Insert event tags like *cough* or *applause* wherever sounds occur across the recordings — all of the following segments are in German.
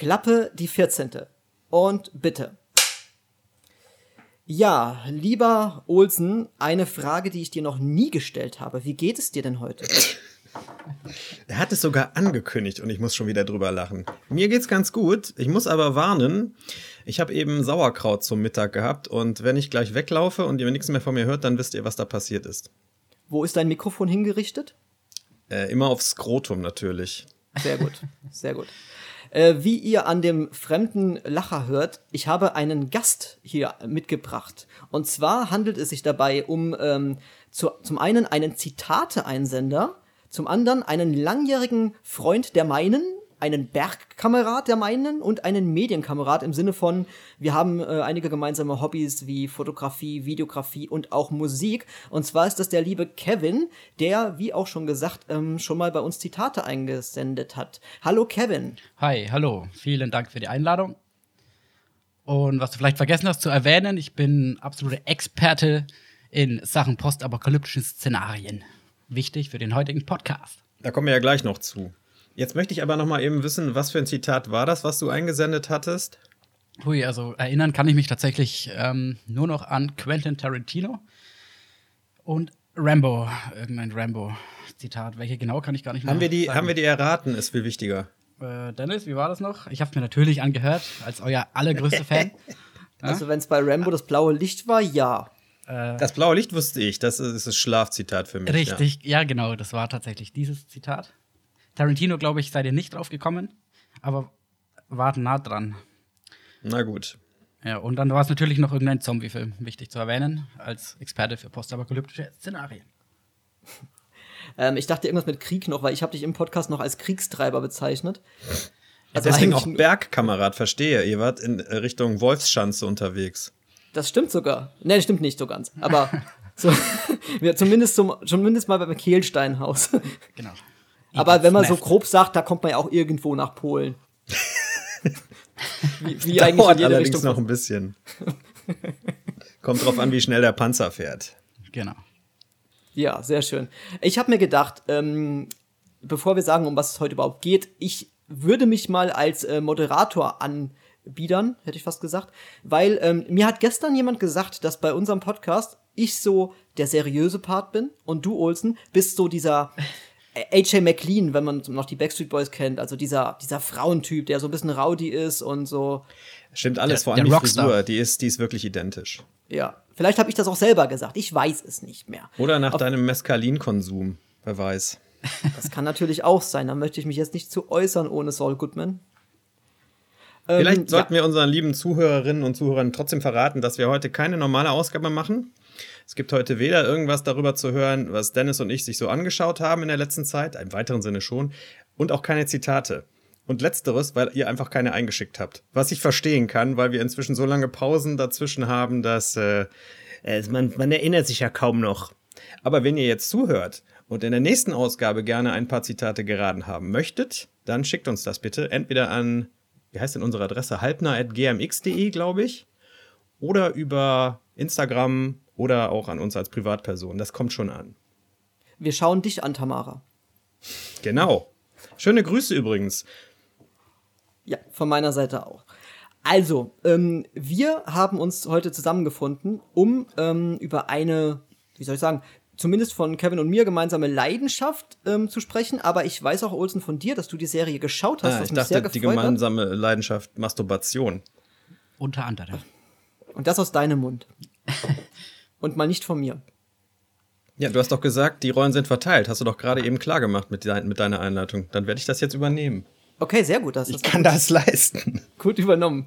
Klappe die 14. Und bitte. Ja, lieber Olsen, eine Frage, die ich dir noch nie gestellt habe. Wie geht es dir denn heute? Er hat es sogar angekündigt und ich muss schon wieder drüber lachen. Mir geht's ganz gut. Ich muss aber warnen, ich habe eben Sauerkraut zum Mittag gehabt und wenn ich gleich weglaufe und ihr nichts mehr von mir hört, dann wisst ihr, was da passiert ist. Wo ist dein Mikrofon hingerichtet? Äh, immer aufs Skrotum natürlich. Sehr gut, sehr gut. Äh, wie ihr an dem fremden Lacher hört, ich habe einen Gast hier mitgebracht. Und zwar handelt es sich dabei um ähm, zu, zum einen einen Zitate-Einsender, zum anderen einen langjährigen Freund der meinen, einen Bergkamerad der meinen und einen Medienkamerad im Sinne von, wir haben äh, einige gemeinsame Hobbys wie Fotografie, Videografie und auch Musik. Und zwar ist das der liebe Kevin, der, wie auch schon gesagt, ähm, schon mal bei uns Zitate eingesendet hat. Hallo Kevin. Hi, hallo. Vielen Dank für die Einladung. Und was du vielleicht vergessen hast zu erwähnen, ich bin absolute Experte in Sachen postapokalyptischen Szenarien. Wichtig für den heutigen Podcast. Da kommen wir ja gleich noch zu. Jetzt möchte ich aber noch mal eben wissen, was für ein Zitat war das, was du eingesendet hattest? Hui, also erinnern kann ich mich tatsächlich ähm, nur noch an Quentin Tarantino und Rambo, irgendein Rambo-Zitat. Welche genau kann ich gar nicht mehr haben wir die, sagen. Haben wir die erraten, ist viel wichtiger. Äh, Dennis, wie war das noch? Ich habe mir natürlich angehört, als euer allergrößter Fan. *laughs* Also wenn es bei Rambo das blaue Licht war, ja. Das blaue Licht wusste ich, das ist das Schlafzitat für mich. Richtig, ja. ja, genau, das war tatsächlich dieses Zitat. Tarantino, glaube ich, seid ihr nicht drauf gekommen, aber war nah dran. Na gut. Ja, und dann war es natürlich noch irgendein Zombie-Film, wichtig zu erwähnen, als Experte für postapokalyptische Szenarien. *laughs* Ähm, ich dachte irgendwas mit Krieg noch, weil ich habe dich im Podcast noch als Kriegstreiber bezeichnet. Also Deswegen auch Bergkamerad, verstehe. Ihr wart in Richtung Wolfsschanze unterwegs. Das stimmt sogar. Ne, das stimmt nicht so ganz. Aber *laughs* so, *laughs* wir zumindest, zum, zumindest mal beim Kehlsteinhaus. Genau. Aber wenn man so grob sagt, da kommt man ja auch irgendwo nach Polen. *laughs* wie, wie eigentlich in jede allerdings Richtung. noch ein bisschen. Kommt drauf an, wie schnell der Panzer fährt. Genau. Ja, sehr schön. Ich habe mir gedacht, ähm, bevor wir sagen, um was es heute überhaupt geht, ich würde mich mal als äh, Moderator anbiedern, hätte ich fast gesagt, weil ähm, mir hat gestern jemand gesagt, dass bei unserem Podcast ich so der seriöse Part bin und du, Olsen, bist so dieser AJ McLean, wenn man noch die Backstreet Boys kennt, also dieser, dieser Frauentyp, der so ein bisschen rowdy ist und so. Stimmt alles, der, vor allem die Rockstar. Frisur, die ist, die ist wirklich identisch. Ja, vielleicht habe ich das auch selber gesagt, ich weiß es nicht mehr. Oder nach Auf deinem Mescalin-Konsum, wer weiß. Das kann natürlich auch sein, da möchte ich mich jetzt nicht zu äußern ohne Saul Goodman. Vielleicht ähm, sollten ja. wir unseren lieben Zuhörerinnen und Zuhörern trotzdem verraten, dass wir heute keine normale Ausgabe machen, es gibt heute weder irgendwas darüber zu hören, was Dennis und ich sich so angeschaut haben in der letzten Zeit, im weiteren Sinne schon, und auch keine Zitate. Und letzteres, weil ihr einfach keine eingeschickt habt. Was ich verstehen kann, weil wir inzwischen so lange Pausen dazwischen haben, dass äh, man, man erinnert sich ja kaum noch. Aber wenn ihr jetzt zuhört und in der nächsten Ausgabe gerne ein paar Zitate geraten haben möchtet, dann schickt uns das bitte entweder an, wie heißt denn unsere Adresse, halbner.gmx.de, glaube ich, oder über Instagram oder auch an uns als Privatperson. Das kommt schon an. Wir schauen dich an, Tamara. Genau. Schöne Grüße übrigens. Ja, von meiner Seite auch. Also, ähm, wir haben uns heute zusammengefunden, um ähm, über eine, wie soll ich sagen, zumindest von Kevin und mir gemeinsame Leidenschaft ähm, zu sprechen. Aber ich weiß auch, Olsen, von dir, dass du die Serie geschaut hast. Ah, ich dachte, die gemeinsame hat. Leidenschaft Masturbation. Unter anderem. Und das aus deinem Mund. *laughs* und mal nicht von mir. Ja, du hast doch gesagt, die Rollen sind verteilt. Hast du doch gerade eben klar gemacht mit, de mit deiner Einleitung. Dann werde ich das jetzt übernehmen. Okay, sehr gut. Das ich kann gut. das leisten. Gut übernommen.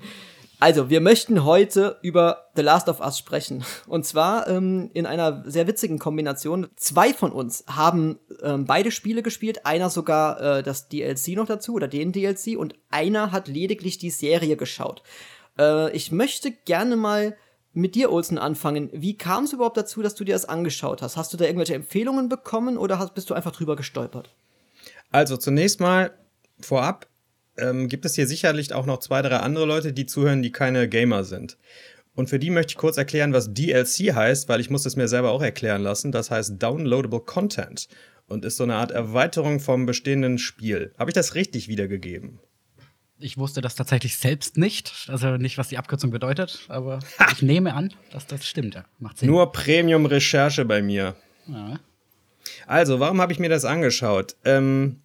Also, wir möchten heute über The Last of Us sprechen. Und zwar ähm, in einer sehr witzigen Kombination. Zwei von uns haben ähm, beide Spiele gespielt, einer sogar äh, das DLC noch dazu oder den DLC und einer hat lediglich die Serie geschaut. Äh, ich möchte gerne mal mit dir, Olsen, anfangen. Wie kam es überhaupt dazu, dass du dir das angeschaut hast? Hast du da irgendwelche Empfehlungen bekommen oder hast, bist du einfach drüber gestolpert? Also zunächst mal vorab ähm, gibt es hier sicherlich auch noch zwei, drei andere Leute, die zuhören, die keine Gamer sind. Und für die möchte ich kurz erklären, was DLC heißt, weil ich muss es mir selber auch erklären lassen. Das heißt Downloadable Content und ist so eine Art Erweiterung vom bestehenden Spiel. Habe ich das richtig wiedergegeben? Ich wusste das tatsächlich selbst nicht, also nicht, was die Abkürzung bedeutet, aber *laughs* ich nehme an, dass das stimmt. Ja. Macht Sinn. Nur Premium-Recherche bei mir. Ja. Also, warum habe ich mir das angeschaut? Ähm,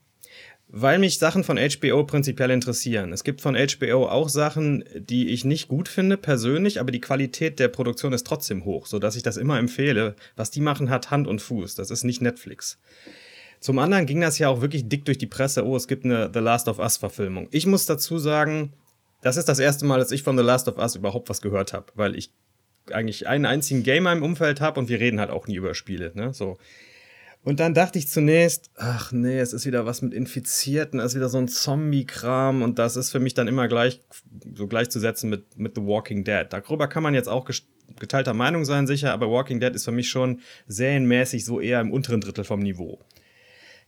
weil mich Sachen von HBO prinzipiell interessieren. Es gibt von HBO auch Sachen, die ich nicht gut finde persönlich, aber die Qualität der Produktion ist trotzdem hoch, sodass ich das immer empfehle. Was die machen, hat Hand und Fuß. Das ist nicht Netflix. Zum anderen ging das ja auch wirklich dick durch die Presse. Oh, es gibt eine The Last of Us Verfilmung. Ich muss dazu sagen, das ist das erste Mal, dass ich von The Last of Us überhaupt was gehört habe, weil ich eigentlich einen einzigen Gamer im Umfeld habe und wir reden halt auch nie über Spiele. Ne? So. Und dann dachte ich zunächst, ach nee, es ist wieder was mit Infizierten, es ist wieder so ein Zombie-Kram und das ist für mich dann immer gleich so gleichzusetzen mit, mit The Walking Dead. Darüber kann man jetzt auch geteilter Meinung sein, sicher, aber Walking Dead ist für mich schon serienmäßig so eher im unteren Drittel vom Niveau.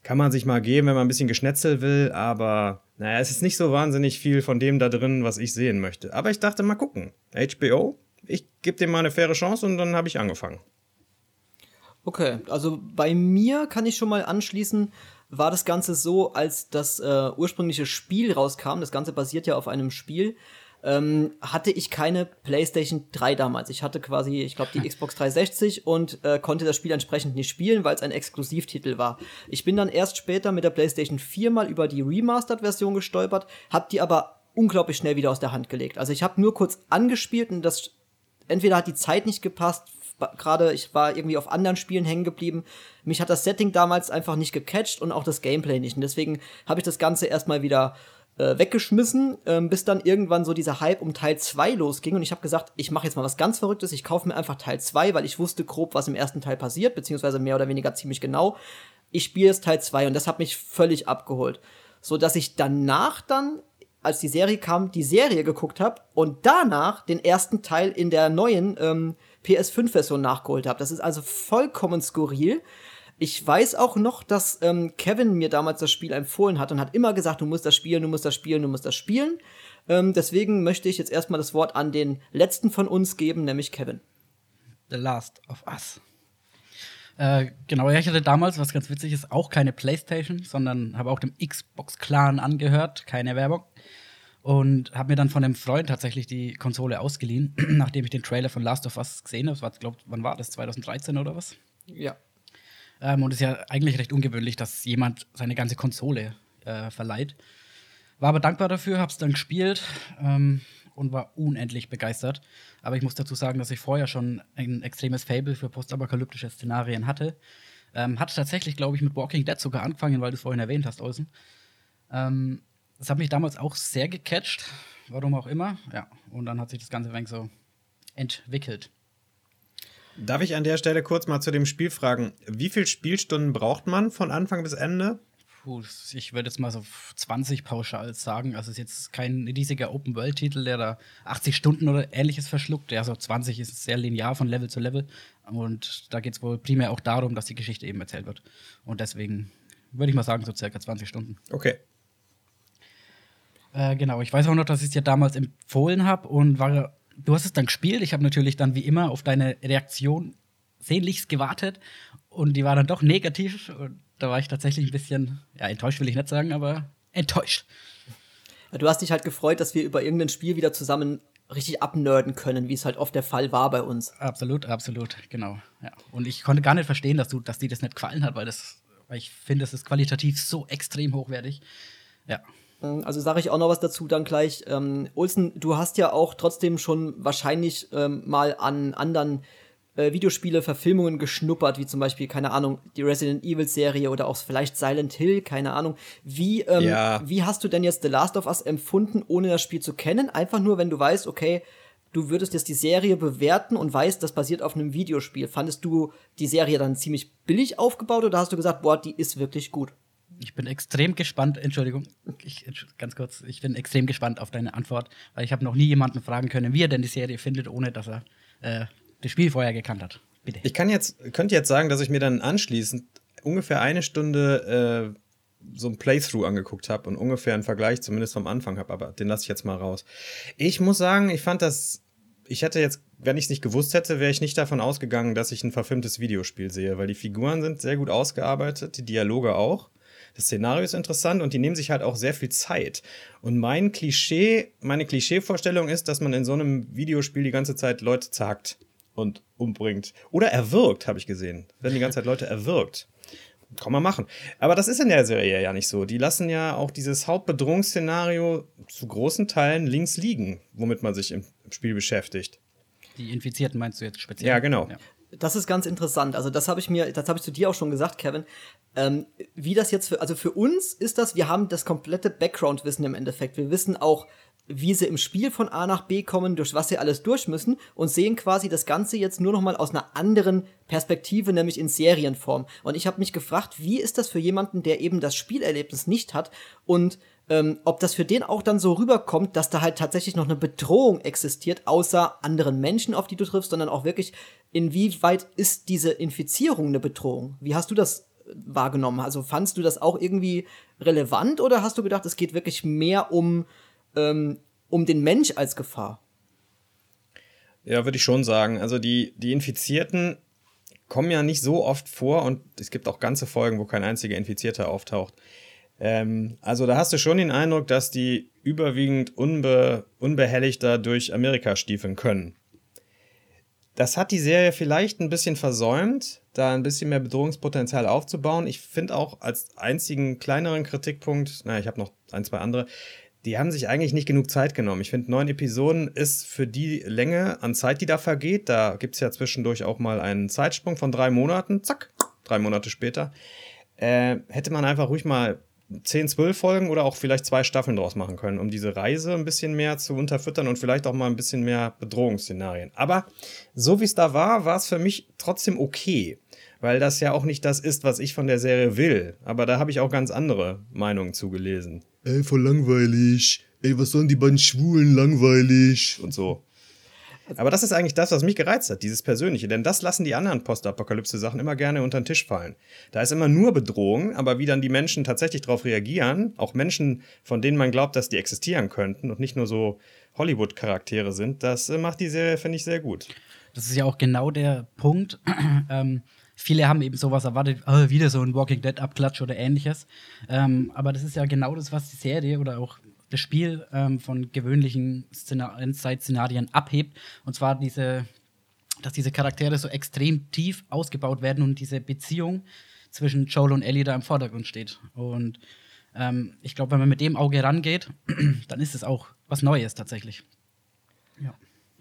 Kann man sich mal geben, wenn man ein bisschen Geschnetzel will, aber naja, es ist nicht so wahnsinnig viel von dem da drin, was ich sehen möchte. Aber ich dachte mal gucken. HBO, ich gebe dem mal eine faire Chance und dann habe ich angefangen. Okay, also bei mir kann ich schon mal anschließen, war das Ganze so, als das äh, ursprüngliche Spiel rauskam, das Ganze basiert ja auf einem Spiel, ähm, hatte ich keine PlayStation 3 damals. Ich hatte quasi, ich glaube, die Xbox 360 und äh, konnte das Spiel entsprechend nicht spielen, weil es ein Exklusivtitel war. Ich bin dann erst später mit der PlayStation 4 mal über die Remastered-Version gestolpert, hab die aber unglaublich schnell wieder aus der Hand gelegt. Also ich habe nur kurz angespielt und das entweder hat die Zeit nicht gepasst, gerade ich war irgendwie auf anderen Spielen hängen geblieben. Mich hat das Setting damals einfach nicht gecatcht und auch das Gameplay nicht. Und deswegen habe ich das Ganze erstmal wieder äh, weggeschmissen, ähm, bis dann irgendwann so dieser Hype um Teil 2 losging. Und ich habe gesagt, ich mache jetzt mal was ganz Verrücktes. Ich kaufe mir einfach Teil 2, weil ich wusste grob, was im ersten Teil passiert, beziehungsweise mehr oder weniger ziemlich genau. Ich spiele jetzt Teil 2 und das hat mich völlig abgeholt. So dass ich danach dann als die Serie kam, die Serie geguckt habe und danach den ersten Teil in der neuen ähm, PS5-Version nachgeholt habe. Das ist also vollkommen skurril. Ich weiß auch noch, dass ähm, Kevin mir damals das Spiel empfohlen hat und hat immer gesagt, du musst das spielen, du musst das spielen, du musst das spielen. Ähm, deswegen möchte ich jetzt erstmal das Wort an den letzten von uns geben, nämlich Kevin. The Last of Us. Äh, genau, ich hatte damals, was ganz witzig ist, auch keine Playstation, sondern habe auch dem Xbox-Clan angehört, keine Werbung und habe mir dann von einem Freund tatsächlich die Konsole ausgeliehen, *clears throat* nachdem ich den Trailer von Last of Us gesehen habe. Das glaube, wann war das? 2013 oder was? Ja. Ähm, und es ist ja eigentlich recht ungewöhnlich, dass jemand seine ganze Konsole äh, verleiht. War aber dankbar dafür, habe es dann gespielt ähm, und war unendlich begeistert. Aber ich muss dazu sagen, dass ich vorher schon ein extremes Fable für postapokalyptische Szenarien hatte. Ähm, hatte tatsächlich, glaube ich, mit Walking Dead sogar angefangen, weil du es vorhin erwähnt hast, Olsen. Ähm, das hat mich damals auch sehr gecatcht, warum auch immer. Ja, und dann hat sich das Ganze ein wenig so entwickelt. Darf ich an der Stelle kurz mal zu dem Spiel fragen, wie viele Spielstunden braucht man von Anfang bis Ende? Puh, ich würde jetzt mal so 20 pauschal sagen. Also es ist jetzt kein riesiger Open-World-Titel, der da 80 Stunden oder ähnliches verschluckt. Ja, so 20 ist sehr linear von Level zu Level. Und da geht es wohl primär auch darum, dass die Geschichte eben erzählt wird. Und deswegen würde ich mal sagen, so circa 20 Stunden. Okay. Äh, genau, ich weiß auch noch, dass ich es dir damals empfohlen habe und war, du hast es dann gespielt. Ich habe natürlich dann wie immer auf deine Reaktion sehnlichst gewartet und die war dann doch negativ. Und da war ich tatsächlich ein bisschen, ja, enttäuscht will ich nicht sagen, aber enttäuscht. Du hast dich halt gefreut, dass wir über irgendein Spiel wieder zusammen richtig abnörden können, wie es halt oft der Fall war bei uns. Absolut, absolut, genau. Ja. Und ich konnte gar nicht verstehen, dass du, dass dir das nicht gefallen hat, weil das, weil ich finde, es ist qualitativ so extrem hochwertig. Ja. Ähm, also sage ich auch noch was dazu dann gleich. Ähm, Olsen, du hast ja auch trotzdem schon wahrscheinlich ähm, mal an anderen äh, Videospiele-Verfilmungen geschnuppert, wie zum Beispiel, keine Ahnung, die Resident Evil-Serie oder auch vielleicht Silent Hill, keine Ahnung. Wie, ähm, ja. wie hast du denn jetzt The Last of Us empfunden, ohne das Spiel zu kennen? Einfach nur, wenn du weißt, okay, du würdest jetzt die Serie bewerten und weißt, das basiert auf einem Videospiel. Fandest du die Serie dann ziemlich billig aufgebaut oder hast du gesagt, boah, die ist wirklich gut? Ich bin extrem gespannt, Entschuldigung, ich, ganz kurz, ich bin extrem gespannt auf deine Antwort, weil ich habe noch nie jemanden fragen können, wie er denn die Serie findet, ohne dass er äh, das Spiel vorher gekannt hat. Bitte. Ich kann jetzt, könnte jetzt sagen, dass ich mir dann anschließend ungefähr eine Stunde äh, so ein Playthrough angeguckt habe und ungefähr einen Vergleich zumindest vom Anfang habe, aber den lasse ich jetzt mal raus. Ich muss sagen, ich fand das, ich hätte jetzt, wenn ich es nicht gewusst hätte, wäre ich nicht davon ausgegangen, dass ich ein verfilmtes Videospiel sehe, weil die Figuren sind sehr gut ausgearbeitet, die Dialoge auch. Das Szenario ist interessant und die nehmen sich halt auch sehr viel Zeit. Und mein Klischee, meine Klischeevorstellung ist, dass man in so einem Videospiel die ganze Zeit Leute zagt und umbringt. Oder erwürgt, habe ich gesehen. Werden die ganze Zeit Leute erwürgt. Kann man machen. Aber das ist in der Serie ja nicht so. Die lassen ja auch dieses Hauptbedrohungsszenario zu großen Teilen links liegen, womit man sich im Spiel beschäftigt. Die Infizierten meinst du jetzt speziell? Ja, genau. Ja. Das ist ganz interessant. Also das habe ich mir, das habe ich zu dir auch schon gesagt, Kevin. Ähm, wie das jetzt für, also für uns ist das, wir haben das komplette Background-Wissen im Endeffekt. Wir wissen auch, wie sie im Spiel von A nach B kommen, durch was sie alles durch müssen und sehen quasi das Ganze jetzt nur noch mal aus einer anderen Perspektive, nämlich in Serienform. Und ich habe mich gefragt, wie ist das für jemanden, der eben das Spielerlebnis nicht hat und ähm, ob das für den auch dann so rüberkommt, dass da halt tatsächlich noch eine Bedrohung existiert, außer anderen Menschen, auf die du triffst, sondern auch wirklich, inwieweit ist diese Infizierung eine Bedrohung? Wie hast du das wahrgenommen? Also fandst du das auch irgendwie relevant oder hast du gedacht, es geht wirklich mehr um ähm, um den Mensch als Gefahr. Ja, würde ich schon sagen. Also die, die Infizierten kommen ja nicht so oft vor und es gibt auch ganze Folgen, wo kein einziger Infizierter auftaucht. Ähm, also da hast du schon den Eindruck, dass die überwiegend unbe unbehelligter durch Amerika stiefeln können. Das hat die Serie vielleicht ein bisschen versäumt, da ein bisschen mehr Bedrohungspotenzial aufzubauen. Ich finde auch als einzigen kleineren Kritikpunkt, naja, ich habe noch ein, zwei andere, die haben sich eigentlich nicht genug Zeit genommen. Ich finde, neun Episoden ist für die Länge an Zeit, die da vergeht. Da gibt es ja zwischendurch auch mal einen Zeitsprung von drei Monaten. Zack, drei Monate später. Äh, hätte man einfach ruhig mal 10, 12 Folgen oder auch vielleicht zwei Staffeln draus machen können, um diese Reise ein bisschen mehr zu unterfüttern und vielleicht auch mal ein bisschen mehr Bedrohungsszenarien. Aber so wie es da war, war es für mich trotzdem okay, weil das ja auch nicht das ist, was ich von der Serie will. Aber da habe ich auch ganz andere Meinungen zugelesen ey, voll langweilig, ey, was sollen die beiden Schwulen, langweilig und so. Aber das ist eigentlich das, was mich gereizt hat, dieses Persönliche. Denn das lassen die anderen Postapokalypse-Sachen immer gerne unter den Tisch fallen. Da ist immer nur Bedrohung, aber wie dann die Menschen tatsächlich darauf reagieren, auch Menschen, von denen man glaubt, dass die existieren könnten und nicht nur so Hollywood-Charaktere sind, das äh, macht die Serie, finde ich, sehr gut. Das ist ja auch genau der Punkt. *clears throat* ähm, viele haben eben sowas erwartet, oh, wieder so ein Walking Dead Abklatsch oder ähnliches. Ähm, aber das ist ja genau das, was die Serie oder auch das Spiel ähm, von gewöhnlichen Endzeit-Szenarien abhebt. Und zwar diese, dass diese Charaktere so extrem tief ausgebaut werden und diese Beziehung zwischen Joel und Ellie da im Vordergrund steht. Und ähm, ich glaube, wenn man mit dem Auge rangeht, *clears throat* dann ist es auch was Neues tatsächlich. Ja.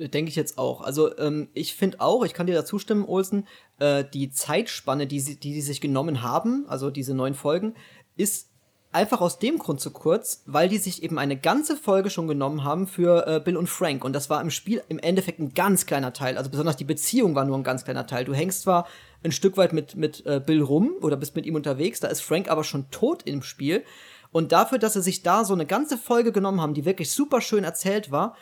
Denke ich jetzt auch. Also ähm, ich finde auch, ich kann dir da zustimmen, Olsen, äh, die Zeitspanne, die sie, die, die sich genommen haben, also diese neun Folgen, ist einfach aus dem Grund zu kurz, weil die sich eben eine ganze Folge schon genommen haben für äh, Bill und Frank. Und das war im Spiel im Endeffekt ein ganz kleiner Teil. Also besonders die Beziehung war nur ein ganz kleiner Teil. Du hängst zwar ein Stück weit mit, mit äh, Bill rum oder bist mit ihm unterwegs, da ist Frank aber schon tot im Spiel. Und dafür, dass sie sich da so eine ganze Folge genommen haben, die wirklich super schön erzählt war,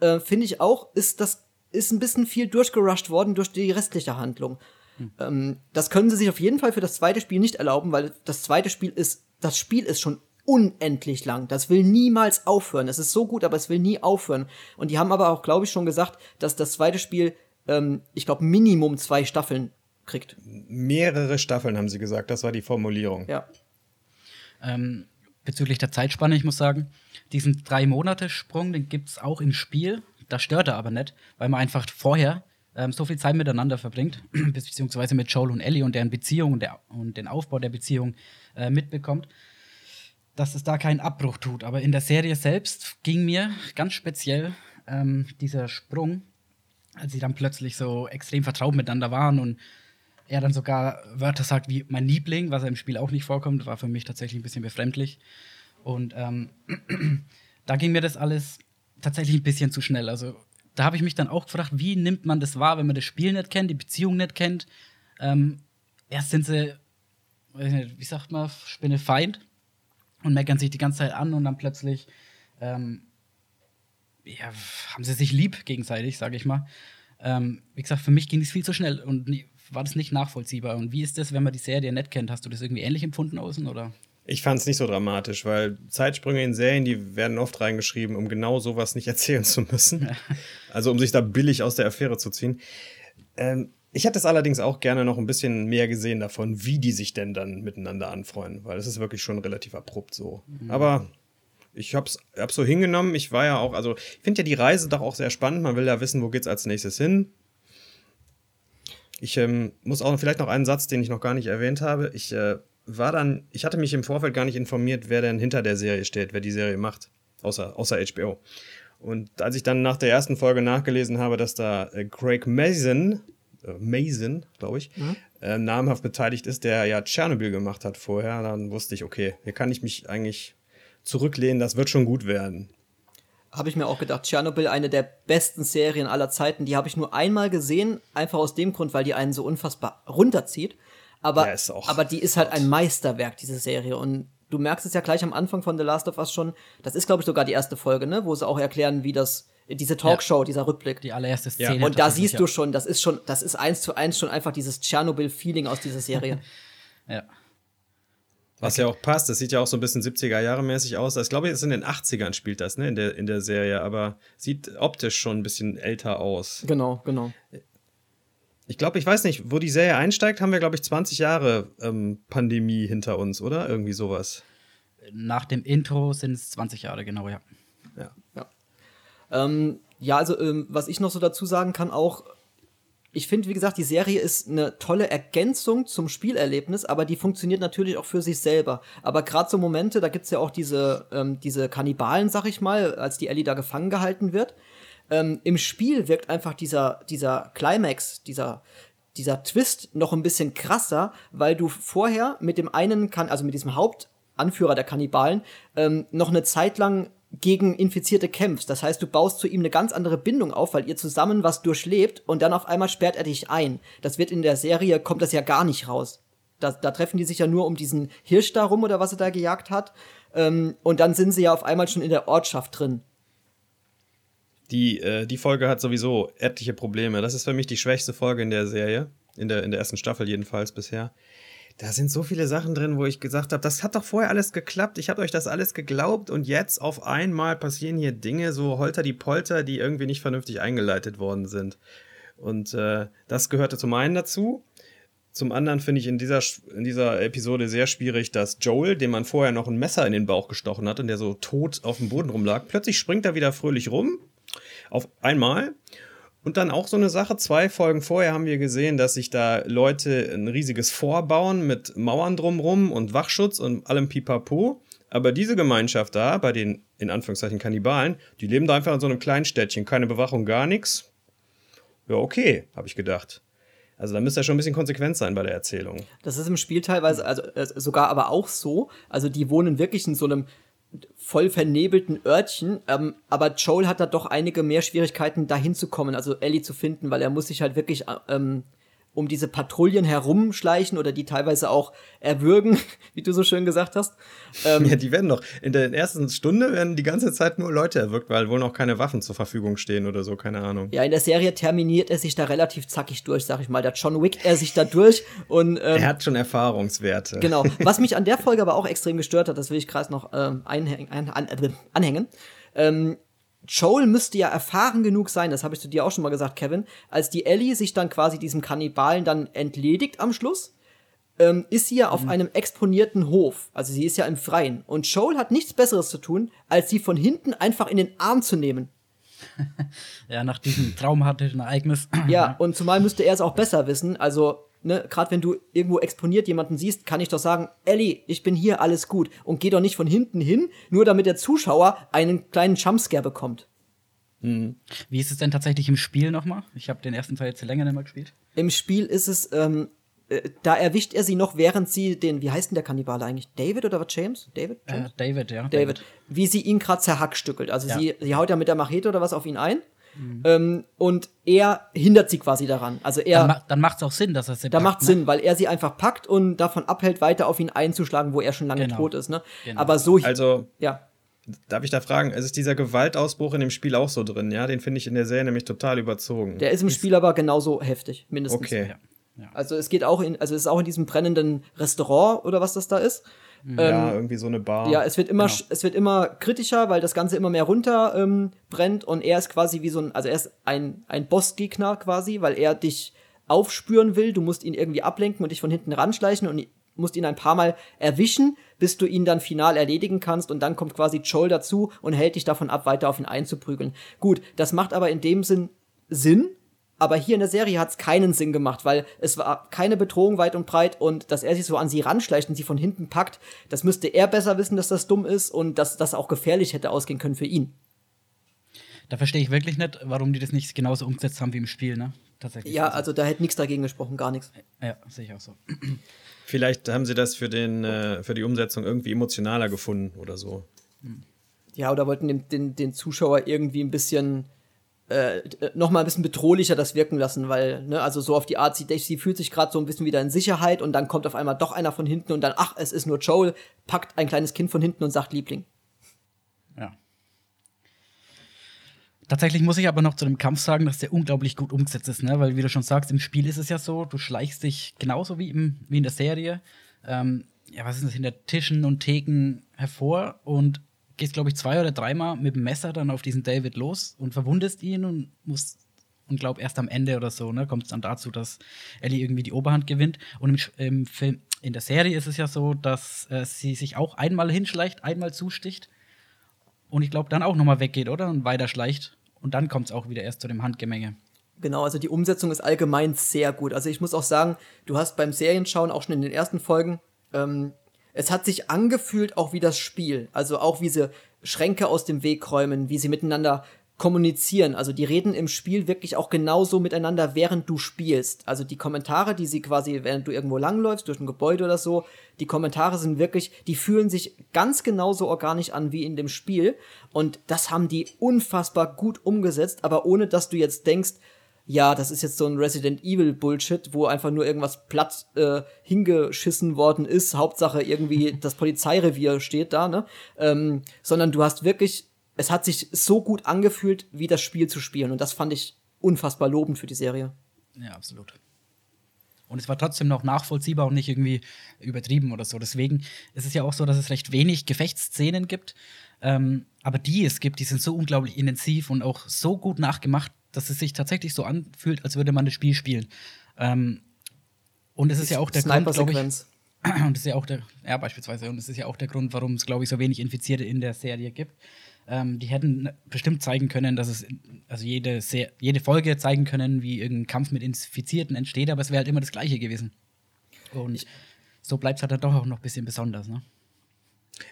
äh, finde ich auch, ist das ist ein bisschen viel durchgerusht worden durch die restliche Handlung. Hm. Ähm, das können sie sich auf jeden Fall für das zweite Spiel nicht erlauben, weil das zweite Spiel ist, das Spiel ist schon unendlich lang. Das will niemals aufhören. Es ist so gut, aber es will nie aufhören. Und die haben aber auch, glaube ich, schon gesagt, dass das zweite Spiel, ähm, ich glaube, Minimum zwei Staffeln kriegt. Mehrere Staffeln haben sie gesagt. Das war die Formulierung. Ja. Ähm, bezüglich der Zeitspanne, ich muss sagen, diesen Drei-Monate-Sprung, den gibt es auch im Spiel. Das stört er aber nicht, weil man einfach vorher ähm, so viel Zeit miteinander verbringt, *clears throat* beziehungsweise mit Joel und Ellie und deren Beziehung und, der, und den Aufbau der Beziehung äh, mitbekommt, dass es da keinen Abbruch tut. Aber in der Serie selbst ging mir ganz speziell ähm, dieser Sprung, als sie dann plötzlich so extrem vertraut miteinander waren und er dann sogar Wörter sagt wie mein Liebling, was er im Spiel auch nicht vorkommt, war für mich tatsächlich ein bisschen befremdlich. Und ähm, *clears throat* da ging mir das alles tatsächlich ein bisschen zu schnell. Also da habe ich mich dann auch gefragt, wie nimmt man das wahr, wenn man das Spiel nicht kennt, die Beziehung nicht kennt. Ähm, erst sind sie, nicht, wie sagt man, Spinne Feind und meckern sich die ganze Zeit an und dann plötzlich ähm, ja, haben sie sich lieb gegenseitig, sage ich mal. Ähm, wie gesagt, für mich ging es viel zu schnell und war das nicht nachvollziehbar. Und wie ist das, wenn man die Serie nicht kennt? Hast du das irgendwie ähnlich empfunden außen oder? Ich fand es nicht so dramatisch, weil Zeitsprünge in Serien, die werden oft reingeschrieben, um genau sowas nicht *laughs* erzählen zu müssen. *laughs* also um sich da billig aus der Affäre zu ziehen. Ähm, Ich hätte es allerdings auch gerne noch ein bisschen mehr gesehen davon, wie die sich denn dann miteinander anfreunden, weil es ist wirklich schon relativ abrupt so. Mhm. Aber ich hab's, hab's so hingenommen. Ich war ja auch, also ich finde ja die Reise doch auch sehr spannend. Man will ja wissen, wo geht's als nächstes hin. Ich ähm, muss auch vielleicht noch einen Satz, den ich noch gar nicht erwähnt habe. Ich äh, war dann, ich hatte mich im Vorfeld gar nicht informiert, wer denn hinter der Serie steht, wer die Serie macht, außer, außer HBO. Und als ich dann nach der ersten Folge nachgelesen habe, dass da äh, Craig Mason äh, Mason, glaube ich, mhm. äh, namhaft beteiligt ist, der ja Tschernobyl gemacht hat vorher, dann wusste ich, okay, hier kann ich mich eigentlich zurücklehnen, das wird schon gut werden. Habe ich mir auch gedacht, Tschernobyl, eine der besten Serien aller Zeiten, die habe ich nur einmal gesehen, einfach aus dem Grund, weil die einen so unfassbar runterzieht. Aber, ja, aber die ist halt ein Meisterwerk, diese Serie. Und du merkst es ja gleich am Anfang von The Last of Us schon. Das ist, glaube ich, sogar die erste Folge, ne? Wo sie auch erklären, wie das diese Talkshow, ja. dieser Rückblick. Die allererste Szene. Ja. Und da siehst du schon, das ist schon, das ist eins zu eins schon einfach dieses Tschernobyl-Feeling aus dieser Serie. *laughs* ja. Was okay. ja auch passt, das sieht ja auch so ein bisschen 70er-Jahre-mäßig aus. Ich glaube, jetzt in den 80ern spielt das, ne, in der, in der Serie, aber sieht optisch schon ein bisschen älter aus. Genau, genau. Ich glaube, ich weiß nicht, wo die Serie einsteigt, haben wir, glaube ich, 20 Jahre ähm, Pandemie hinter uns, oder? Irgendwie sowas. Nach dem Intro sind es 20 Jahre, genau, ja. Ja. ja. Ähm, ja, also ähm, was ich noch so dazu sagen kann, auch, ich finde, wie gesagt, die Serie ist eine tolle Ergänzung zum Spielerlebnis, aber die funktioniert natürlich auch für sich selber. Aber gerade so Momente, da gibt's ja auch diese, ähm, diese Kannibalen, sag ich mal, als die Ellie da gefangen gehalten wird. Ähm, Im Spiel wirkt einfach dieser, dieser Climax, dieser, dieser Twist noch ein bisschen krasser, weil du vorher mit dem einen, kann, also mit diesem Hauptanführer der Kannibalen, ähm, noch eine Zeit lang gegen Infizierte kämpfst. Das heißt, du baust zu ihm eine ganz andere Bindung auf, weil ihr zusammen was durchlebt und dann auf einmal sperrt er dich ein. Das wird in der Serie, kommt das ja gar nicht raus. Da, da treffen die sich ja nur um diesen Hirsch da rum oder was er da gejagt hat. Ähm, und dann sind sie ja auf einmal schon in der Ortschaft drin. Die, äh, die Folge hat sowieso etliche Probleme. Das ist für mich die schwächste Folge in der Serie. In der, in der ersten Staffel jedenfalls bisher da sind so viele Sachen drin, wo ich gesagt habe, das hat doch vorher alles geklappt, ich habe euch das alles geglaubt und jetzt auf einmal passieren hier Dinge, so holter die Polter, die irgendwie nicht vernünftig eingeleitet worden sind. Und äh, das gehörte zum einen dazu. Zum anderen finde ich in dieser, in dieser Episode sehr schwierig, dass Joel, dem man vorher noch ein Messer in den Bauch gestochen hat und der so tot auf dem Boden rumlag, plötzlich springt er wieder fröhlich rum. Auf einmal. Und dann auch so eine Sache, zwei Folgen vorher haben wir gesehen, dass sich da Leute ein riesiges Vorbauen mit Mauern drumrum und Wachschutz und allem Pipapo. Aber diese Gemeinschaft da, bei den in Anführungszeichen Kannibalen, die leben da einfach in so einem kleinen Städtchen, keine Bewachung, gar nichts. Ja, okay, habe ich gedacht. Also da müsste ja schon ein bisschen konsequent sein bei der Erzählung. Das ist im Spiel teilweise, also äh, sogar aber auch so. Also die wohnen wirklich in so einem voll vernebelten Örtchen. Ähm, aber Joel hat da doch einige mehr Schwierigkeiten, dahin zu kommen, also Ellie zu finden, weil er muss sich halt wirklich ähm, um diese Patrouillen herumschleichen oder die teilweise auch erwürgen, *laughs* wie du so schön gesagt hast. Ähm, ja, die werden doch in der ersten Stunde werden die ganze Zeit nur Leute erwürgt, weil wohl noch keine Waffen zur Verfügung stehen oder so, keine Ahnung. Ja, in der Serie terminiert er sich da relativ zackig durch, sag ich mal. Der John Wick er sich da durch und ähm, er hat schon Erfahrungswerte. Genau. *laughs* Was mich an der Folge aber auch extrem gestört hat, das will ich gerade noch ähm, einhängen, ein, an, äh, anhängen. Ähm, Joel müsste ja erfahren genug sein, das habe ich zu dir auch schon mal gesagt, Kevin, als die Ellie sich dann quasi diesem Kannibalen dann entledigt am Schluss, ähm, ist sie ja mhm. auf einem exponierten Hof. Also sie ist ja im Freien. Und Joel hat nichts Besseres zu tun, als sie von hinten einfach in den Arm zu nehmen. *laughs* ja, nach diesem traumatischen Ereignis. ja, und zumal müsste er es auch besser wissen. Also ne, gerade wenn du irgendwo exponiert jemanden siehst, kann ich doch sagen, Ellie, ich bin hier, alles gut. Und geh doch nicht von hinten hin, nur damit der Zuschauer einen kleinen Jumpscare bekommt. Mhm. Wie ist es denn tatsächlich im Spiel nochmal? Ich habe den ersten Teil jetzt länger nicht mehr gespielt. Im Spiel ist es, ähm, äh, da erwischt er sie noch, während sie den, wie heißt denn der Kannibale eigentlich? David oder was? James? David? Äh, James? Äh, David, ja. David. David. Wie sie ihn gerade zerhackstückelt. Also ja. sie, sie haut ja mit der Machete oder was auf ihn ein. Mhm. Ähm, und er hindert sie quasi daran. Also er. Dann, ma dann macht es auch Sinn, dass er sie Da macht ne? Sinn, weil er sie einfach packt und davon abhält, weiter auf ihn einzuschlagen, wo er schon lange genau. tot ist. Ne? Genau. Aber so. Also. Ja. Darf ich da fragen, es ist dieser Gewaltausbruch in dem Spiel auch so drin, ja? Den finde ich in der Serie nämlich total überzogen. Der ist im Spiel aber genauso heftig, mindestens. Okay. Ja. Ja. Also es geht auch in, also es ist auch in diesem brennenden Restaurant oder was das da ist. Ja, ähm, irgendwie so eine Bar. Ja, es wird immer, genau. es wird immer kritischer, weil das Ganze immer mehr runter ähm, brennt und er ist quasi wie so ein, also er ist ein, ein Bossgegner quasi, weil er dich aufspüren will. Du musst ihn irgendwie ablenken und dich von hinten ranschleichen und musst ihn ein paar Mal erwischen, bis du ihn dann final erledigen kannst und dann kommt quasi Joel dazu und hält dich davon ab, weiter auf ihn einzuprügeln. Gut, das macht aber in dem Sinn Sinn, aber hier in der Serie hat es keinen Sinn gemacht, weil es war keine Bedrohung weit und breit und dass er sich so an sie ranschleicht und sie von hinten packt, das müsste er besser wissen, dass das dumm ist und dass das auch gefährlich hätte ausgehen können für ihn. Da verstehe ich wirklich nicht, warum die das nicht genauso umgesetzt haben wie im Spiel, ne? Tatsächlich. Ja, also da hätte nichts dagegen gesprochen, gar nichts. Ja, sehe ich auch so. Vielleicht haben sie das für, den, äh, für die Umsetzung irgendwie emotionaler gefunden oder so. Ja, oder wollten den, den, den Zuschauer irgendwie ein bisschen äh, noch mal ein bisschen bedrohlicher das wirken lassen, weil, ne, also so auf die Art, sie, sie fühlt sich gerade so ein bisschen wieder in Sicherheit und dann kommt auf einmal doch einer von hinten und dann, ach, es ist nur Joel, packt ein kleines Kind von hinten und sagt Liebling. Ja. Tatsächlich muss ich aber noch zu dem Kampf sagen, dass der unglaublich gut umgesetzt ist, ne? Weil, wie du schon sagst, im Spiel ist es ja so, du schleichst dich genauso wie, im, wie in der Serie. Ähm, ja, was ist das, hinter Tischen und Theken hervor und gehst, glaube ich, zwei oder dreimal mit dem Messer dann auf diesen David los und verwundest ihn und musst und glaub erst am Ende oder so, ne, kommt es dann dazu, dass Ellie irgendwie die Oberhand gewinnt. Und im, im, Film, in der Serie ist es ja so, dass äh, sie sich auch einmal hinschleicht, einmal zusticht und ich glaube dann auch nochmal weggeht, oder? Und weiter schleicht. Und dann kommt es auch wieder erst zu dem Handgemenge. Genau, also die Umsetzung ist allgemein sehr gut. Also ich muss auch sagen, du hast beim Serienschauen auch schon in den ersten Folgen, ähm, es hat sich angefühlt auch wie das Spiel. Also auch wie sie Schränke aus dem Weg räumen, wie sie miteinander kommunizieren. Also die reden im Spiel wirklich auch genauso miteinander, während du spielst. Also die Kommentare, die sie quasi, während du irgendwo langläufst, durch ein Gebäude oder so, die Kommentare sind wirklich, die fühlen sich ganz genauso organisch an wie in dem Spiel. Und das haben die unfassbar gut umgesetzt, aber ohne dass du jetzt denkst, ja, das ist jetzt so ein Resident Evil Bullshit, wo einfach nur irgendwas platt äh, hingeschissen worden ist. Hauptsache irgendwie *laughs* das Polizeirevier steht da, ne? Ähm, sondern du hast wirklich es hat sich so gut angefühlt, wie das Spiel zu spielen. Und das fand ich unfassbar lobend für die Serie. Ja, absolut. Und es war trotzdem noch nachvollziehbar und nicht irgendwie übertrieben oder so. Deswegen ist es ja auch so, dass es recht wenig Gefechtsszenen gibt. Ähm, aber die es gibt, die sind so unglaublich intensiv und auch so gut nachgemacht, dass es sich tatsächlich so anfühlt, als würde man das Spiel spielen. Ähm, und es ist ja auch der Grund, glaube ich. *clears throat* Und das ist ja auch der, ja, beispielsweise, und es ist ja auch der Grund, warum es, glaube ich, so wenig Infizierte in der Serie gibt. Ähm, die hätten bestimmt zeigen können, dass es, also jede, jede Folge zeigen können, wie irgendein Kampf mit Infizierten entsteht, aber es wäre halt immer das Gleiche gewesen. Und so bleibt es halt dann doch auch noch ein bisschen besonders, ne?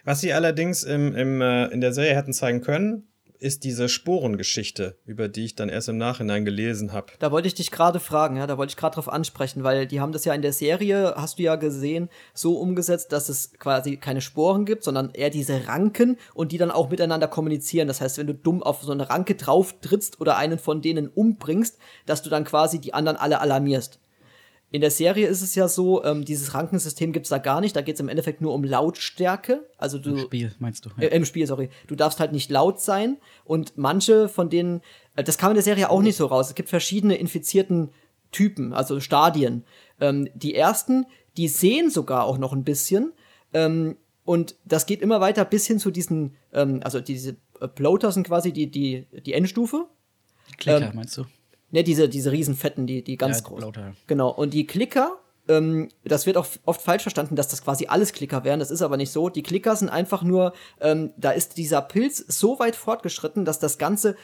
Was sie allerdings im, im, äh, in der Serie hätten zeigen können, ist diese Sporengeschichte, über die ich dann erst im Nachhinein gelesen habe. Da wollte ich dich gerade fragen, ja, da wollte ich gerade drauf ansprechen, weil die haben das ja in der Serie, hast du ja gesehen, so umgesetzt, dass es quasi keine Sporen gibt, sondern eher diese Ranken und die dann auch miteinander kommunizieren. Das heißt, wenn du dumm auf so eine Ranke drauf trittst oder einen von denen umbringst, dass du dann quasi die anderen alle alarmierst. In der Serie ist es ja so, ähm, dieses Rankensystem gibt es da gar nicht. Da geht es im Endeffekt nur um Lautstärke. Also du, Im Spiel, meinst du? Ja. Äh, Im Spiel, sorry. Du darfst halt nicht laut sein. Und manche von denen, äh, das kam in der Serie auch nicht so raus. Es gibt verschiedene infizierten Typen, also Stadien. Ähm, die ersten, die sehen sogar auch noch ein bisschen. Ähm, und das geht immer weiter bis hin zu diesen, ähm, also diese äh, Bloater sind quasi die, die, die Endstufe. Klicker, ähm, meinst du? Ne, diese, diese Riesenfetten, die, die ganz ja, groß. Genau. Und die Klicker, ähm, das wird auch oft falsch verstanden, dass das quasi alles Klicker wären. Das ist aber nicht so. Die Klicker sind einfach nur, ähm, da ist dieser Pilz so weit fortgeschritten, dass das ganze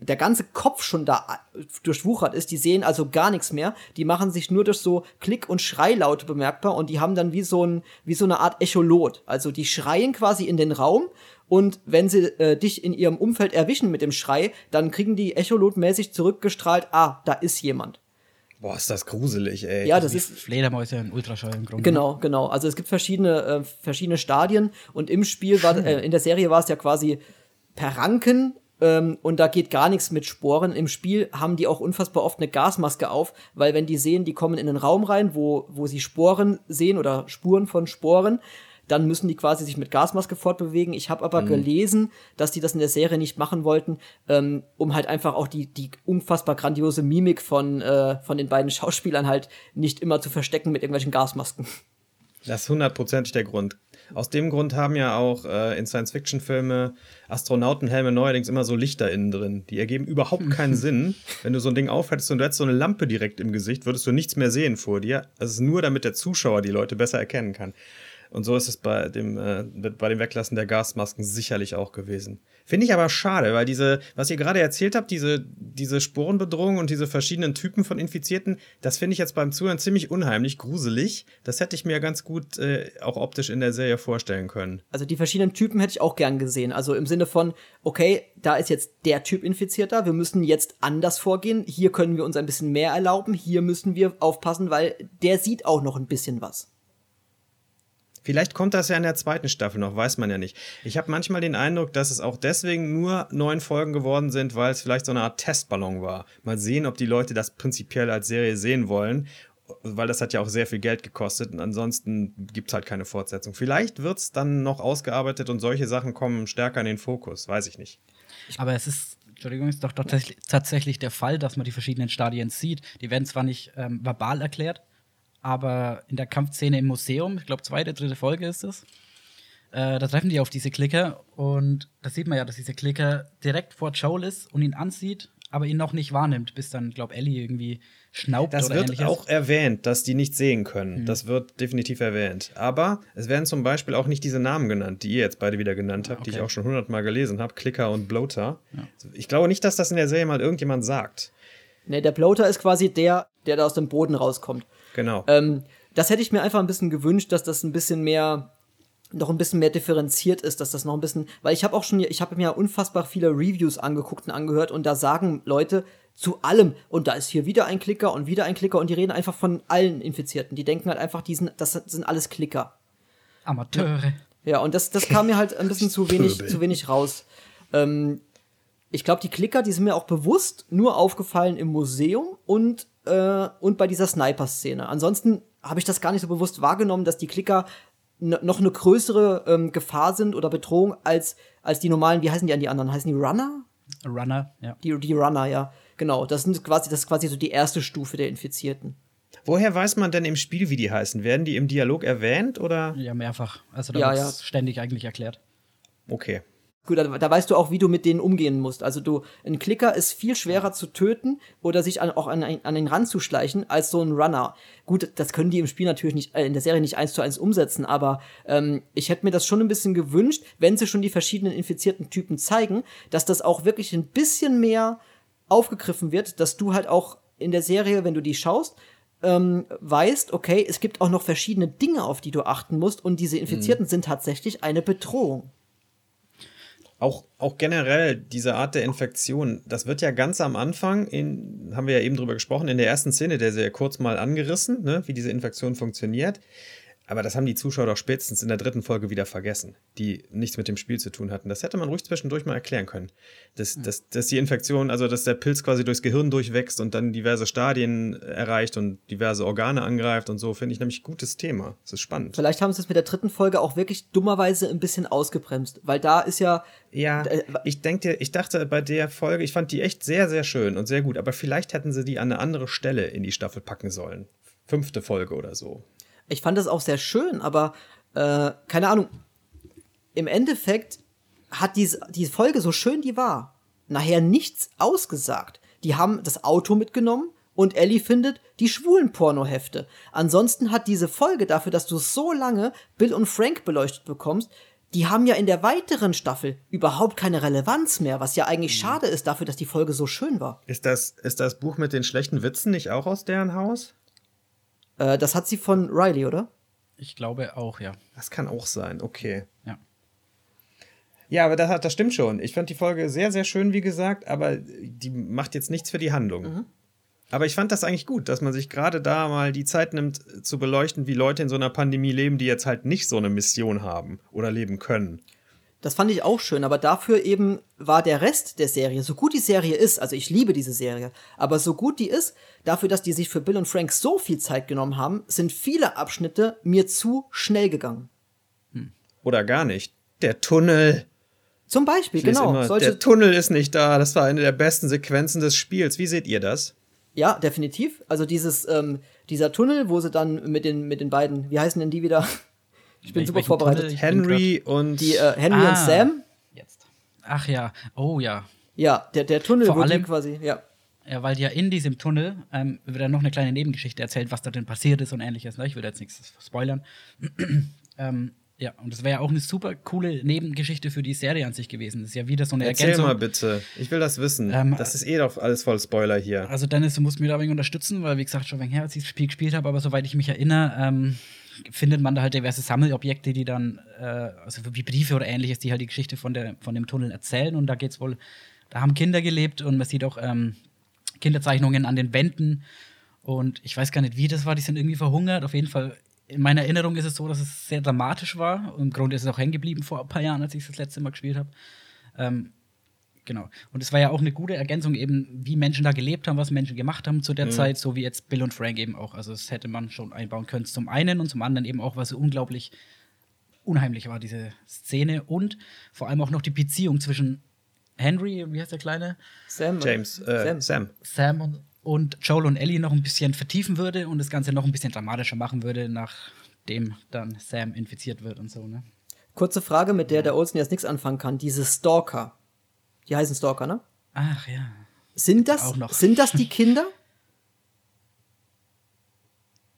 der ganze Kopf schon da äh, durchwuchert ist. Die sehen also gar nichts mehr. Die machen sich nur durch so Klick- und Schreilaute bemerkbar und die haben dann wie so, ein, wie so eine Art Echolot. Also die schreien quasi in den Raum und wenn sie äh, dich in ihrem Umfeld erwischen mit dem Schrei, dann kriegen die echolotmäßig zurückgestrahlt, ah, da ist jemand. Boah, ist das gruselig, ey. Ja, das ist Fledermäuse in Ultraschall im Grunde. Genau, genau. Also es gibt verschiedene äh, verschiedene Stadien und im Spiel war äh, in der Serie war es ja quasi per Ranken ähm, und da geht gar nichts mit Sporen. Im Spiel haben die auch unfassbar oft eine Gasmaske auf, weil wenn die sehen, die kommen in den Raum rein, wo wo sie Sporen sehen oder Spuren von Sporen, dann müssen die quasi sich mit Gasmaske fortbewegen. Ich habe aber mhm. gelesen, dass die das in der Serie nicht machen wollten, ähm, um halt einfach auch die, die unfassbar grandiose Mimik von, äh, von den beiden Schauspielern halt nicht immer zu verstecken mit irgendwelchen Gasmasken. Das ist hundertprozentig der Grund. Aus dem Grund haben ja auch äh, in Science-Fiction-Filme Astronautenhelme neuerdings immer so Lichter innen drin. Die ergeben überhaupt *laughs* keinen Sinn. Wenn du so ein Ding aufhältst und du hättest so eine Lampe direkt im Gesicht, würdest du nichts mehr sehen vor dir. Das ist nur, damit der Zuschauer die Leute besser erkennen kann. Und so ist es bei dem, äh, bei dem Weglassen der Gasmasken sicherlich auch gewesen. Finde ich aber schade, weil diese, was ihr gerade erzählt habt, diese, diese Sporenbedrohung und diese verschiedenen Typen von Infizierten, das finde ich jetzt beim Zuhören ziemlich unheimlich, gruselig. Das hätte ich mir ganz gut äh, auch optisch in der Serie vorstellen können. Also die verschiedenen Typen hätte ich auch gern gesehen. Also im Sinne von, okay, da ist jetzt der Typ Infizierter, wir müssen jetzt anders vorgehen. Hier können wir uns ein bisschen mehr erlauben, hier müssen wir aufpassen, weil der sieht auch noch ein bisschen was. Vielleicht kommt das ja in der zweiten Staffel noch, weiß man ja nicht. Ich habe manchmal den Eindruck, dass es auch deswegen nur neun Folgen geworden sind, weil es vielleicht so eine Art Testballon war. Mal sehen, ob die Leute das prinzipiell als Serie sehen wollen, weil das hat ja auch sehr viel Geld gekostet und ansonsten gibt es halt keine Fortsetzung. Vielleicht wird es dann noch ausgearbeitet und solche Sachen kommen stärker in den Fokus, weiß ich nicht. Aber es ist Entschuldigung, ist doch tatsächlich der Fall, dass man die verschiedenen Stadien sieht. Die werden zwar nicht ähm, verbal erklärt, aber in der Kampfszene im Museum, ich glaube, zweite, dritte Folge ist es, äh, da treffen die auf diese Klicker und da sieht man ja, dass dieser Klicker direkt vor Joel ist und ihn ansieht, aber ihn noch nicht wahrnimmt, bis dann, glaube Ellie irgendwie schnaubt das oder wird ähnliches. auch erwähnt, dass die nicht sehen können. Mhm. Das wird definitiv erwähnt. Aber es werden zum Beispiel auch nicht diese Namen genannt, die ihr jetzt beide wieder genannt habt, die ich Okay. auch schon hundertmal gelesen habe, Klicker und Bloater. Ich glaube nicht, dass das in der Serie mal irgendjemand sagt. Ne, der Bloater ist quasi der, der da aus dem Boden rauskommt. Genau. Ähm, das hätte ich mir einfach ein bisschen gewünscht, dass das ein bisschen mehr noch ein bisschen mehr differenziert ist, dass das noch ein bisschen, weil ich habe auch schon, ich habe mir unfassbar viele Reviews angeguckt und angehört und da sagen Leute zu allem und da ist hier wieder ein Klicker und wieder ein Klicker und die reden einfach von allen Infizierten. Die denken halt einfach, die sind, das sind alles Klicker. Amateure. Ja, und das, das kam mir halt ein bisschen zu wenig, zu wenig raus. Ähm, ich glaube, die Klicker, die sind mir auch bewusst nur aufgefallen im Museum und, äh, und bei dieser Sniper-Szene. Ansonsten habe ich das gar nicht so bewusst wahrgenommen, dass die Klicker noch eine größere ähm, Gefahr sind oder Bedrohung als, als die normalen, wie heißen die an die anderen? Heißen die Runner? Runner, ja. Die, die Runner, ja. Genau, das sind quasi, das ist quasi so die erste Stufe der Infizierten. Woher weiß man denn im Spiel, wie die heißen? Werden die im Dialog erwähnt oder? Ja, mehrfach. Also da Ja, wird's ja. ständig eigentlich erklärt. Okay. Gut, da, da weißt du auch, wie du mit denen umgehen musst. Also du, ein Klicker ist viel schwerer zu töten oder sich an, auch an, an den Rand zu schleichen als so ein Runner. Gut, das können die im Spiel natürlich nicht, äh, in der Serie nicht eins zu eins umsetzen, aber ähm, ich hätte mir das schon ein bisschen gewünscht, wenn sie schon die verschiedenen infizierten Typen zeigen, dass das auch wirklich ein bisschen mehr aufgegriffen wird, dass du halt auch in der Serie, wenn du die schaust, ähm, weißt, okay, es gibt auch noch verschiedene Dinge, auf die du achten musst und diese Infizierten sind tatsächlich eine Bedrohung. Auch, auch generell diese Art der Infektion, das wird ja ganz am Anfang, in, haben wir ja eben drüber gesprochen, in der ersten Szene, der sehr kurz mal angerissen, ne, wie diese Infektion funktioniert. Aber das haben die Zuschauer doch spätestens in der dritten Folge wieder vergessen, die nichts mit dem Spiel zu tun hatten. Das hätte man ruhig zwischendurch mal erklären können. Dass, dass, dass die Infektion, also dass der Pilz quasi durchs Gehirn durchwächst und dann diverse Stadien erreicht und diverse Organe angreift und so, finde ich nämlich ein gutes Thema. Das ist spannend. Vielleicht haben sie es mit der dritten Folge auch wirklich dummerweise ein bisschen ausgebremst, weil da ist ja Ja, Äh, ich denke, ich dachte bei der Folge, ich fand die echt sehr, sehr schön und sehr gut, aber vielleicht hätten sie die an eine andere Stelle in die Staffel packen sollen. Fünfte Folge oder so. Ich fand das auch sehr schön, aber äh, keine Ahnung. Im Endeffekt hat diese, die Folge, so schön die war, nachher nichts ausgesagt. Die haben das Auto mitgenommen und Ellie findet die schwulen Pornohefte. Ansonsten hat diese Folge dafür, dass du so lange Bill und Frank beleuchtet bekommst, die haben ja in der weiteren Staffel überhaupt keine Relevanz mehr, was ja eigentlich schade ist dafür, dass die Folge so schön war. Ist das, ist das Buch mit den schlechten Witzen nicht auch aus deren Haus? Äh, das hat sie von Riley, oder? Ich glaube auch, ja. Das kann auch sein, okay. Ja. Ja, aber das, hat- das stimmt schon. Ich fand die Folge sehr, sehr schön, wie gesagt, aber die macht jetzt nichts für die Handlung. Aber ich fand das eigentlich gut, dass man sich gerade da mal die Zeit nimmt, zu beleuchten, wie Leute in so einer Pandemie leben, die jetzt halt nicht so eine Mission haben oder leben können. Das fand ich auch schön, aber dafür eben war der Rest der Serie, so gut die Serie ist, also ich liebe diese Serie, aber so gut die ist, dafür, dass die sich für Bill und Frank so viel Zeit genommen haben, sind viele Abschnitte mir zu schnell gegangen. Oder gar nicht. Der Tunnel. Zum Beispiel, genau, immer, der Tunnel ist nicht da. Das war eine der besten Sequenzen des Spiels. Wie seht ihr das? ja, definitiv. Also dieses, ähm, dieser Tunnel, wo sie dann mit den, mit den beiden, wie heißen denn die wieder? Ich bin super vorbereitet. Henry und. Die äh, Henry ah, und Sam. Jetzt. Ach ja, oh ja. Ja, der, der Tunnel, Vor allem, quasi, ja. Ja, weil ja in diesem Tunnel ähm, wird dann noch eine kleine Nebengeschichte erzählt, was da denn passiert ist und ähnliches. Ne? Ich will jetzt nichts spoilern. *clears throat* ähm, ja, und das wäre ja auch eine super coole Nebengeschichte für die Serie an sich gewesen. Das ist ja wieder so eine Erzähl Ergänzung. mal bitte. Ich will das wissen. Ähm, das ist eh doch alles voll Spoiler hier. Also Dennis, du musst mir da ein wenig unterstützen, weil wie gesagt, schon ein wenig her, als ich das Spiel gespielt habe, aber soweit ich mich erinnere, ähm, findet man da halt diverse Sammelobjekte, die dann, äh, also wie Briefe oder ähnliches, die halt die Geschichte von, der, von dem Tunnel erzählen. Und da geht's wohl, da haben Kinder gelebt und man sieht auch ähm, Kinderzeichnungen an den Wänden. Und ich weiß gar nicht, wie das war, die sind irgendwie verhungert. Auf jeden Fall in meiner Erinnerung ist es so, dass es sehr dramatisch war. Im Grunde ist es auch hängen geblieben vor ein paar Jahren, als ich es das letzte Mal gespielt habe. Ähm, genau. Und es war ja auch eine gute Ergänzung, eben, wie Menschen da gelebt haben, was Menschen gemacht haben zu der mhm. Zeit, so wie jetzt Bill und Frank eben auch. Also, das hätte man schon einbauen können. Zum einen und zum anderen eben auch, was so unglaublich unheimlich war, diese Szene. Und vor allem auch noch die Beziehung zwischen Henry, wie heißt der Kleine? Sam. James. Äh, Sam. Sam. Sam und und Joel und Ellie noch ein bisschen vertiefen würde und das Ganze noch ein bisschen dramatischer machen würde, nachdem dann Sam infiziert wird und so, ne? Kurze Frage, mit der der Olsen jetzt nichts anfangen kann. Diese Stalker. Die heißen Stalker, ne? Ach ja. Sind das, sind das die *laughs* Kinder?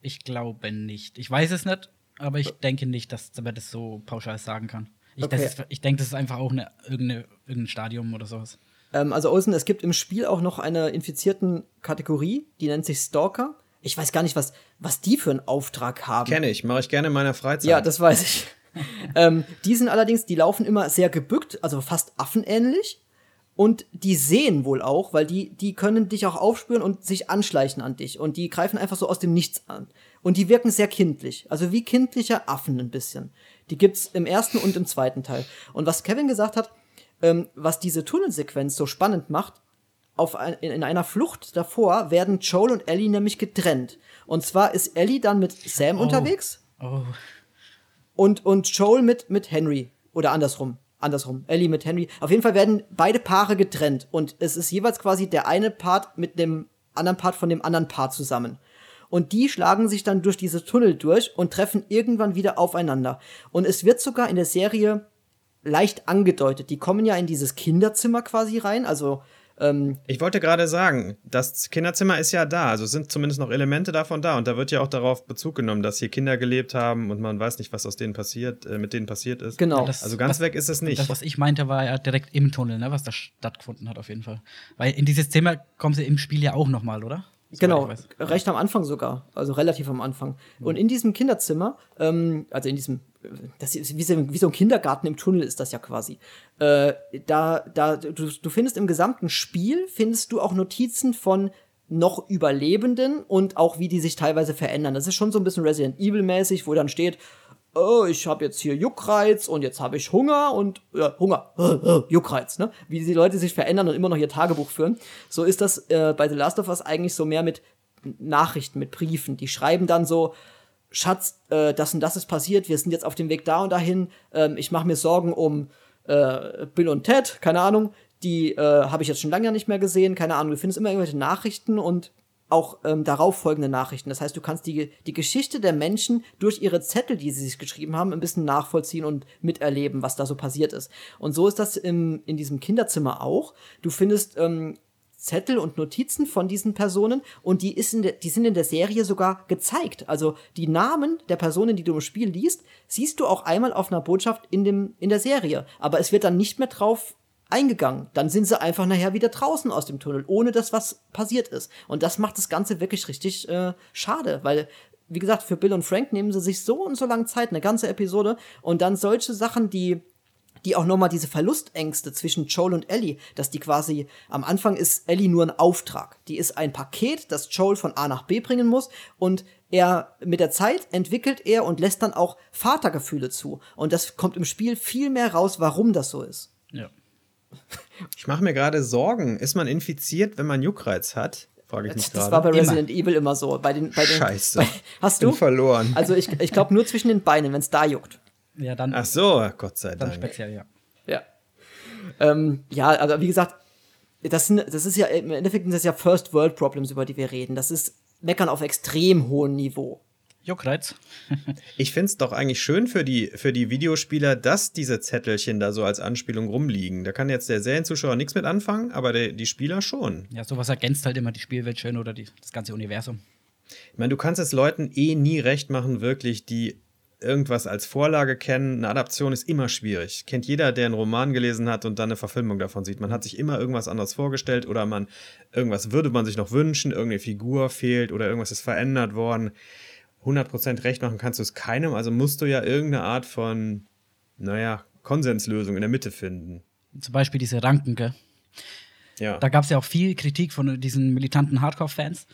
Ich glaube nicht. Ich weiß es nicht, aber ich denke nicht, dass man das so pauschal sagen kann. Ich, okay. ich denke, das ist einfach auch eine, irgendeine, irgendein Stadium oder sowas. Ähm, also Olsen, es gibt im Spiel auch noch eine infizierten Kategorie, die nennt sich Stalker. Ich weiß gar nicht, was, was die für einen Auftrag haben. Kenne ich, mache ich gerne in meiner Freizeit. Ja, das weiß ich. *laughs* ähm, die sind allerdings, die laufen immer sehr gebückt, also fast affenähnlich. Und die sehen wohl auch, weil die, die können dich auch aufspüren und sich anschleichen an dich. Und die greifen einfach so aus dem Nichts an. Und die wirken sehr kindlich. Also wie kindliche Affen ein bisschen. Die gibt's im ersten und im zweiten Teil. Und was Kevin gesagt hat, ähm, was diese Tunnelsequenz so spannend macht, auf ein, in einer Flucht davor werden Joel und Ellie nämlich getrennt. Und zwar ist Ellie dann mit Sam oh. unterwegs. Oh. Und, und Joel mit, mit Henry. Oder andersrum. Andersrum. Ellie mit Henry. Auf jeden Fall werden beide Paare getrennt. Und es ist jeweils quasi der eine Part mit dem anderen Part von dem anderen Paar zusammen. Und die schlagen sich dann durch diese Tunnel durch und treffen irgendwann wieder aufeinander. Und es wird sogar in der Serie leicht angedeutet. Die kommen ja in dieses Kinderzimmer quasi rein, also ähm, ich wollte gerade sagen, das Kinderzimmer ist ja da, also sind zumindest noch Elemente davon da und da wird ja auch darauf Bezug genommen, dass hier Kinder gelebt haben und man weiß nicht, was aus denen passiert, äh, mit denen passiert ist. Genau. Das, also ganz was, weg ist es nicht. Das, was ich meinte, war ja direkt im Tunnel, ne, was da stattgefunden hat auf jeden Fall. Weil in dieses Zimmer kommen sie im Spiel ja auch noch mal, oder? genau, recht am Anfang sogar, also relativ am Anfang. Mhm. Und in diesem Kinderzimmer, ähm, also in diesem das ist wie so, ein Kindergarten im Tunnel ist das ja quasi. Äh, da, da, du, du findest im gesamten Spiel, findest du auch Notizen von noch Überlebenden und auch wie die sich teilweise verändern. Das ist schon so ein bisschen Resident Evil mäßig, wo dann steht, oh, ich habe jetzt hier Juckreiz und jetzt habe ich Hunger und äh, Hunger, *laughs* Juckreiz, ne? Wie die Leute sich verändern und immer noch ihr Tagebuch führen. So ist das äh, bei The Last of Us eigentlich so mehr mit Nachrichten, mit Briefen. Die schreiben dann so, Schatz, äh, das und das ist passiert, wir sind jetzt auf dem Weg da und dahin, ähm, ich mache mir Sorgen um äh, Bill und Ted, keine Ahnung, die äh, habe ich jetzt schon lange nicht mehr gesehen, keine Ahnung, du findest immer irgendwelche Nachrichten und auch ähm, darauf folgende Nachrichten. Das heißt, du kannst die, die Geschichte der Menschen durch ihre Zettel, die sie sich geschrieben haben, ein bisschen nachvollziehen und miterleben, was da so passiert ist. Und so ist das im, in diesem Kinderzimmer auch. Du findest ähm, Zettel und Notizen von diesen Personen und die, ist in der, die sind in der Serie sogar gezeigt. Also die Namen der Personen, die du im Spiel liest, siehst du auch einmal auf einer Botschaft in, dem, in der Serie. Aber es wird dann nicht mehr drauf eingegangen. Dann sind sie einfach nachher wieder draußen aus dem Tunnel, ohne dass was passiert ist. Und das macht das Ganze wirklich richtig äh, schade, weil wie gesagt, für Bill und Frank nehmen sie sich so und so lange Zeit, eine ganze Episode, und dann solche Sachen, die die auch nochmal diese Verlustängste zwischen Joel und Ellie, dass die quasi, am Anfang ist Ellie nur ein Auftrag. Die ist ein Paket, das Joel von A nach B bringen muss und er, mit der Zeit entwickelt er und lässt dann auch Vatergefühle zu. Und das kommt im Spiel viel mehr raus, warum das so ist. Ja. *laughs* Ich mache mir gerade Sorgen. Ist man infiziert, wenn man Juckreiz hat? Frage ich mich Das war bei Resident immer. Evil immer so. Bei den, bei den, Scheiße. Bei, *laughs* hast du? Bin verloren. Also ich, ich glaube nur zwischen den Beinen, wenn es da juckt. Ja, dann. Ach so, Gott sei Dank. Dann speziell, ja. Ja. Ähm, ja, also wie gesagt, das, sind, das ist ja im Endeffekt sind das ja First World Problems, über die wir reden. Das ist Meckern auf extrem hohem Niveau. Juckreiz. *laughs* ich finde es doch eigentlich schön für die, für die Videospieler, dass diese Zettelchen da so als Anspielung rumliegen. Da kann jetzt der Serienzuschauer nichts mit anfangen, aber der, die Spieler schon. Ja, sowas ergänzt halt immer die Spielwelt schön oder die, das ganze Universum. Ich meine, du kannst es Leuten eh nie recht machen, wirklich, die irgendwas als Vorlage kennen. Eine Adaption ist immer schwierig. Kennt jeder, der einen Roman gelesen hat und dann eine Verfilmung davon sieht. Man hat sich immer irgendwas anderes vorgestellt oder man irgendwas würde man sich noch wünschen, irgendeine Figur fehlt oder irgendwas ist verändert worden. 100% recht machen kannst du es keinem, also musst du ja irgendeine Art von, naja, Konsenslösung in der Mitte finden. Zum Beispiel diese Ranken, gell? Ja. Da gab es ja auch viel Kritik von diesen militanten Hardcore-Fans.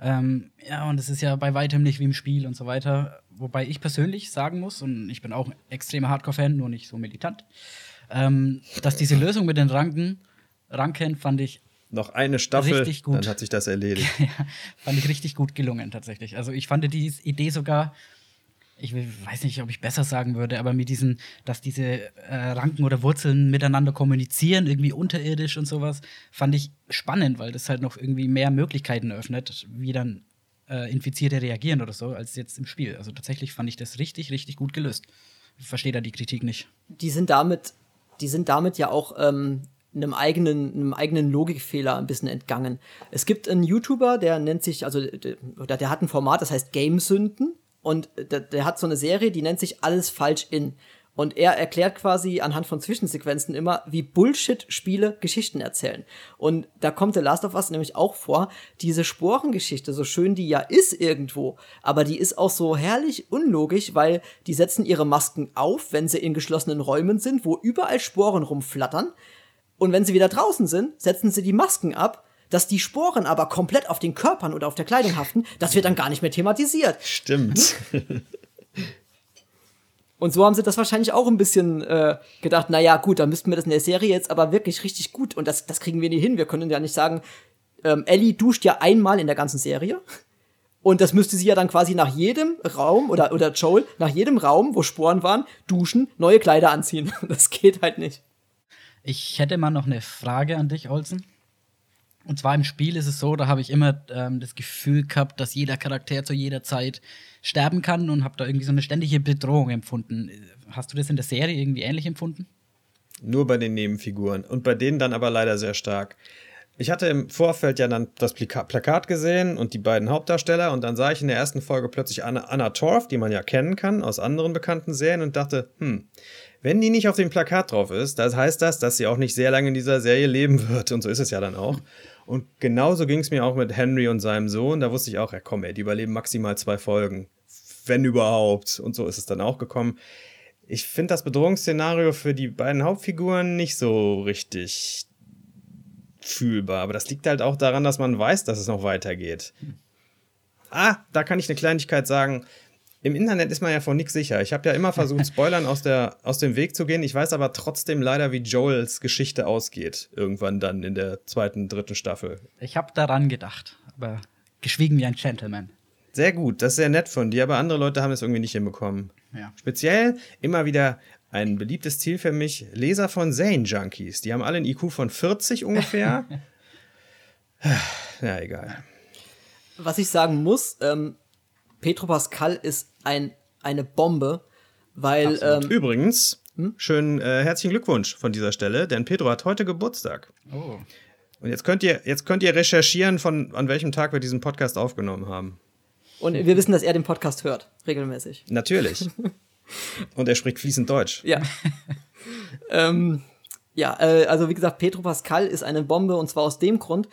Ähm, ja, und es ist ja bei weitem nicht wie im Spiel und so weiter. Wobei ich persönlich sagen muss, und ich bin auch ein extremer Hardcore-Fan, nur nicht so militant, ähm, dass diese Lösung mit den Ranken, Ranken fand ich noch eine Staffel, dann hat sich das erledigt. *laughs* ja, fand ich richtig gut gelungen tatsächlich. Also ich fand die Idee sogar, ich weiß nicht, ob ich besser sagen würde, aber mit diesen, dass diese äh, Ranken oder Wurzeln miteinander kommunizieren, irgendwie unterirdisch und sowas, fand ich spannend, weil das halt noch irgendwie mehr Möglichkeiten öffnet, wie dann äh, Infizierte reagieren oder so, als jetzt im Spiel. Also tatsächlich fand ich das richtig, richtig gut gelöst. Ich verstehe da die Kritik nicht. Die sind damit, die sind damit ja auch ähm, einem eigenen, einem eigenen Logikfehler ein bisschen entgangen. Es gibt einen YouTuber, der nennt sich, also der, der hat ein Format, das heißt Gamesünden. Und der, der hat so eine Serie, die nennt sich Alles falsch in. Und er erklärt quasi anhand von Zwischensequenzen immer, wie Bullshit-Spiele Geschichten erzählen. Und da kommt The Last of Us nämlich auch vor, diese Sporengeschichte, so schön die ja ist irgendwo, aber die ist auch so herrlich unlogisch, weil die setzen ihre Masken auf, wenn sie in geschlossenen Räumen sind, wo überall Sporen rumflattern. Und wenn sie wieder draußen sind, setzen sie die Masken ab, dass die Sporen aber komplett auf den Körpern oder auf der Kleidung haften, das wird dann gar nicht mehr thematisiert. Stimmt. Und so haben sie das wahrscheinlich auch ein bisschen äh, gedacht, naja, gut, dann müssten wir das in der Serie jetzt aber wirklich richtig gut und das, das kriegen wir nie hin. Wir können ja nicht sagen, ähm, Ellie duscht ja einmal in der ganzen Serie. Und das müsste sie ja dann quasi nach jedem Raum oder, oder Joel, nach jedem Raum, wo Sporen waren, duschen, neue Kleider anziehen. *laughs* Das geht halt nicht. Ich hätte mal noch eine Frage an dich, Olsen. Und zwar im Spiel ist es so, da habe ich immer ähm, das Gefühl gehabt, dass jeder Charakter zu jeder Zeit sterben kann und habe da irgendwie so eine ständige Bedrohung empfunden. Hast du das in der Serie irgendwie ähnlich empfunden? Nur bei den Nebenfiguren und bei denen dann aber leider sehr stark. Ich hatte im Vorfeld ja dann das Plakat gesehen und die beiden Hauptdarsteller und dann sah ich in der ersten Folge plötzlich Anna, Anna Torf, die man ja kennen kann aus anderen bekannten Serien und dachte, hm, wenn die nicht auf dem Plakat drauf ist, das heißt das, dass sie auch nicht sehr lange in dieser Serie leben wird. Und so ist es ja dann auch. Und genauso ging es mir auch mit Henry und seinem Sohn. Da wusste ich auch, ja komm, ey, die überleben maximal zwei Folgen. Wenn überhaupt. Und so ist es dann auch gekommen. Ich finde das Bedrohungsszenario für die beiden Hauptfiguren nicht so richtig fühlbar. Aber das liegt halt auch daran, dass man weiß, dass es noch weitergeht. Ah, da kann ich eine Kleinigkeit sagen. Im Internet ist man ja von nichts sicher. Ich habe ja immer versucht, *laughs* Spoilern aus, der, aus dem Weg zu gehen. Ich weiß aber trotzdem leider, wie Joels Geschichte ausgeht. Irgendwann dann in der zweiten, dritten Staffel. Ich habe daran gedacht, aber geschwiegen wie ein Gentleman. Sehr gut, das ist sehr nett von dir, aber andere Leute haben es irgendwie nicht hinbekommen. Ja. Speziell immer wieder ein beliebtes Ziel für mich: Leser von Zane Junkies. Die haben alle ein IQ von 40 ungefähr. *laughs* ja, egal. Was ich sagen muss, ähm, Petro Pascal ist ein, eine Bombe, weil. Ähm, Übrigens, hm? schönen äh, herzlichen Glückwunsch von dieser Stelle, denn Pedro hat heute Geburtstag. Oh. Und jetzt könnt ihr, jetzt könnt ihr recherchieren, von an welchem Tag wir diesen Podcast aufgenommen haben. Und wir wissen, dass er den Podcast hört, regelmäßig. Natürlich. *laughs* Und er spricht fließend Deutsch. Ja. *laughs* ähm, ja, äh, also wie gesagt, Petro Pascal ist eine Bombe und zwar aus dem Grund,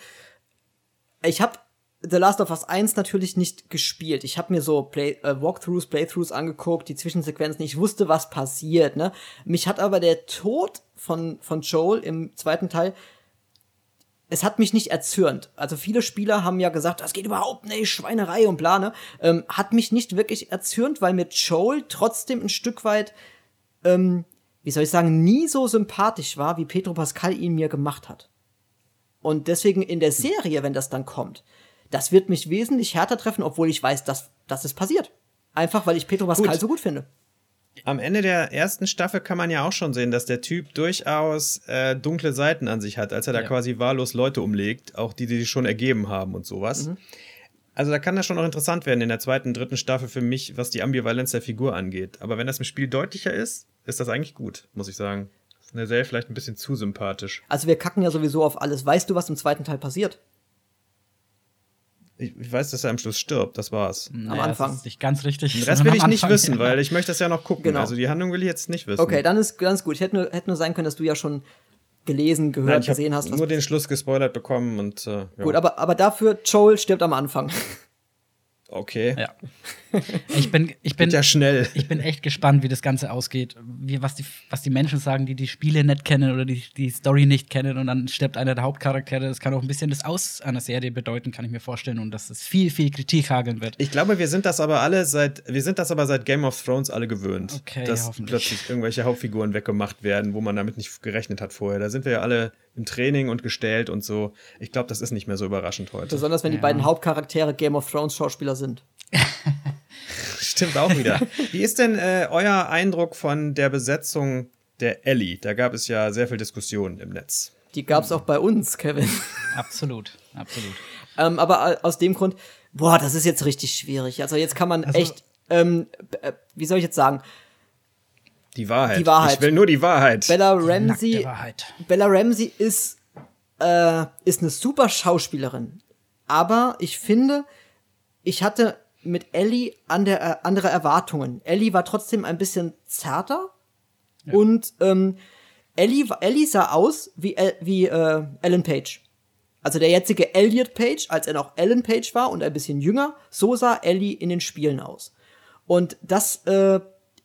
ich habe The Last of Us 1 natürlich nicht gespielt. Ich habe mir so Play äh, Walkthroughs, Playthroughs angeguckt, die Zwischensequenzen. Ich wusste, was passiert. Ne? Mich hat aber der Tod von, von Joel im zweiten Teil, es hat mich nicht erzürnt. Also viele Spieler haben ja gesagt, das geht überhaupt nicht, Schweinerei und Plane. Ähm, hat mich nicht wirklich erzürnt, weil mir Joel trotzdem ein Stück weit, ähm, wie soll ich sagen, nie so sympathisch war, wie Pedro Pascal ihn mir gemacht hat. Und deswegen in der Serie, wenn das dann kommt, das wird mich wesentlich härter treffen, obwohl ich weiß, dass, dass es passiert. Einfach, weil ich Pedro Pascal gut. so gut finde. Am Ende der ersten Staffel kann man ja auch schon sehen, dass der Typ durchaus äh, dunkle Seiten an sich hat, als er da ja. quasi wahllos Leute umlegt, auch die, die sich schon ergeben haben und sowas. Mhm. Also da kann das schon noch interessant werden in der zweiten, dritten Staffel für mich, was die Ambivalenz der Figur angeht. Aber wenn das im Spiel deutlicher ist, ist das eigentlich gut, muss ich sagen. Eine Serie vielleicht ein bisschen zu sympathisch. Also wir kacken ja sowieso auf alles. Weißt du, was im zweiten Teil passiert? Ich, ich weiß, dass er am Schluss stirbt, das war's. Naja, Am Anfang. Das ist nicht ganz richtig. Den Rest will ich nicht wissen, *laughs* weil ich möchte das ja noch gucken. Genau. Also die Handlung will ich jetzt nicht wissen. Okay, dann ist ganz gut. Ich hätte nur, hätte nur sein können, dass du ja schon gelesen, gehört, Nein, ich gesehen habe hast. Nur den Schluss gespoilert bekommen und äh, ja. gut, aber, aber dafür, Joel stirbt am Anfang. Okay. Ja. Ich bin, ich bin, ja schnell. ich bin echt gespannt, wie das Ganze ausgeht. Wie, was, die, was die Menschen sagen, die die Spiele nicht kennen oder die die Story nicht kennen und dann stirbt einer der Hauptcharaktere. Das kann auch ein bisschen das Aus einer Serie bedeuten, kann ich mir vorstellen. Und dass es viel, viel Kritik hageln wird. Ich glaube, wir sind das aber alle seit, wir sind das aber seit Game of Thrones alle gewöhnt, Okay, dass plötzlich irgendwelche Hauptfiguren weggemacht werden, wo man damit nicht gerechnet hat vorher. Da sind wir ja alle im Training und gestellt und so. Ich glaube, das ist nicht mehr so überraschend heute. Besonders wenn die Ja. beiden Hauptcharaktere Game of Thrones Schauspieler sind. *laughs* Stimmt auch wieder. Wie ist denn äh, euer Eindruck von der Besetzung der Ellie? Da gab es ja sehr viel Diskussion im Netz. Die gab's auch bei uns, Kevin. Absolut, absolut. ähm, aber aus dem Grund, boah, das ist jetzt richtig schwierig. Also jetzt kann man Also- echt, ähm, äh, wie soll ich jetzt sagen, Die Wahrheit. Die Wahrheit. Ich will nur die Wahrheit. Bella Ramsey, Wahrheit. Bella Ramsey ist, äh, ist eine super Schauspielerin. Aber ich finde, ich hatte mit Ellie andere, äh, andere Erwartungen. Ellie war trotzdem ein bisschen zarter. Und ähm, Ellie, Ellie sah aus wie, El- wie äh, Ellen Page. Also der jetzige Elliot Page, als er noch Ellen Page war und ein bisschen jünger, so sah Ellie in den Spielen aus. Und das, äh,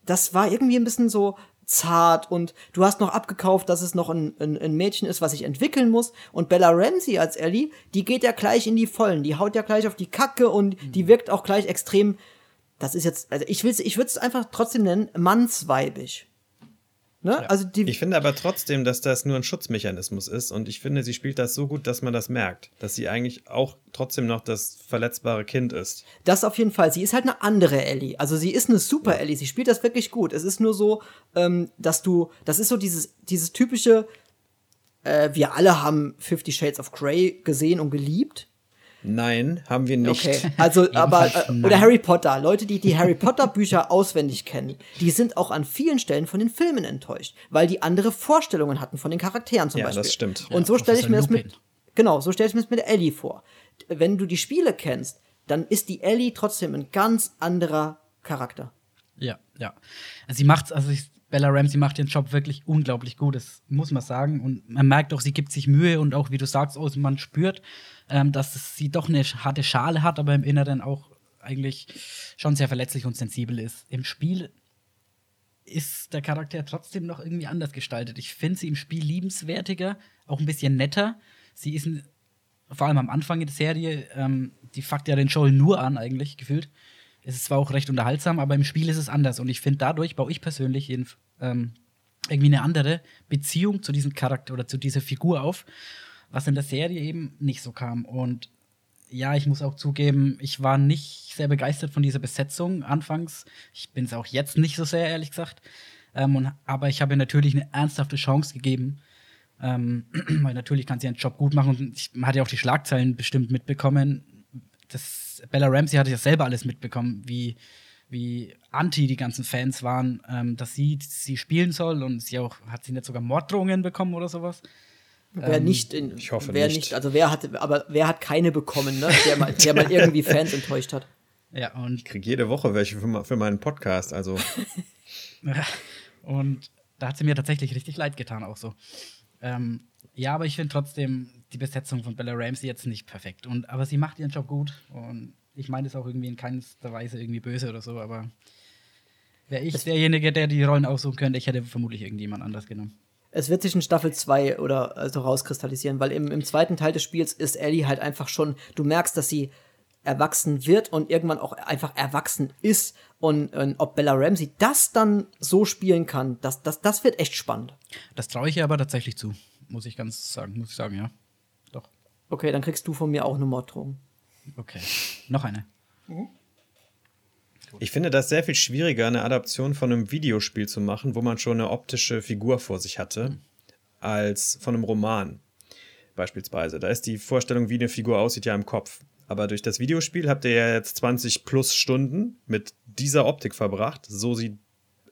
das war irgendwie ein bisschen so zart und du hast noch abgekauft, dass es noch ein, ein, ein Mädchen ist, was sich entwickeln muss. Und Bella Ramsey als Ellie, die geht ja gleich in die Vollen, die haut ja gleich auf die Kacke und die wirkt auch gleich extrem. Das ist jetzt, also ich will's, ich würde es einfach trotzdem nennen, mannsweibig. Ne? Also die, Ich finde aber trotzdem, dass das nur ein Schutzmechanismus ist und ich finde, sie spielt das so gut, dass man das merkt, dass sie eigentlich auch trotzdem noch das verletzbare Kind ist. Das auf jeden Fall. Sie ist halt eine andere Ellie. Also sie ist eine super Ellie. Sie spielt das wirklich gut. Es ist nur so, ähm, dass du, das ist so dieses, dieses typische, äh, wir alle haben Fifty Shades of Grey gesehen und geliebt. Nein, haben wir nicht. Okay, *laughs* also aber äh, oder Harry Potter, Leute, die die Harry Potter Bücher auswendig kennen, die sind auch an vielen Stellen von den Filmen enttäuscht, weil die andere Vorstellungen hatten von den Charakteren zum Ja, Beispiel. das stimmt. Und Ja, so stelle ich mir das Professor mit genau, so stelle ich mir das mit der Ellie vor. Wenn du die Spiele kennst, dann ist die Ellie trotzdem ein ganz anderer Charakter. Ja, ja. Sie macht, also ich, Bella Ramsey macht ihren Job wirklich unglaublich gut, das muss man sagen. Und man merkt auch, sie gibt sich Mühe und auch, wie du sagst, oh, man spürt, ähm, dass sie doch eine harte Schale hat, aber im Inneren auch eigentlich schon sehr verletzlich und sensibel ist. Im Spiel ist der Charakter trotzdem noch irgendwie anders gestaltet. Ich finde sie im Spiel liebenswertiger, auch ein bisschen netter. Sie ist ein, vor allem am Anfang der Serie, ähm, die fuckt ja den Joel nur an, eigentlich, gefühlt. Es ist zwar auch recht unterhaltsam, aber im Spiel ist es anders. Und ich finde, dadurch baue ich persönlich jeden, ähm, irgendwie eine andere Beziehung zu diesem Charakter oder zu dieser Figur auf, was in der Serie eben nicht so kam. Und ja, ich muss auch zugeben, ich war nicht sehr begeistert von dieser Besetzung anfangs. Ich bin es auch jetzt nicht so sehr, ehrlich gesagt. Ähm, und, aber ich habe ihr natürlich eine ernsthafte Chance gegeben. Ähm, *clears throat* weil natürlich kann sie ihren Job gut machen. Und ich, man hat ja auch die Schlagzeilen bestimmt mitbekommen. Das, Bella Ramsey hatte ja selber alles mitbekommen, wie, wie anti die ganzen Fans waren, ähm, dass sie sie spielen soll. Und sie auch, hat sie nicht sogar Morddrohungen bekommen oder sowas? Wer Ähm, nicht in, ich hoffe wer nicht. Also wer hat, aber wer hat keine bekommen, ne? Der mal, der mal irgendwie *laughs* Fans enttäuscht hat. Ja, und Ich kriege jede Woche welche für, für meinen Podcast, also *laughs* Und da hat sie mir tatsächlich richtig leid getan, auch so. Ähm, ja, aber ich finde trotzdem die Besetzung von Bella Ramsey jetzt nicht perfekt. Und, aber sie macht ihren Job gut. Und ich meine es auch irgendwie in keinster Weise irgendwie böse oder so, aber wäre ich derjenige, der die Rollen aussuchen könnte, ich hätte vermutlich irgendjemand anders genommen. Es wird sich in Staffel 2 oder also rauskristallisieren, weil im, im zweiten Teil des Spiels ist Ellie halt einfach schon, du merkst, dass sie erwachsen wird und irgendwann auch einfach erwachsen ist. Und, und ob Bella Ramsey das dann so spielen kann, das, das, das wird echt spannend. Das traue ich ihr aber tatsächlich zu, muss ich ganz sagen, muss ich sagen, ja. Doch. Okay, dann kriegst du von mir auch eine Morddrohung. Okay. Noch eine. Ich finde das sehr viel schwieriger, eine Adaption von einem Videospiel zu machen, wo man schon eine optische Figur vor sich hatte, als von einem Roman. Beispielsweise. Da ist die Vorstellung, wie eine Figur aussieht, ja im Kopf. Aber durch das Videospiel habt ihr ja jetzt 20 plus Stunden mit dieser Optik verbracht. So sieht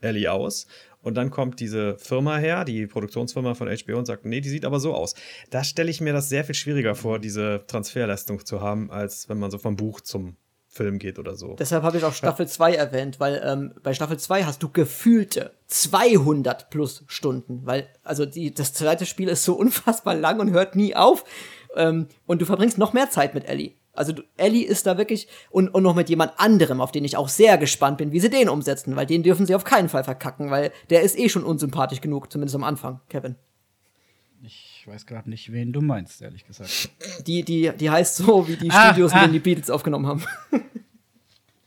Ellie aus. Und dann kommt diese Firma her, die Produktionsfirma von HBO, und sagt, nee, die sieht aber so aus. Da stelle ich mir das sehr viel schwieriger vor, diese Transferleistung zu haben, als wenn man so vom Buch zum Film geht oder so. Deshalb habe ich auch Staffel 2 erwähnt, weil ähm, bei Staffel 2 hast du gefühlte 200 plus Stunden, weil also die, das zweite Spiel ist so *laughs* unfassbar lang und hört nie auf ähm, und du verbringst noch mehr Zeit mit Ellie. Also du, Ellie ist da wirklich und, und noch mit jemand anderem, auf den ich auch sehr gespannt bin, wie sie den umsetzen, weil den dürfen sie auf keinen Fall verkacken, weil der ist eh schon unsympathisch genug, zumindest am Anfang, Kevin. Ich weiß gerade nicht, wen du meinst, ehrlich gesagt. Die, die, die heißt so, wie die ah, Studios, ah. in denen die Beatles aufgenommen haben.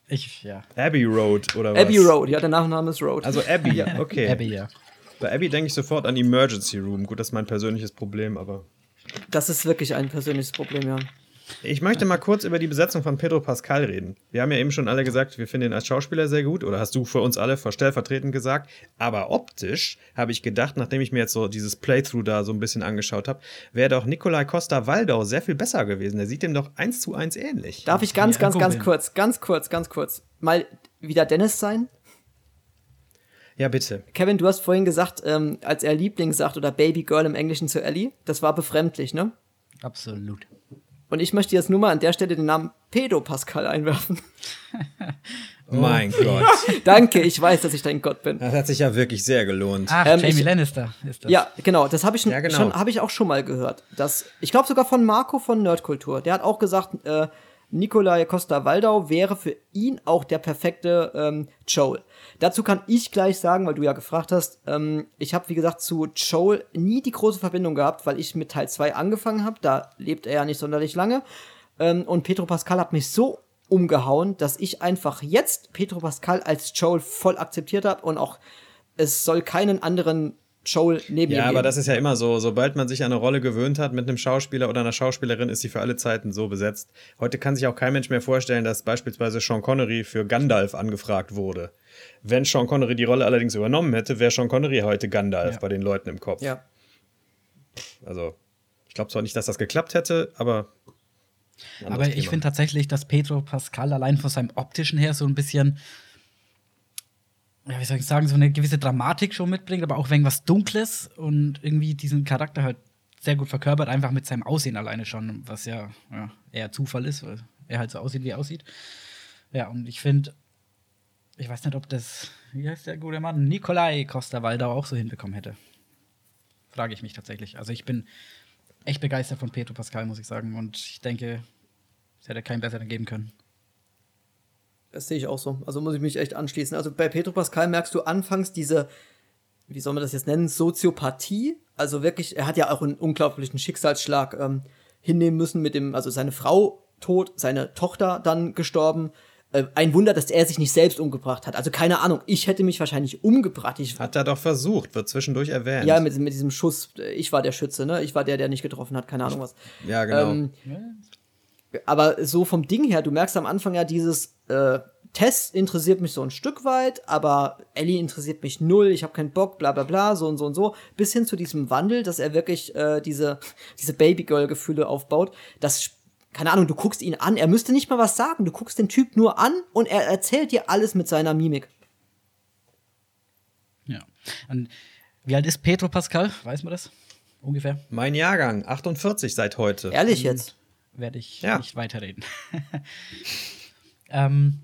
Ich, ja. Abbey Road, oder was? Abbey Road, ja, der Nachname ist Road. Also Abbey, ja. okay. Abbey, ja. Bei Abbey denke ich sofort an Emergency Room. Gut, das ist mein persönliches Problem, aber. Das ist wirklich ein persönliches Problem, ja. Ich möchte mal kurz über die Besetzung von Pedro Pascal reden. Wir haben ja eben schon alle gesagt, wir finden ihn als Schauspieler sehr gut, oder hast du für uns alle stellvertretend gesagt. Aber optisch habe ich gedacht, nachdem ich mir jetzt so dieses Playthrough da so ein bisschen angeschaut habe, wäre doch Nikolai Costa-Waldau sehr viel besser gewesen. Der sieht dem doch eins zu eins ähnlich. Darf ich ganz, ganz, ganz kurz, ganz kurz, ganz kurz mal wieder Dennis sein? Ja, bitte. Kevin, du hast vorhin gesagt, ähm, als er Liebling sagt oder Baby Girl im Englischen zu Ellie, das war befremdlich, ne? Absolut. Und ich möchte jetzt nur mal an der Stelle den Namen Pedo Pascal einwerfen. oh. *laughs* Mein Gott. *laughs* Danke, ich weiß, dass ich dein Gott bin. Das hat sich ja wirklich sehr gelohnt. Ach, ähm, Jamie ich, Lannister ist das. Ja, genau, das habe ich, ja, genau. hab ich auch schon mal gehört. Das, ich glaube sogar von Marco von Nerdkultur. Der hat auch gesagt, äh, Nikolai Costa-Waldau wäre für ihn auch der perfekte ähm, Joel. Dazu kann ich gleich sagen, weil du ja gefragt hast, ähm, ich habe, wie gesagt, zu Joel nie die große Verbindung gehabt, weil ich mit Teil 2 angefangen habe. Da lebt er ja nicht sonderlich lange. Ähm, und Petro Pascal hat mich so umgehauen, dass ich einfach jetzt Petro Pascal als Joel voll akzeptiert habe und auch es soll keinen anderen Joel neben ja, ihm. Ja, aber das ist ja immer so. Sobald man sich an eine Rolle gewöhnt hat mit einem Schauspieler oder einer Schauspielerin, ist sie für alle Zeiten so besetzt. Heute kann sich auch kein Mensch mehr vorstellen, dass beispielsweise Sean Connery für Gandalf angefragt wurde. Wenn Sean Connery die Rolle allerdings übernommen hätte, wäre Sean Connery heute Gandalf ja. bei den Leuten im Kopf. Ja. Also, ich glaube zwar nicht, dass das geklappt hätte, aber. Aber ich finde tatsächlich, dass Pedro Pascal allein von seinem optischen her so ein bisschen ja, wie soll ich sagen, so eine gewisse Dramatik schon mitbringt, aber auch irgendwas Dunkles und irgendwie diesen Charakter halt sehr gut verkörpert, einfach mit seinem Aussehen alleine schon, was ja, ja eher Zufall ist, weil er halt so aussieht, wie er aussieht. Ja, und ich finde, ich weiß nicht, ob das, wie heißt der gute Mann, Nikolai Costa-Waldau auch so hinbekommen hätte. Frage ich mich tatsächlich. Also ich bin echt begeistert von Pedro Pascal, muss ich sagen. Und ich denke, es hätte keinen besseren geben können. Das sehe ich auch so. Also muss ich mich echt anschließen. Also bei Petro Pascal merkst du anfangs diese, wie soll man das jetzt nennen, Soziopathie. Also wirklich, er hat ja auch einen unglaublichen Schicksalsschlag ähm, hinnehmen müssen mit dem, also seine Frau tot, seine Tochter dann gestorben. Äh, ein Wunder, dass er sich nicht selbst umgebracht hat. Also keine Ahnung, ich hätte mich wahrscheinlich umgebracht. Ich, hat er doch versucht, wird zwischendurch erwähnt. Ja, mit, mit diesem Schuss, ich war der Schütze, ne? Ich war der, der nicht getroffen hat, keine Ahnung was. Ja, genau. Ähm, aber so vom Ding her, du merkst am Anfang ja dieses äh, Tess interessiert mich so ein Stück weit, aber Ellie interessiert mich null, ich habe keinen Bock, bla bla bla, so und so und so, bis hin zu diesem Wandel, dass er wirklich äh, diese, *laughs* diese Babygirl-Gefühle aufbaut. Das, keine Ahnung, du guckst ihn an, er müsste nicht mal was sagen, du guckst den Typ nur an und er erzählt dir alles mit seiner Mimik. Ja. Und wie alt ist Pedro Pascal? Weiß man das? Ungefähr? Mein Jahrgang, 48 seit heute. Ehrlich jetzt? Werde ich ja. nicht weiterreden. *laughs* ähm,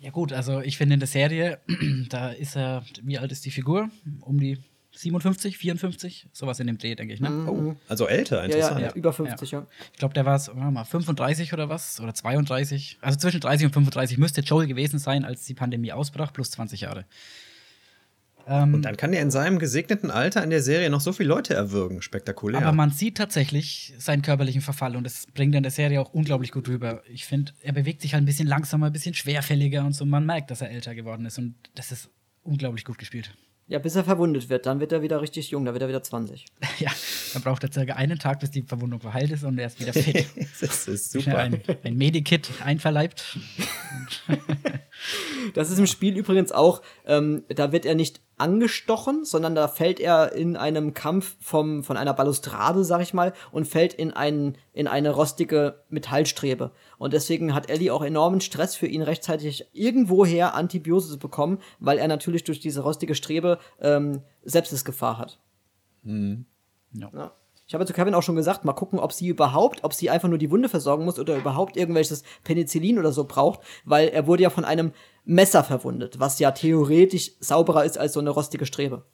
ja, gut, also ich finde in der Serie, *clears throat* da ist er, wie alt ist die Figur? Um die 57, 54, sowas in dem Dreh, denke ich, ne? Mhm. Oh, also älter, interessant. Ja, ja, über 50, ja. ja. Ich glaube, der war es, mal 35 oder was, oder 32. Also zwischen 30 und 35 müsste Joel gewesen sein, als die Pandemie ausbrach, plus 20 Jahre. Ähm, und dann kann er in seinem gesegneten Alter in der Serie noch so viele Leute erwürgen. Spektakulär. Aber man sieht tatsächlich seinen körperlichen Verfall und das bringt er in der Serie auch unglaublich gut rüber. Ich finde, er bewegt sich halt ein bisschen langsamer, ein bisschen schwerfälliger und so. Man merkt, dass er älter geworden ist und das ist unglaublich gut gespielt. Ja, bis er verwundet wird, dann wird er wieder richtig jung, dann wird er wieder 20. *laughs* ja, dann braucht er circa einen Tag, bis die Verwundung verheilt ist und er ist wieder fit. *laughs* das ist super. Ein, ein Medikit einverleibt. *laughs* das ist im Spiel übrigens auch, ähm, da wird er nicht angestochen, sondern da fällt er in einem Kampf vom, von einer Balustrade, sag ich mal, und fällt in, einen, in eine rostige Metallstrebe. Und deswegen hat Ellie auch enormen Stress für ihn rechtzeitig irgendwoher Antibiosis bekommen, weil er natürlich durch diese rostige Strebe ähm, Sepsisgefahr hat. Mhm. Ja. ja. Ich habe zu Kevin auch schon gesagt, mal gucken, ob sie überhaupt, ob sie einfach nur die Wunde versorgen muss oder überhaupt irgendwelches Penicillin oder so braucht, weil er wurde ja von einem Messer verwundet, was ja theoretisch sauberer ist als so eine rostige Strebe.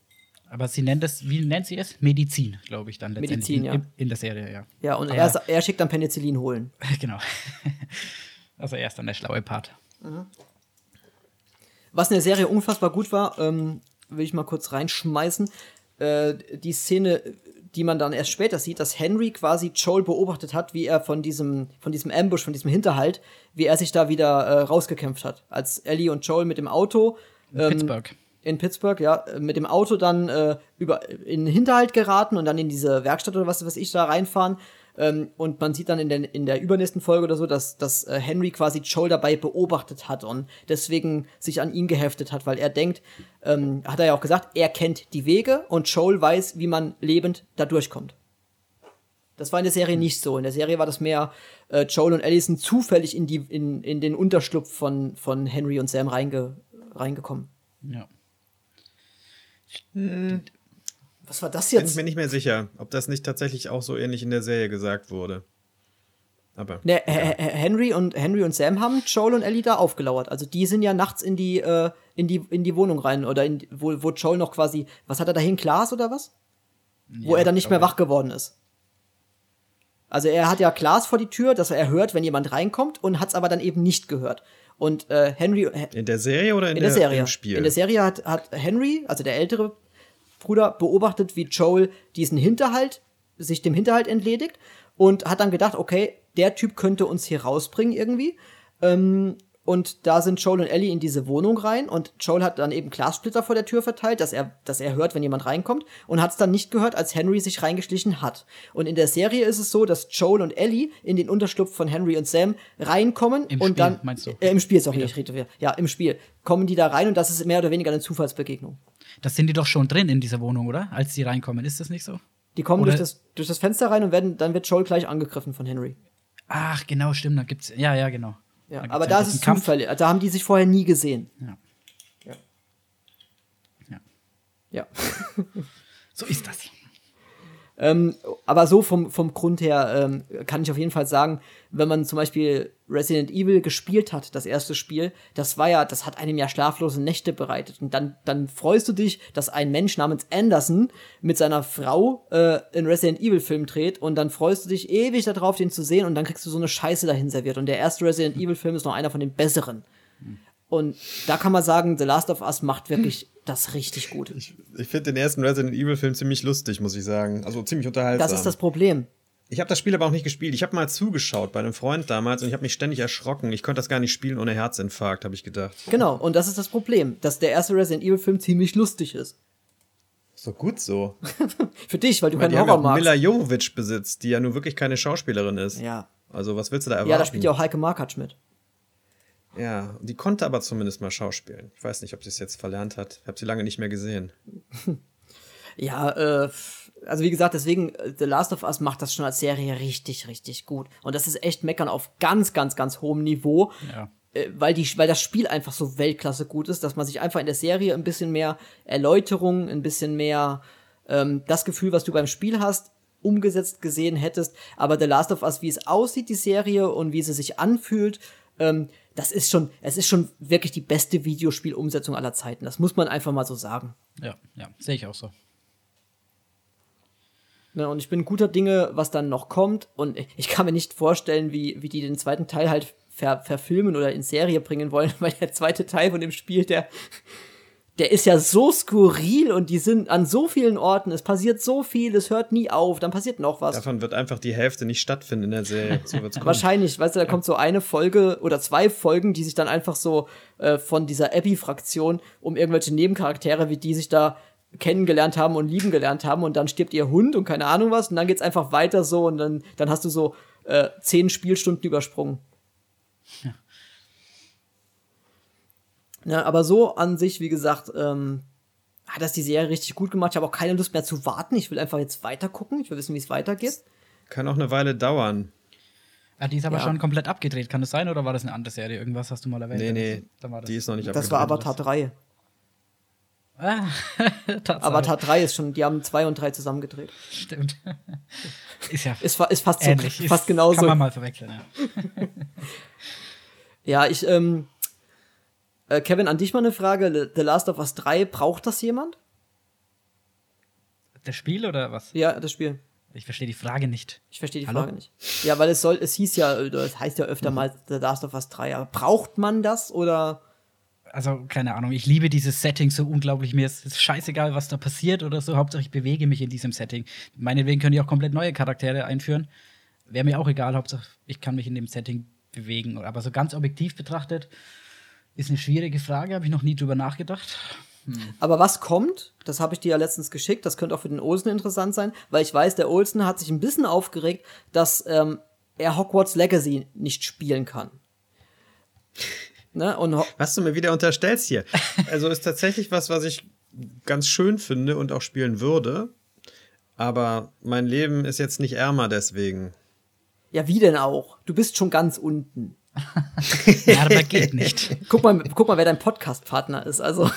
Aber sie nennt es, wie nennt sie es? Medizin, glaube ich dann letztendlich. Medizin, ja. In, in, der Serie, ja. Ja, und er, er, schickt dann Penicillin holen. *laughs* genau. *laughs* also er ist dann der schlaue Part. Mhm. Was in der Serie unfassbar gut war, ähm, will ich mal kurz reinschmeißen. Äh, die Szene, die man dann erst später sieht, dass Henry quasi Joel beobachtet hat, wie er von diesem, von diesem Ambush, von diesem Hinterhalt, wie er sich da wieder äh, rausgekämpft hat. Als Ellie und Joel mit dem Auto in ähm, Pittsburgh. In Pittsburgh, ja, mit dem Auto dann äh, über in den Hinterhalt geraten und dann in diese Werkstatt oder was weiß ich da reinfahren ähm, und man sieht dann in der, in der übernächsten Folge oder so, dass, dass äh, Henry quasi Joel dabei beobachtet hat und deswegen sich an ihn geheftet hat, weil er denkt, ähm, hat er ja auch gesagt, er kennt die Wege und Joel weiß, wie man lebend da durchkommt. Das war in der Serie nicht so. In der Serie war das mehr, äh, Joel und Allison zufällig in, die, in, in den Unterschlupf von, von Henry und Sam reinge, reingekommen. Ja. Hm. Was war das jetzt? Bin ich mir nicht mehr sicher, ob das nicht tatsächlich auch so ähnlich in der Serie gesagt wurde. Aber. Ne, ja. Henry, und, Henry und Sam haben Joel und Ellie da aufgelauert. Also die sind ja nachts in die, äh, in die, in die Wohnung rein. Oder in, wo, wo Joel noch quasi. Was hat er dahin? Glas oder was? Ja, wo er dann nicht mehr wach geworden ist. Also er hat ja Glas vor die Tür, dass er hört, wenn jemand reinkommt und hat es aber dann eben nicht gehört. Und äh, Henry. In der Serie oder in, in der, der, Serie? Im Spiel? In der Serie hat, hat Henry, also der ältere Bruder beobachtet, wie Joel diesen Hinterhalt, sich dem Hinterhalt entledigt und hat dann gedacht, okay, der Typ könnte uns hier rausbringen irgendwie. Ähm, und da sind Joel und Ellie in diese Wohnung rein und Joel hat dann eben Glassplitter vor der Tür verteilt, dass er, dass er hört, wenn jemand reinkommt und hat es dann nicht gehört, als Henry sich reingeschlichen hat. Und in der Serie ist es so, dass Joel und Ellie in den Unterschlupf von Henry und Sam reinkommen Im und Spiel, dann meinst du? Äh, im Spiel ist auch nicht richtig. Ja, im Spiel kommen die da rein und das ist mehr oder weniger eine Zufallsbegegnung. Das sind die doch schon drin in dieser Wohnung, oder? Als die reinkommen, ist das nicht so? Die kommen durch das, durch das Fenster rein und werden, dann wird Joel gleich angegriffen von Henry. Ach, genau, stimmt. Da gibt's, ja, ja, genau. Ja, da aber da ist es Zufall. Da haben die sich vorher nie gesehen. Ja. Ja. Ja. ja. *laughs* so ist das. Ähm, aber so vom, vom Grund her ähm, kann ich auf jeden Fall sagen, wenn man zum Beispiel Resident Evil gespielt hat, das erste Spiel, das war ja, das hat einem ja schlaflose Nächte bereitet. Und dann, dann freust du dich, dass ein Mensch namens Anderson mit seiner Frau äh, einen Resident Evil Film dreht und dann freust du dich ewig darauf, den zu sehen und dann kriegst du so eine Scheiße dahin serviert. Und der erste Resident Evil Film ist noch einer von den besseren. Und da kann man sagen, The Last of Us macht wirklich das richtig gut. Ich, ich finde den ersten Resident Evil Film ziemlich lustig, muss ich sagen. Also ziemlich unterhaltsam. Das ist das Problem. Ich habe das Spiel aber auch nicht gespielt. Ich habe mal zugeschaut bei einem Freund damals und ich habe mich ständig erschrocken. Ich konnte das gar nicht spielen ohne Herzinfarkt, habe ich gedacht. Genau, und das ist das Problem, dass der erste Resident Evil Film ziemlich lustig ist. Doch gut so. *laughs* Für dich, weil du keinen Horror ja magst. Mila Jovovich besitzt, die ja nur wirklich keine Schauspielerin ist. Ja. Also was willst du da erwarten? Ja, da spielt ja auch Heike Markatsch mit. Ja, die konnte aber zumindest mal schauspielen. Ich weiß nicht, ob sie es jetzt verlernt hat. Ich habe sie lange nicht mehr gesehen. *laughs* ja, äh, also wie gesagt, deswegen, äh, The Last of Us macht das schon als Serie richtig, richtig gut. Und das ist echt meckern auf ganz, ganz, ganz hohem Niveau. Ja. Äh, weil, die, weil das Spiel einfach so Weltklasse gut ist, dass man sich einfach in der Serie ein bisschen mehr Erläuterung, ein bisschen mehr ähm, das Gefühl, was du beim Spiel hast, umgesetzt gesehen hättest. Aber The Last of Us, wie es aussieht, die Serie und wie sie sich anfühlt, ähm, das ist schon, es ist schon wirklich die beste Videospielumsetzung aller Zeiten. Das muss man einfach mal so sagen. Ja, ja, sehe ich auch so. Ne, und ich bin guter Dinge, was dann noch kommt. Und ich kann mir nicht vorstellen, wie, wie die den zweiten Teil halt ver verfilmen oder in Serie bringen wollen, *laughs* weil der zweite Teil von dem Spiel, der, der ist ja so skurril und die sind an so vielen Orten, es passiert so viel, es hört nie auf, dann passiert noch was. Davon wird einfach die Hälfte nicht stattfinden in der Serie. So Wahrscheinlich, weißt du, da kommt so eine Folge oder zwei Folgen, die sich dann einfach so äh, von dieser Abby-Fraktion um irgendwelche Nebencharaktere, wie die sich da kennengelernt haben und lieben gelernt haben und dann stirbt ihr Hund und keine Ahnung was und dann geht's einfach weiter so und dann, dann hast du so äh, zehn Spielstunden übersprungen. Ja. Ja, aber so an sich, wie gesagt, ähm, hat das die Serie richtig gut gemacht. Ich habe auch keine Lust mehr zu warten. Ich will einfach jetzt weiter gucken. Ich will wissen, wie es weitergeht. Kann auch eine Weile dauern. Ja, die ist aber Ja. schon komplett abgedreht. Kann das sein oder war das eine andere Serie? Irgendwas hast du mal erwähnt. Nee, nee, Dann war das. die ist noch nicht Das war abgedreht. Avatar 3. Ah. *laughs* Avatar 3 ist schon, die haben 2 und 3 zusammengedreht. Stimmt. *laughs* ist ja Ist, ist fast, so, ähnlich. Ist- fast genauso. Kann man mal verwechseln, ja. *laughs* Ja, ich, ähm, äh, Kevin, an dich mal eine Frage. The Last of Us 3, braucht das jemand? Das Spiel oder was? Ja, das Spiel. Ich verstehe die Frage nicht. Ich verstehe die Hallo? Frage nicht. Ja, weil es soll, es hieß ja, oder es heißt ja öfter mal The Last of Us 3, aber braucht man das oder? Also, keine Ahnung, ich liebe dieses Setting so unglaublich. Mir ist es scheißegal, was da passiert oder so. Hauptsache, ich bewege mich in diesem Setting. Meinetwegen können die auch komplett neue Charaktere einführen. Wäre mir auch egal, Hauptsache, ich kann mich in dem Setting bewegen. Aber so ganz objektiv betrachtet, ist eine schwierige Frage, habe ich noch nie drüber nachgedacht. Aber was kommt, das habe ich dir ja letztens geschickt, das könnte auch für den Olsen interessant sein, weil ich weiß, der Olsen hat sich ein bisschen aufgeregt, dass ähm, er Hogwarts Legacy nicht spielen kann. Ne? Und Ho Was du mir wieder unterstellst hier. Also ist tatsächlich was, was ich ganz schön finde und auch spielen würde. Aber mein Leben ist jetzt nicht ärmer deswegen. ja, wie denn auch? Du bist schon ganz unten. Ja, aber geht nicht. *laughs* Guck mal, guck mal, wer dein Podcast-Partner ist. Also,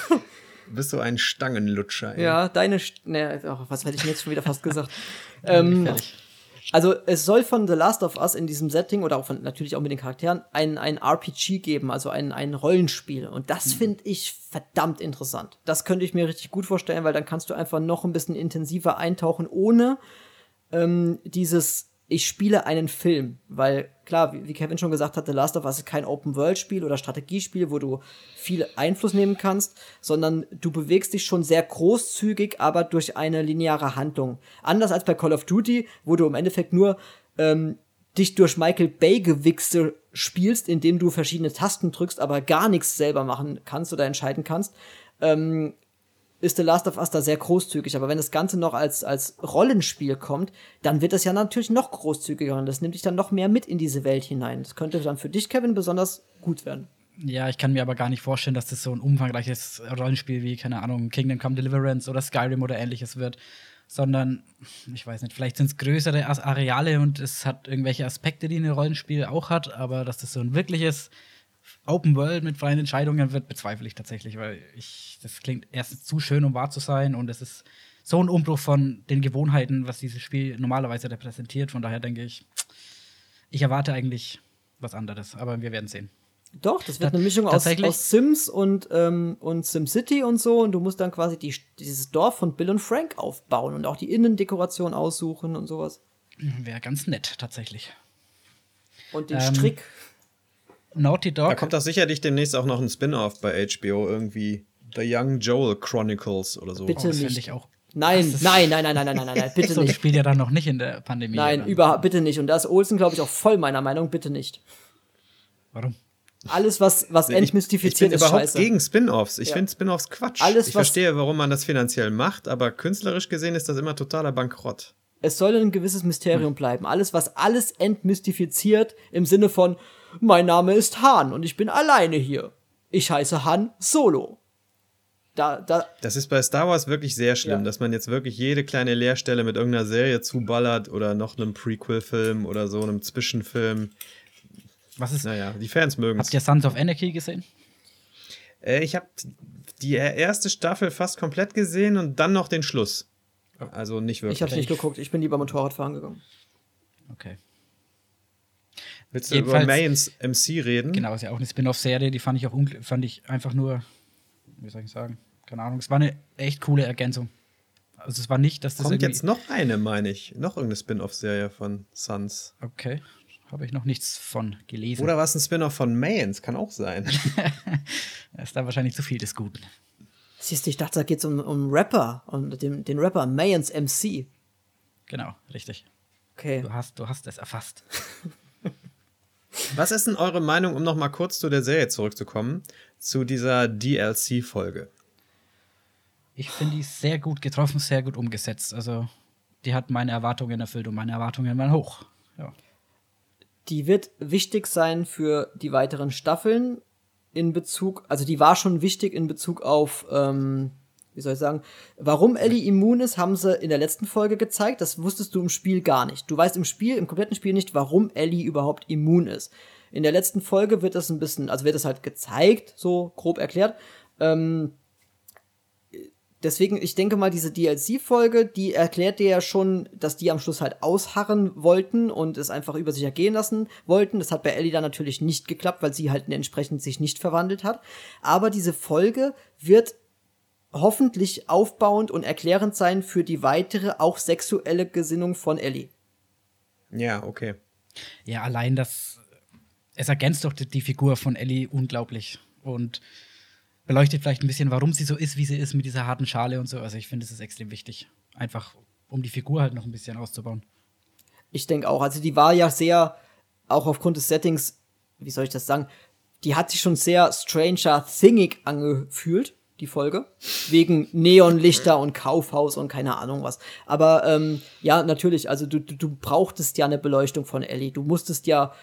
Du bist so ein Stangenlutscher. Ey. ja, deine. St ne, ach, was hätte ich denn jetzt schon wieder fast gesagt? *laughs* ähm, also, es soll von The Last of Us in diesem Setting oder auch von, natürlich auch mit den Charakteren ein, ein RPG geben, also ein, ein Rollenspiel. Und das finde ich verdammt interessant. Das könnte ich mir richtig gut vorstellen, weil dann kannst du einfach noch ein bisschen intensiver eintauchen, ohne ähm, dieses ich spiele einen Film, weil klar, wie, Kevin schon gesagt hat, The Last of Us ist kein Open-World-Spiel oder Strategiespiel, wo du viel Einfluss nehmen kannst, sondern du bewegst dich schon sehr großzügig, aber durch eine lineare Handlung. Anders als bei Call of Duty, wo du im Endeffekt nur ähm, dich durch Michael Bay-Gewichse spielst, indem du verschiedene Tasten drückst, aber gar nichts selber machen kannst oder entscheiden kannst, ähm, ist The Last of Us da sehr großzügig. Aber wenn das Ganze noch als, als Rollenspiel kommt, dann wird das ja natürlich noch großzügiger und das nimmt dich dann noch mehr mit in diese Welt hinein. Das könnte dann für dich, Kevin, besonders gut werden. Ja, ich kann mir aber gar nicht vorstellen, dass das so ein umfangreiches Rollenspiel wie, keine Ahnung, Kingdom Come Deliverance oder Skyrim oder ähnliches wird. Sondern, ich weiß nicht, vielleicht sind es größere Areale und es hat irgendwelche Aspekte, die ein Rollenspiel auch hat, aber dass das so ein wirkliches Open World mit freien Entscheidungen wird, bezweifle ich tatsächlich, weil ich, das klingt erstens zu schön, um wahr zu sein und es ist so ein Umbruch von den Gewohnheiten, was dieses Spiel normalerweise repräsentiert. Von daher denke ich, ich erwarte eigentlich was anderes, aber wir werden sehen. Doch, das wird eine Mischung aus, aus Sims und, ähm, und SimCity und so. Und du musst dann quasi die, dieses Dorf von Bill und Frank aufbauen und auch die Innendekoration aussuchen und sowas. Wäre ganz nett, tatsächlich. Und den Ähm, Strick. Naughty Dog. Da kommt doch sicherlich demnächst auch noch ein Spin-off bei HBO, irgendwie The Young Joel Chronicles oder so. Bitte das fände nicht. ich auch. Nein, das nein, nein, nein, nein, nein, nein, nein, bitte *laughs* so nicht. Spiel ja dann noch nicht in der Pandemie. Nein, überhaupt bitte nicht. Und da ist Olsen, glaube ich, auch voll meiner Meinung, bitte nicht. Warum? Alles, was, was ich, ich entmystifiziert bin ist, überhaupt scheiße. gegen Spin-offs. Ich Ja. finde Spin-offs Quatsch. Alles, ich was- verstehe, warum man das finanziell macht, aber künstlerisch gesehen ist das immer totaler Bankrott. Es soll ein gewisses Mysterium bleiben. Alles, was alles entmystifiziert, im Sinne von, mein Name ist Han und ich bin alleine hier. Ich heiße Han Solo. Da, da, Das ist bei Star Wars wirklich sehr schlimm, Ja. dass man jetzt wirklich jede kleine Leerstelle mit irgendeiner Serie zuballert oder noch einem Prequel-Film oder so einem Zwischenfilm. Was ist. Naja, die Fans mögen es. Habt ihr Sons of Anarchy gesehen? Äh, ich habe die erste Staffel fast komplett gesehen und dann noch den Schluss. Also nicht wirklich. ich hab's nicht geguckt. Ich bin lieber Motorradfahren gegangen. Okay. Willst du Jedenfalls- über Mayans MC reden? Genau, ist ja auch eine Spin-off-Serie, die fand ich auch fand ich einfach nur, wie soll ich sagen, keine Ahnung, es war eine echt coole Ergänzung. Also es war nicht, dass das Kommt jetzt noch eine, meine ich. Noch irgendeine Spin-off-Serie von Sons. Okay, habe ich noch nichts von gelesen. Oder war es ein Spin-off von Mayans? Kann auch sein. *laughs* ist da wahrscheinlich zu viel des Guten. Siehst du, ich dachte, da geht's um, um Rapper und den, den Rapper Mayans MC. Genau, richtig. Okay. Du hast, du hast es erfasst. *laughs* Was ist denn eure Meinung, um noch mal kurz zu der Serie zurückzukommen, zu dieser DLC-Folge? Ich finde die sehr gut getroffen, sehr gut umgesetzt. Also, die hat meine Erwartungen erfüllt und meine Erwartungen waren hoch. Ja. Die wird wichtig sein für die weiteren Staffeln in Bezug, also die war schon wichtig in Bezug auf ähm, wie soll ich sagen, warum Ellie immun ist, haben sie in der letzten Folge gezeigt. Das wusstest du im Spiel gar nicht. Du weißt im Spiel, im kompletten Spiel nicht, warum Ellie überhaupt immun ist. In der letzten Folge wird das ein bisschen, also wird das halt gezeigt, so grob erklärt. Ähm, deswegen, ich denke mal, diese DLC-Folge, die erklärt dir ja schon, dass die am Schluss halt ausharren wollten und es einfach über sich ergehen lassen wollten. Das hat bei Ellie dann natürlich nicht geklappt, weil sie halt entsprechend sich nicht verwandelt hat. Aber diese Folge wird hoffentlich aufbauend und erklärend sein für die weitere, auch sexuelle Gesinnung von Ellie. Ja, okay. Ja, allein das, es ergänzt doch die, die Figur von Ellie unglaublich. Und beleuchtet vielleicht ein bisschen, warum sie so ist, wie sie ist, mit dieser harten Schale und so. Also ich finde, es ist extrem wichtig. Einfach, um die Figur halt noch ein bisschen auszubauen. Ich denke auch. Also die war ja sehr, auch aufgrund des Settings, wie soll ich das sagen, die hat sich schon sehr Stranger Thingig angefühlt, die Folge. Wegen Neonlichter und Kaufhaus und keine Ahnung was. Aber ähm, ja, natürlich, also du, du, du brauchtest ja eine Beleuchtung von Ellie. Du musstest ja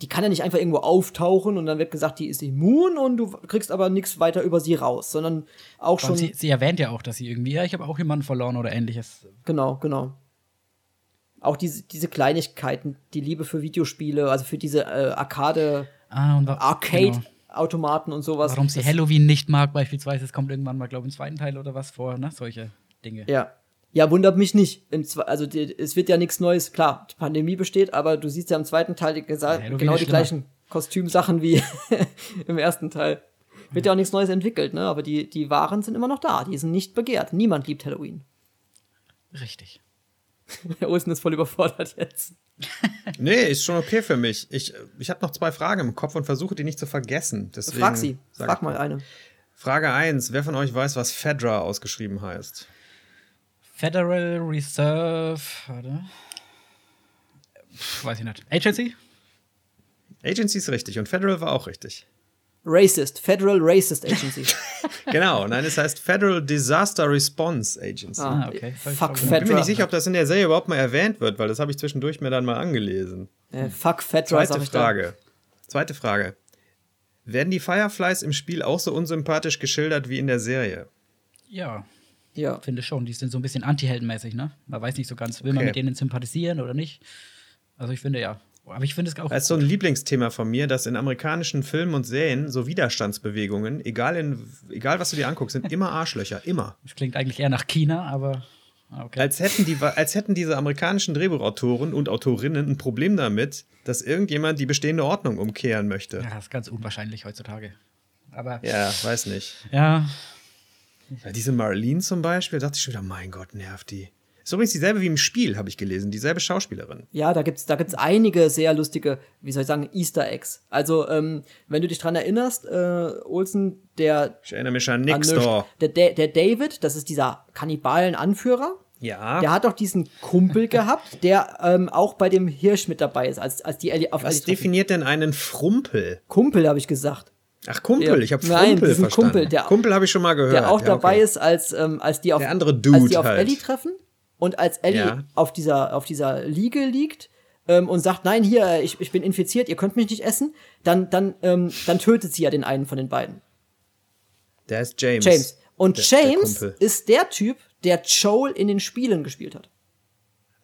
die kann ja nicht einfach irgendwo auftauchen und dann wird gesagt, die ist immun und du kriegst aber nichts weiter über sie raus, sondern auch schon. Sie, sie, erwähnt ja auch, dass sie irgendwie, ja, ich habe auch jemanden verloren oder ähnliches. Genau, genau. Auch diese, diese Kleinigkeiten, die Liebe für Videospiele, also für diese äh, Arcade, ah, Arcade-Automaten genau. Und sowas. Warum sie Halloween nicht mag, beispielsweise, es kommt irgendwann mal, glaube ich, im zweiten Teil oder was vor, ne? Solche Dinge. Ja, ja, wundert mich nicht. also die, es wird ja nichts Neues. Klar, die Pandemie besteht, aber du siehst ja im zweiten Teil die, ja, genau die gleichen Kostümsachen wie *laughs* im ersten Teil. Wird ja auch nichts Neues entwickelt, ne? Aber die, die Waren sind immer noch da. Die sind nicht begehrt. Niemand liebt Halloween. Richtig. Herr *laughs* Olsen ist voll überfordert jetzt. nee, ist schon okay für mich. Ich, ich habe noch zwei Fragen im Kopf und versuche die nicht zu vergessen. Deswegen Frag sie. Frag mal eine. Frage 1. Wer von euch weiß, was Fedra ausgeschrieben heißt? Federal Reserve. Warte. Pff, weiß ich nicht. Agency? Agency ist richtig und Federal war auch richtig. Racist, Federal Racist Agency. *laughs* genau, nein, es heißt Federal Disaster Response Agency. Ah, okay. Fuck Federal. Ich bin mir nicht sicher, ob das in der Serie überhaupt mal erwähnt wird, weil das habe ich zwischendurch mir dann mal angelesen. Äh, fuck Federal. Zweite Frage. Zweite Frage. Werden die Fireflies im Spiel auch so unsympathisch geschildert wie in der Serie? Ja. Ja. Finde schon. Die sind so ein bisschen anti-heldenmäßig, ne? Man weiß nicht so ganz, will okay. man mit denen sympathisieren oder nicht. Also ich finde ja. Aber ich finde es auch. Das ist so ein Lieblingsthema von mir, dass in amerikanischen Filmen und Serien so Widerstandsbewegungen, egal, in, egal was du dir anguckst, sind immer Arschlöcher. Immer. Das klingt eigentlich eher nach China, aber. Ah, okay. Als, hätten die, als hätten diese amerikanischen Drehbuchautoren und Autorinnen ein Problem damit, dass irgendjemand die bestehende Ordnung umkehren möchte. Ja, das ist ganz unwahrscheinlich heutzutage. Aber. Ja, weiß nicht. Ja, ja, diese Marlene zum Beispiel, da dachte ich schon wieder, mein Gott, nervt die. Ist übrigens dieselbe wie im Spiel, habe ich gelesen, dieselbe Schauspielerin. Ja, da gibt's, da gibt's einige sehr lustige, wie soll ich sagen, Easter Eggs. Also, ähm, wenn du dich dran erinnerst, äh, Olsen, der. Ich erinnere mich an nix an der, der David, das ist dieser Kannibalen-Anführer. Ja. Der hat doch diesen Kumpel *laughs* gehabt, der ähm, auch bei dem Hirsch mit dabei ist, als, als die Ellie auf Was definiert denn einen Frumpel? Kumpel, habe ich gesagt. Ach, Kumpel, ja. ich habe Nein, Frumpel verstanden. Kumpel, der, Kumpel habe ich schon mal gehört. Der auch ja, dabei okay. ist, als, ähm, als die auf, der andere Dude als die auf halt. Ellie treffen und als Ellie ja. auf, dieser, auf dieser Liege liegt ähm, und sagt, nein, hier, ich, ich bin infiziert, ihr könnt mich nicht essen, dann, dann, ähm, dann tötet sie ja den einen von den beiden. Der ist James. James. Und der, James der ist der Typ, der Joel in den Spielen gespielt hat.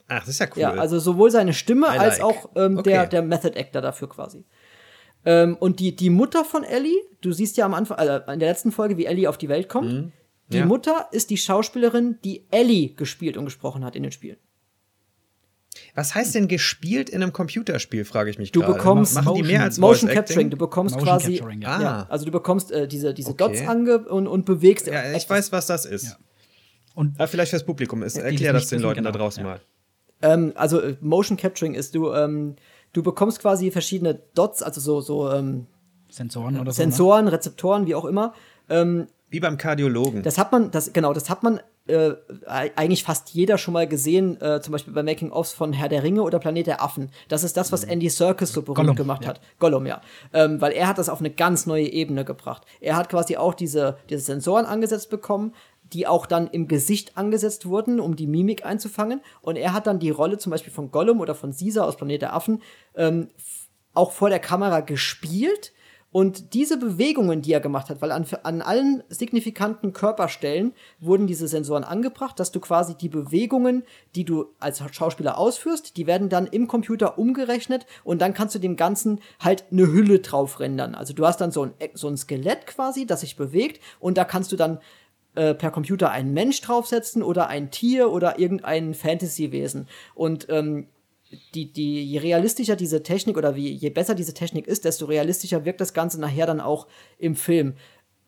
Ach, das ist ja cool. Ja, also sowohl seine Stimme like. als auch ähm, okay. der, der Method Actor dafür quasi. Ähm, und die, die Mutter von Ellie, du siehst ja am Anfang, also in der letzten Folge, wie Ellie auf die Welt kommt. Mhm. Die ja. Mutter ist die Schauspielerin, die Ellie gespielt und gesprochen hat in den Spielen. Was heißt denn gespielt in einem Computerspiel, frage ich mich Du grade. bekommst Machen die mehr als Motion Capturing. Du bekommst Motion quasi, Capturing, ja. ja. also du bekommst äh, diese, diese okay. Dots ange und, und bewegst. Ja, ich weiß, was das ist. Ja. Und ah, vielleicht fürs Publikum ist. Erklär das den Leuten genau. da draußen mal. Ähm, also äh, Motion Capturing ist du ähm, du bekommst quasi verschiedene Dots, also so, so ähm, Sensoren oder so. Sensoren, ne? Rezeptoren, wie auch immer. Ähm, wie beim Kardiologen. Das hat man, das, genau, das hat man äh, eigentlich fast jeder schon mal gesehen, äh, zum Beispiel bei Making-ofs von Herr der Ringe oder Planet der Affen. Das ist das, was mhm. Andy Serkis so berühmt Gollum, gemacht ja. hat. Gollum, ja. Ähm, weil er hat das auf eine ganz neue Ebene gebracht. Er hat quasi auch diese, diese Sensoren angesetzt bekommen, die auch dann im Gesicht angesetzt wurden, um die Mimik einzufangen. Und er hat dann die Rolle zum Beispiel von Gollum oder von Caesar aus Planet der Affen ähm, auch vor der Kamera gespielt Und diese Bewegungen, die er gemacht hat, weil an, an allen signifikanten Körperstellen wurden diese Sensoren angebracht, dass du quasi die Bewegungen, die du als Schauspieler ausführst, die werden dann im Computer umgerechnet und dann kannst du dem Ganzen halt eine Hülle drauf rendern. Also du hast dann so ein, so ein Skelett quasi, das sich bewegt und da kannst du dann äh, per Computer einen Mensch draufsetzen oder ein Tier oder irgendein Fantasy-Wesen. Und ähm, die, die, je realistischer diese Technik oder wie, je besser diese Technik ist, desto realistischer wirkt das Ganze nachher dann auch im Film.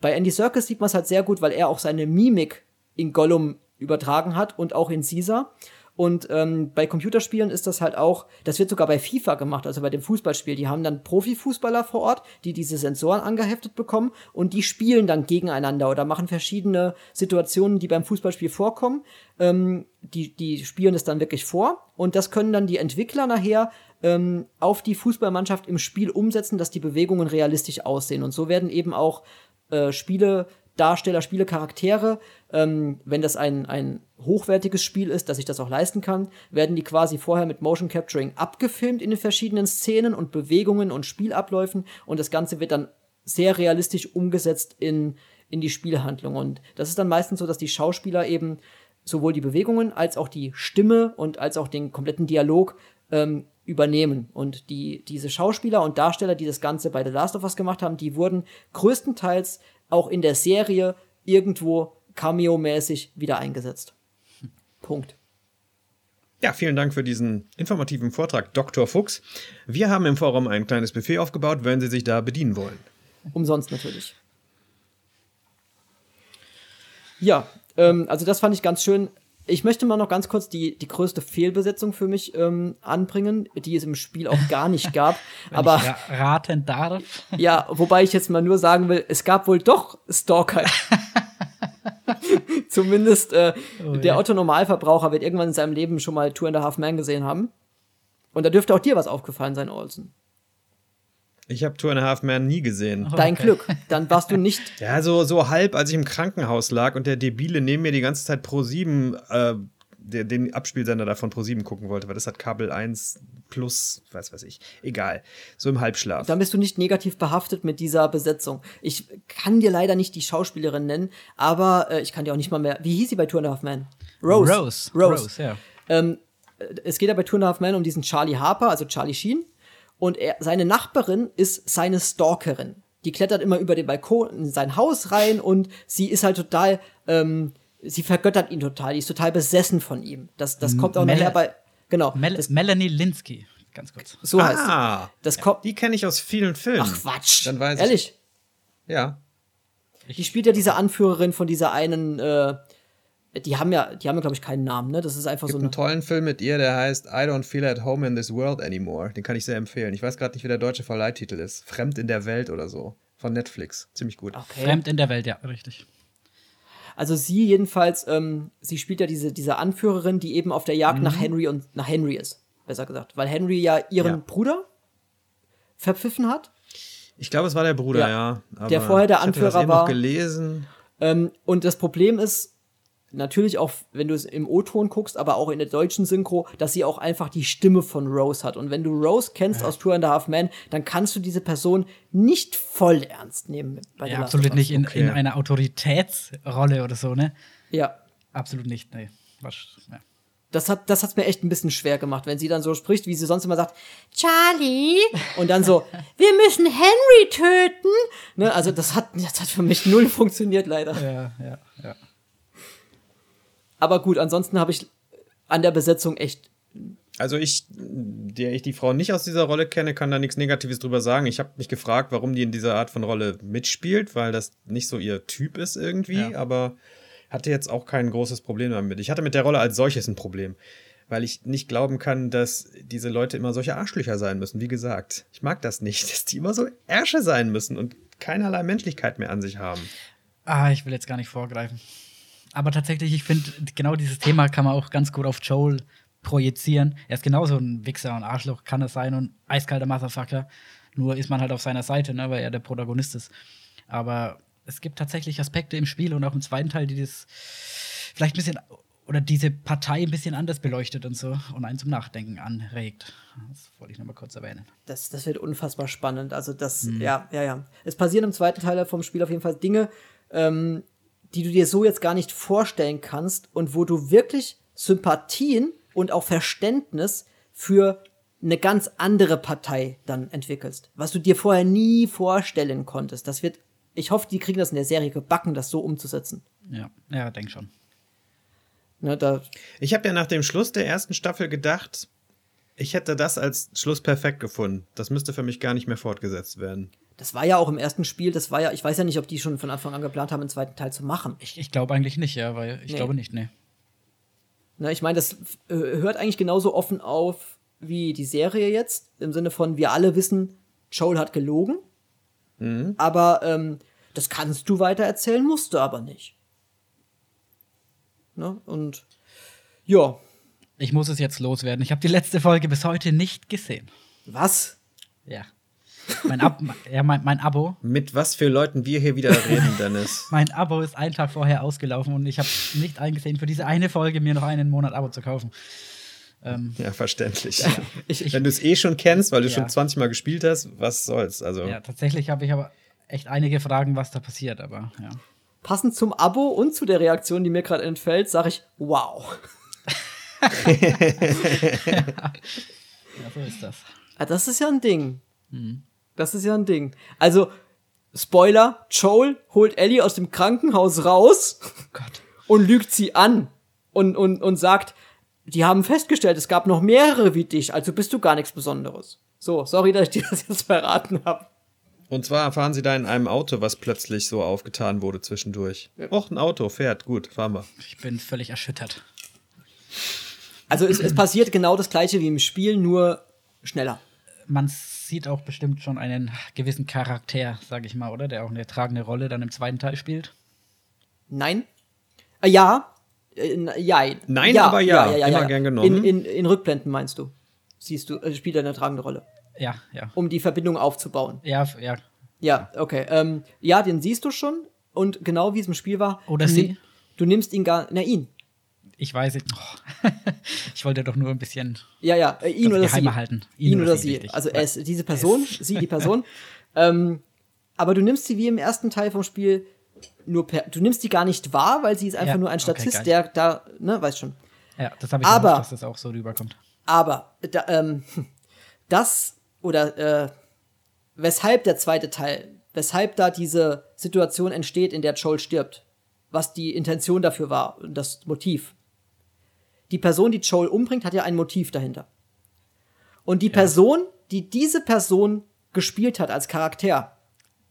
Bei Andy Serkis sieht man es halt sehr gut, weil er auch seine Mimik in Gollum übertragen hat und auch in Caesar. Und ähm, bei Computerspielen ist das halt auch, das wird sogar bei FIFA gemacht, also bei dem Fußballspiel. Die haben dann Profifußballer vor Ort, die diese Sensoren angeheftet bekommen und die spielen dann gegeneinander oder machen verschiedene Situationen, die beim Fußballspiel vorkommen. Ähm, die, die spielen es dann wirklich vor und das können dann die Entwickler nachher ähm, auf die Fußballmannschaft im Spiel umsetzen, dass die Bewegungen realistisch aussehen. Und so werden eben auch äh, Spiele Darsteller, Spiele, Charaktere, ähm, wenn das ein, ein hochwertiges Spiel ist, dass ich das auch leisten kann, werden die quasi vorher mit Motion Capturing abgefilmt in den verschiedenen Szenen und Bewegungen und Spielabläufen und das Ganze wird dann sehr realistisch umgesetzt in, in die Spielhandlung. Und das ist dann meistens so, dass die Schauspieler eben sowohl die Bewegungen als auch die Stimme und als auch den kompletten Dialog ähm, übernehmen. Und die, diese Schauspieler und Darsteller, die das Ganze bei The Last of Us gemacht haben, die wurden größtenteils auch in der Serie irgendwo cameo-mäßig wieder eingesetzt. Punkt. Ja, vielen Dank für diesen informativen Vortrag, Dr. Fuchs. Wir haben im Forum ein kleines Buffet aufgebaut, wenn Sie sich da bedienen wollen. Umsonst natürlich. Ja, ähm, also das fand ich ganz schön. Ich möchte mal noch ganz kurz die, die größte Fehlbesetzung für mich ähm, anbringen, die es im Spiel auch gar nicht *laughs* gab. aber ich raten darf. *laughs* ja, wobei ich jetzt mal nur sagen will, es gab wohl doch Stalker. *laughs* *laughs* Zumindest äh, oh, der Otto Normalverbraucher wird irgendwann in seinem Leben schon mal Two and a Half Man gesehen haben. Und da dürfte auch dir was aufgefallen sein, Olsen. Ich habe Two and a Half Man nie gesehen. Oh, Dein okay. Glück. *laughs* Dann warst du nicht. ja, so, so halb, als ich im Krankenhaus lag und der Debile neben mir die ganze Zeit Pro 7, äh, der, den Abspielsender davon Pro 7 gucken wollte, weil das hat Kabel 1 plus, was weiß ich. Egal. So im Halbschlaf. Dann bist du nicht negativ behaftet mit dieser Besetzung. Ich kann dir leider nicht die Schauspielerin nennen, aber äh, ich kann dir auch nicht mal mehr. Wie hieß sie bei Two and a Half Men? Rose. Rose. Rose, Rose ja. Ähm, es geht ja bei Two and a Half Men um diesen Charlie Harper, also Charlie Sheen. Und er, seine Nachbarin ist seine Stalkerin. Die klettert immer über den Balkon in sein Haus rein und sie ist halt total, ähm, sie vergöttert ihn total. Die ist total besessen von ihm. Das, das kommt auch Mel nachher bei, genau. Mel das, Melanie Linsky, ganz kurz. So heißt ah, sie. Das kommt, die kenne ich aus vielen Filmen. Ach Quatsch. Dann weiß Ehrlich? Ich. Ja. Die spielt ja diese Anführerin von dieser einen äh, die haben ja, die haben ja, glaube ich, keinen Namen, ne? Das ist einfach Gibt so eine einen tollen Film mit ihr, der heißt I Don't Feel at Home in This World Anymore. Den kann ich sehr empfehlen. Ich weiß gerade nicht, wie der deutsche Verleihtitel ist. Fremd in der Welt oder so. Von Netflix. Ziemlich gut. Okay. Fremd in der Welt, ja, richtig. Also sie jedenfalls, ähm, sie spielt ja diese, diese Anführerin, die eben auf der Jagd mhm. nach Henry und nach Henry ist, besser gesagt. Weil Henry ja ihren ja. Bruder verpfiffen hat. Ich glaube, es war der Bruder, ja. ja der vorher der Anführer ich war. Noch gelesen. Ähm, und das Problem ist, natürlich auch, wenn du es im O-Ton guckst, aber auch in der deutschen Synchro, dass sie auch einfach die Stimme von Rose hat. Und wenn du Rose kennst ja. aus Two and a Half Men, dann kannst du diese Person nicht voll ernst nehmen. Bei ja, absolut nicht in, okay. in einer Autoritätsrolle oder so, ne? Ja. Absolut nicht. Was, ja. Das hat das hat's mir echt ein bisschen schwer gemacht, wenn sie dann so spricht, wie sie sonst immer sagt, Charlie und dann so, *laughs* wir müssen Henry töten. Ne, also das hat das hat für mich null funktioniert leider. Ja, ja, ja. Aber gut, ansonsten habe ich an der Besetzung echt. Also ich, der ich die Frau nicht aus dieser Rolle kenne, kann da nichts Negatives drüber sagen. Ich habe mich gefragt, warum die in dieser Art von Rolle mitspielt, weil das nicht so ihr Typ ist irgendwie, ja. aber hatte jetzt auch kein großes Problem damit. Ich hatte mit der Rolle als solches ein Problem, weil ich nicht glauben kann, dass diese Leute immer solche Arschlöcher sein müssen. Wie gesagt, ich mag das nicht, *laughs* dass die immer so Ärsche sein müssen und keinerlei Menschlichkeit mehr an sich haben. Ah, ich will jetzt gar nicht vorgreifen. Aber tatsächlich, ich finde, genau dieses Thema kann man auch ganz gut auf Joel projizieren. Er ist genauso ein Wichser und Arschloch, kann es sein, und eiskalter Motherfucker. Nur ist man halt auf seiner Seite, ne, weil er der Protagonist ist. Aber es gibt tatsächlich Aspekte im Spiel und auch im zweiten Teil, die das vielleicht ein bisschen oder diese Partei ein bisschen anders beleuchtet und so und einen zum Nachdenken anregt. Das wollte ich nochmal kurz erwähnen. Das, das wird unfassbar spannend. Also das, mhm. ja, ja, ja. Es passieren im zweiten Teil vom Spiel auf jeden Fall Dinge, ähm, die du dir so jetzt gar nicht vorstellen kannst und wo du wirklich Sympathien und auch Verständnis für eine ganz andere Partei dann entwickelst, was du dir vorher nie vorstellen konntest. Das wird, ich hoffe, die kriegen das in der Serie gebacken, das so umzusetzen. Ja, ja, denk schon. Ne, da ich habe ja nach dem Schluss der ersten Staffel gedacht, ich hätte das als Schluss perfekt gefunden. Das müsste für mich gar nicht mehr fortgesetzt werden. Das war ja auch im ersten Spiel, das war ja, ich weiß ja nicht, ob die schon von Anfang an geplant haben, einen zweiten Teil zu machen. Ich, ich glaube eigentlich nicht, ja, weil ich nee. glaube nicht, nee. Na, ich meine, das äh, hört eigentlich genauso offen auf wie die Serie jetzt, im Sinne von, wir alle wissen, Joel hat gelogen. Mhm. Aber ähm, das kannst du weiter erzählen, musst du aber nicht. Ne? Und ja. Ich muss es jetzt loswerden. Ich habe die letzte Folge bis heute nicht gesehen. Was? Ja. Mein, Ab ja, mein, mein Abo. Mit was für Leuten wir hier wieder reden, *laughs* Dennis? mein Abo ist einen Tag vorher ausgelaufen und ich habe nicht eingesehen, für diese eine Folge mir noch einen Monat Abo zu kaufen. Ähm, ja, verständlich. Ja, ich, ich, Wenn du es eh schon kennst, weil du ja. schon 20 Mal gespielt hast, was soll's? Also. Ja, tatsächlich habe ich aber echt einige Fragen, was da passiert, aber ja. Passend zum Abo und zu der Reaktion, die mir gerade entfällt, sage ich, wow. *laughs* ja, so ist das. Ah, das ist ja ein Ding. Mhm. Das ist ja ein Ding. Also, Spoiler, Joel holt Ellie aus dem Krankenhaus raus oh und lügt sie an und, und, und sagt, die haben festgestellt, es gab noch mehrere wie dich, also bist du gar nichts Besonderes. So, sorry, dass ich dir das jetzt verraten habe. Und zwar fahren sie da in einem Auto, was plötzlich so aufgetan wurde zwischendurch. Ja. Och, ein Auto fährt, gut, fahren wir. Ich bin völlig erschüttert. Also es, es passiert genau das gleiche wie im Spiel, nur schneller. Man sieht auch bestimmt schon einen gewissen Charakter, sag ich mal, oder? Der auch eine tragende Rolle dann im zweiten Teil spielt. Nein. Äh, ja, äh, ja. Nein, ja, aber ja, ja, ja immer ja, gern genommen. In, in, in, Rückblenden meinst du? Siehst du, äh, spielt er eine tragende Rolle. Ja, ja. Um die Verbindung aufzubauen. Ja, ja. Ja, okay. Ähm, ja, den siehst du schon. Und genau wie es im Spiel war. Oder sie? Du nimmst ihn gar. Na, ihn. Ich weiß nicht. Oh. *laughs* ich wollte doch nur ein bisschen. Ja, ja, äh, ihn oder sie. halten. Ihn, ihn oder, sie. Richtig. Also ist diese Person, sie die Person. *laughs* ähm, aber du nimmst sie wie im ersten Teil vom Spiel nur per, du nimmst die gar nicht wahr, weil sie ist einfach ja, nur ein Statist, okay, der da, ne, weißt schon. Ja, das habe ich aber, gehofft, dass das auch so rüberkommt. Aber da, ähm, *laughs* das oder äh, weshalb der zweite Teil, weshalb da diese Situation entsteht, in der Joel stirbt, was die Intention dafür war und das Motiv. Die Person, die Joel umbringt, hat ja ein Motiv dahinter. Und die ja. Person, die diese Person gespielt hat als Charakter,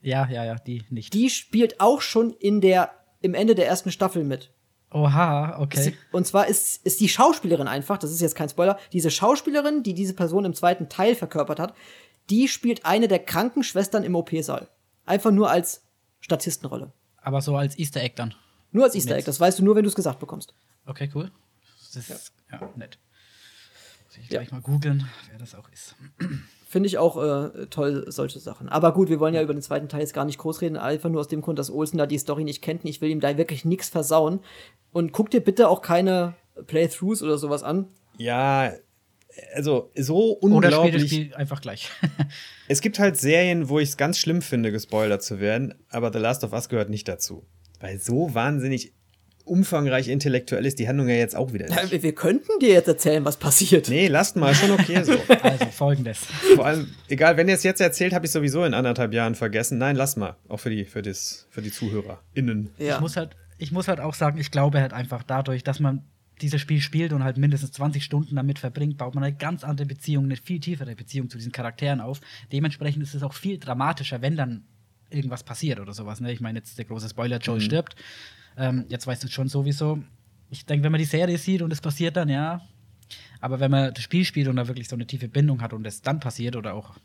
ja, ja, ja, die nicht. Die spielt auch schon in der, im Ende der ersten Staffel mit. Oha, okay. Und zwar ist, ist die Schauspielerin einfach, das ist jetzt kein Spoiler, diese Schauspielerin, die diese Person im zweiten Teil verkörpert hat, die spielt eine der Krankenschwestern im OP-Saal. Einfach nur als Statistenrolle. Aber so als Easter Egg dann. Nur als Easter Egg, das weißt du nur, wenn du es gesagt bekommst. Okay, cool. Das ist ja, ja nett. Muss ich gleich ja. mal googeln, wer das auch ist. Finde ich auch äh, toll, solche Sachen. Aber gut, wir wollen ja über den zweiten Teil jetzt gar nicht groß reden, einfach nur aus dem Grund, dass Olsen da die Story nicht kennt. Ich will ihm da wirklich nichts versauen. Und guck dir bitte auch keine Playthroughs oder sowas an. Ja, also so unglaublich. Oder spiel, spiel einfach gleich. *laughs* es gibt halt Serien, wo ich es ganz schlimm finde, gespoilert zu werden, aber The Last of Us gehört nicht dazu. Weil so wahnsinnig umfangreich intellektuell ist die Handlung ja jetzt auch wieder nicht. Ja, wir könnten dir jetzt erzählen, was passiert. Nee, lasst mal, schon okay so. *laughs* Also folgendes. Vor allem, egal, wenn ihr es jetzt erzählt, habe ich sowieso in anderthalb Jahren vergessen. Nein, lass mal. Auch für die, für das, für die ZuhörerInnen. Ja. Ich, muss halt, ich muss halt auch sagen, ich glaube halt einfach dadurch, dass man dieses Spiel spielt und halt mindestens 20 Stunden damit verbringt, baut man eine ganz andere Beziehung, eine viel tiefere Beziehung zu diesen Charakteren auf. Dementsprechend ist es auch viel dramatischer, wenn dann irgendwas passiert oder sowas. Ne? Ich meine, jetzt der große Spoiler, Joel mhm. stirbt. Ähm, jetzt weißt du schon sowieso. Ich denke, wenn man die Serie sieht und es passiert dann, ja. Aber wenn man das Spiel spielt und da wirklich so eine tiefe Bindung hat und es dann passiert oder auch,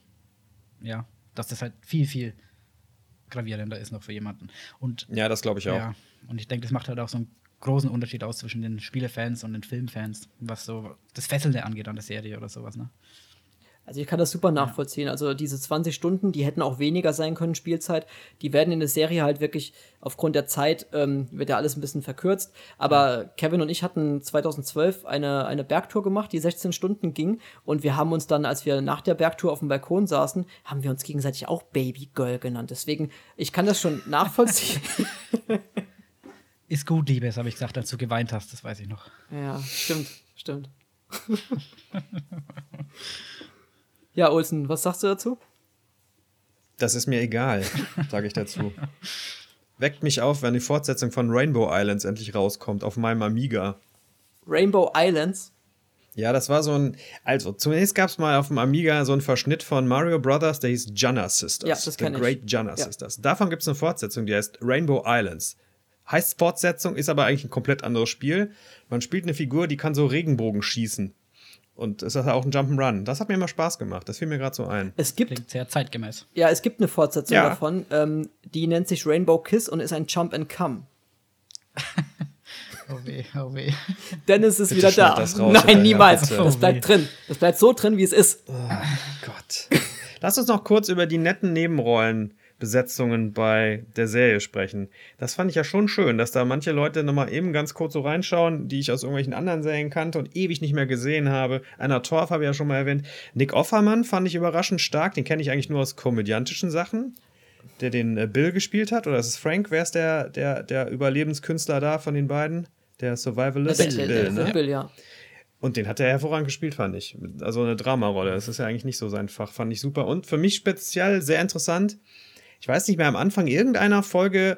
ja, dass das halt viel, viel gravierender ist noch für jemanden. Und, ja, das glaube ich auch. Ja, und ich denke, das macht halt auch so einen großen Unterschied aus zwischen den Spielefans und den Filmfans, was so das Fesselnde angeht an der Serie oder sowas, ne? Also ich kann das super nachvollziehen. Also diese 20 Stunden, die hätten auch weniger sein können, Spielzeit. Die werden in der Serie halt wirklich aufgrund der Zeit, ähm, wird ja alles ein bisschen verkürzt. Aber Kevin und ich hatten 2012 eine, eine Bergtour gemacht, die 16 Stunden ging. Und wir haben uns dann, als wir nach der Bergtour auf dem Balkon saßen, haben wir uns gegenseitig auch Baby Girl genannt. Deswegen, ich kann das schon nachvollziehen. *laughs* Ist gut, Liebes, habe ich gesagt, als du geweint hast, das weiß ich noch. Ja, stimmt, stimmt. *laughs* ja, Olsen, was sagst du dazu? Das ist mir egal, *laughs* sage ich dazu. Weckt mich auf, wenn die Fortsetzung von Rainbow Islands endlich rauskommt auf meinem Amiga. Rainbow Islands? Ja, das war so ein. Also, zunächst gab es mal auf dem Amiga so einen Verschnitt von Mario Brothers, der hieß Janna Sisters. Ja, das The kenn ich. Great Janna Ja. Sisters. Davon gibt es eine Fortsetzung, die heißt Rainbow Islands. Heißt Fortsetzung, ist aber eigentlich ein komplett anderes Spiel. Man spielt eine Figur, die kann so Regenbogen schießen. Und es ist auch ein Jump'n'Run. Das hat mir immer Spaß gemacht. Das fiel mir gerade so ein. Es gibt, Klingt sehr zeitgemäß. ja, es gibt eine Fortsetzung Ja. davon, ähm, die nennt sich Rainbow Kiss und ist ein Jump and Come. *laughs* Oh weh, oh weh. Dennis ist Bitte wieder da. das raus, Nein, niemals. Ja, bitte. das bleibt drin. Das bleibt so drin, wie es ist. Gott. Lass uns noch kurz über die netten Nebenrollenbesetzungen bei der Serie sprechen. Das fand ich ja schon schön, dass da manche Leute nochmal eben ganz kurz so reinschauen, die ich aus irgendwelchen anderen Serien kannte und ewig nicht mehr gesehen habe. Anna Torf habe ich ja schon mal erwähnt. Nick Offermann fand ich überraschend stark. Den kenne ich eigentlich nur aus komödiantischen Sachen. Der den äh, Bill gespielt hat. Oder ist es Frank? Wer ist der, der, der Überlebenskünstler da von den beiden? Der Survivalist? Der- der- der- ne? Bill, ja. Und den hat er hervorragend gespielt, fand ich. Also eine Dramarolle. Das ist ja eigentlich nicht so sein Fach. Fand ich super. Und für mich speziell sehr interessant. Ich weiß nicht mehr, am Anfang irgendeiner Folge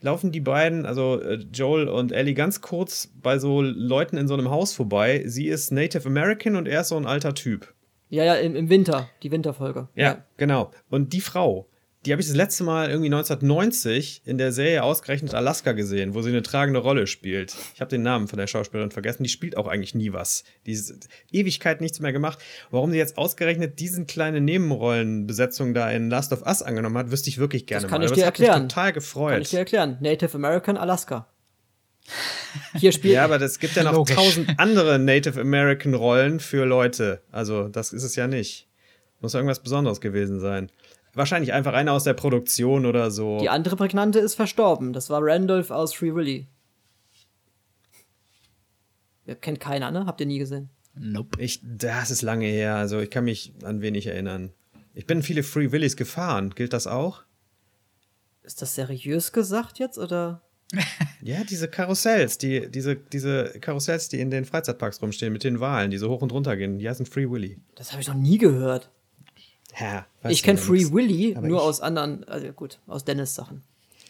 laufen die beiden, also äh, Joel und Ellie, ganz kurz bei so Leuten in so einem Haus vorbei. Sie ist Native American und er ist so ein alter Typ. Ja, ja, im, im Winter, die Winterfolge. Ja, genau. Und die Frau, die habe ich das letzte Mal irgendwie 1990 in der Serie ausgerechnet Alaska gesehen, wo sie eine tragende Rolle spielt. Ich habe den Namen von der Schauspielerin vergessen. Die spielt auch eigentlich nie was. Die ist Ewigkeit nichts mehr gemacht. Warum sie jetzt ausgerechnet diesen kleine Nebenrollenbesetzung da in Last of Us angenommen hat, wüsste ich wirklich gerne Das kann mal. ich dir das hat mich erklären. total Kann ich gefreut. dir erklären. Native American Alaska. Hier spielt. Ja, aber es gibt ja noch Logisch. tausend andere Native American Rollen für Leute. Also, das ist es ja nicht. Muss irgendwas Besonderes gewesen sein. Wahrscheinlich einfach einer aus der Produktion oder so. Die andere Prägnante ist verstorben. Das war Randolph aus Free Willy. Ihr kennt keiner, ne? Habt ihr nie gesehen. Nope. Ich, das ist lange her, also ich kann mich an wenig erinnern. Ich bin viele Free Willies gefahren. Gilt das auch? Ist das seriös gesagt jetzt oder? *laughs* Ja, diese Karussells, die, diese, diese Karussells, die in den Freizeitparks rumstehen mit den Wahlen, die so hoch und runter gehen, die heißen Free Willy. Das habe ich noch nie gehört. Ja, weißt ich kenne ja Free nix. Willy Aber nur ich- aus anderen, also gut, aus Dennis Sachen.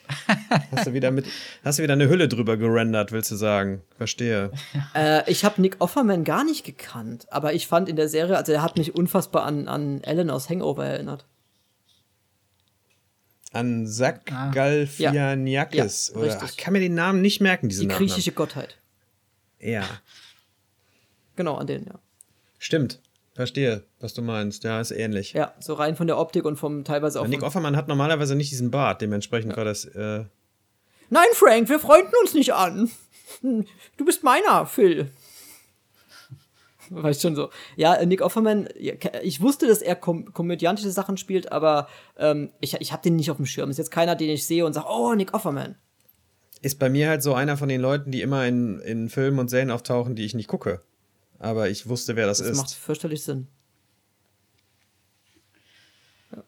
*laughs* Hast du wieder mit, hast du wieder eine Hülle drüber gerendert, willst du sagen? Verstehe. *laughs* Äh, ich habe Nick Offerman gar nicht gekannt, aber ich fand in der Serie, also er hat mich unfassbar an, an Alan aus Hangover erinnert. An Zach Ah. Galifianakis. Ja, oder, richtig. ach, kann mir den Namen nicht merken, diese Die Nachnamen. griechische Gottheit. Ja, Genau, an den, ja. stimmt. Verstehe, was du meinst. Ja, ist ähnlich. Ja, so rein von der Optik und vom teilweise auch. Nick Vom, Offermann hat normalerweise nicht diesen Bart, dementsprechend war das. Äh, Nein, Frank, wir freunden uns nicht an. Du bist meiner, Phil. *laughs* Weißt schon so. Ja, Nick Offerman, ja, ich wusste, dass er kom komödiantische Sachen spielt, aber ähm, ich, ich habe den nicht auf dem Schirm. Ist jetzt keiner, den ich sehe und sage, oh, Nick Offerman. ist bei mir halt so einer von den Leuten, die immer in, in Filmen und Serien auftauchen, die ich nicht gucke. Aber ich wusste, wer das, Das ist. macht fürchterlich Sinn. Jo.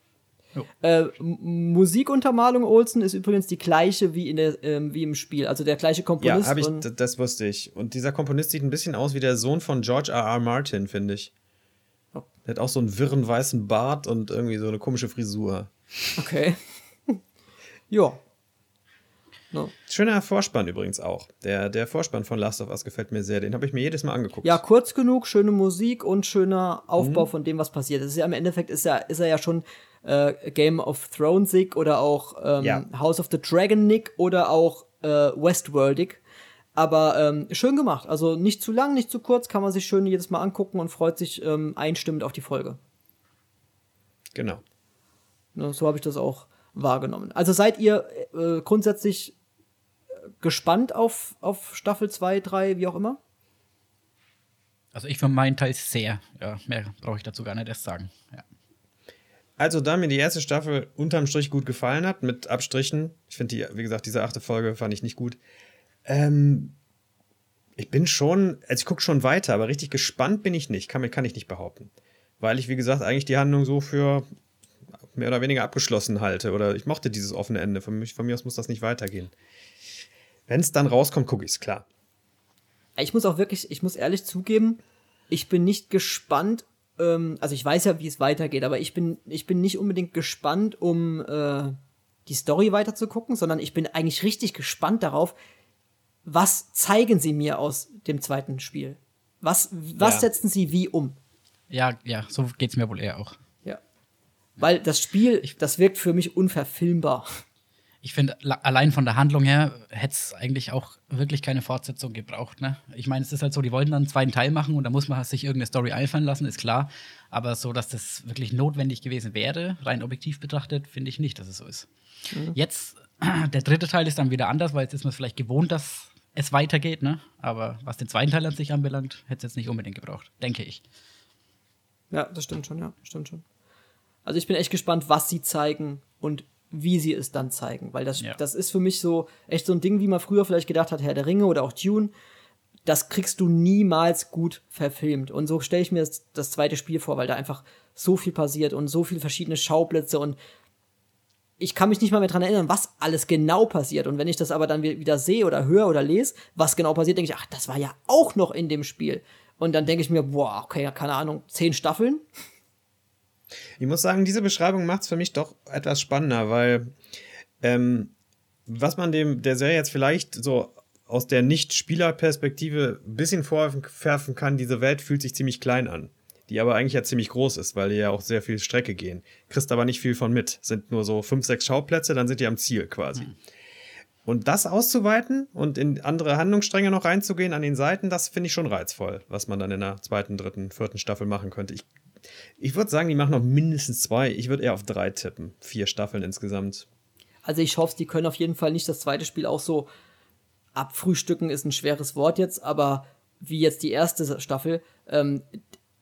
Äh, Musikuntermalung Olsen ist übrigens die gleiche wie, in der, ähm, wie im Spiel. Also der gleiche Ja, Komponist. hab ich, das wusste ich. Und dieser Komponist sieht ein bisschen aus wie der Sohn von George R. R. Martin, finde ich. Oh. Der hat auch so einen wirren weißen Bart und irgendwie so eine komische Frisur. Okay. *laughs* ja. No. Schöner Vorspann übrigens auch. Der, der Vorspann von Last of Us gefällt mir sehr. Den habe ich mir jedes Mal angeguckt. Ja, kurz genug, schöne Musik und schöner Mhm. Aufbau von dem, was passiert. Das ist ja im Endeffekt ist er, ist er ja schon äh, Game of Thronesig oder auch ähm, Ja. House of the Dragon Nick oder auch äh, Westworldig. Aber ähm, schön gemacht. Also nicht zu lang, nicht zu kurz, kann man sich schön jedes Mal angucken und freut sich ähm, einstimmend auf die Folge. Genau. Ne, so habe ich das auch wahrgenommen. Also seid ihr äh, grundsätzlich äh, gespannt auf, auf Staffel 2, 3, wie auch immer? Also ich für meinen Teil sehr. Ja, mehr brauche ich dazu gar nicht erst sagen. Ja. Also, da mir die erste Staffel unterm Strich gut gefallen hat, mit Abstrichen, ich finde die, wie gesagt, diese achte Folge fand ich nicht gut. Ähm, ich bin schon, also ich gucke schon weiter, aber richtig gespannt bin ich nicht, kann, kann ich nicht behaupten. Weil ich, wie gesagt, eigentlich die Handlung so für mehr oder weniger abgeschlossen halte. Oder ich mochte dieses offene Ende. Von, mich, von mir aus muss das nicht weitergehen. Wenn es dann rauskommt, gucke ich es, klar. Ich muss auch wirklich, ich muss ehrlich zugeben, ich bin nicht gespannt, ähm, also ich weiß ja, wie es weitergeht, aber ich bin, ich bin nicht unbedingt gespannt, um äh, die Story weiter zu gucken, sondern ich bin eigentlich richtig gespannt darauf, was zeigen sie mir aus dem zweiten Spiel? Was, was ja. setzen sie wie um? Ja, ja, so geht es mir wohl eher auch. Ja. Weil das Spiel, das wirkt für mich unverfilmbar. Ich finde, allein von der Handlung her hätte es eigentlich auch wirklich keine Fortsetzung gebraucht. Ne? Ich meine, es ist halt so, die wollten dann einen zweiten Teil machen und da muss man sich irgendeine Story einfallen lassen, ist klar. Aber so, dass das wirklich notwendig gewesen wäre, rein objektiv betrachtet, finde ich nicht, dass es so ist. Mhm. Jetzt, *clears throat* der dritte Teil ist dann wieder anders, weil jetzt ist man vielleicht gewohnt, dass es weitergeht. Ne? Aber was den zweiten Teil an sich anbelangt, hätte es jetzt nicht unbedingt gebraucht, denke ich. Ja, das stimmt schon, ja, stimmt schon. Also ich bin echt gespannt, was sie zeigen und wie sie es dann zeigen. Weil das, ja. das ist für mich so echt so ein Ding, wie man früher vielleicht gedacht hat, Herr der Ringe oder auch Dune. Das kriegst du niemals gut verfilmt. Und so stelle ich mir das, das zweite Spiel vor, weil da einfach so viel passiert und so viele verschiedene Schauplätze und ich kann mich nicht mal mehr dran erinnern, was alles genau passiert. Und wenn ich das aber dann wieder sehe oder höre oder lese, was genau passiert, denke ich, ach, das war ja auch noch in dem Spiel. Und dann denke ich mir, boah, okay, keine Ahnung, zehn Staffeln. Ich muss sagen, diese Beschreibung macht es für mich doch etwas spannender, weil ähm, was man dem der Serie jetzt vielleicht so aus der Nicht-Spieler-Perspektive ein bisschen vorwerfen kann, diese Welt fühlt sich ziemlich klein an. Die aber eigentlich ja ziemlich groß ist, weil die ja auch sehr viel Strecke gehen. Kriegst aber nicht viel von mit. Sind nur so fünf, sechs Schauplätze, dann sind die am Ziel quasi. Mhm. Und das auszuweiten und in andere Handlungsstränge noch reinzugehen an den Seiten, das finde ich schon reizvoll, was man dann in der zweiten, dritten, vierten Staffel machen könnte. Ich ich würde sagen, die machen noch mindestens zwei. Ich würde eher auf drei tippen. Vier Staffeln insgesamt. Also ich hoffe, die können auf jeden Fall nicht das zweite Spiel auch so abfrühstücken, ist ein schweres Wort jetzt, aber wie jetzt die erste Staffel, ähm,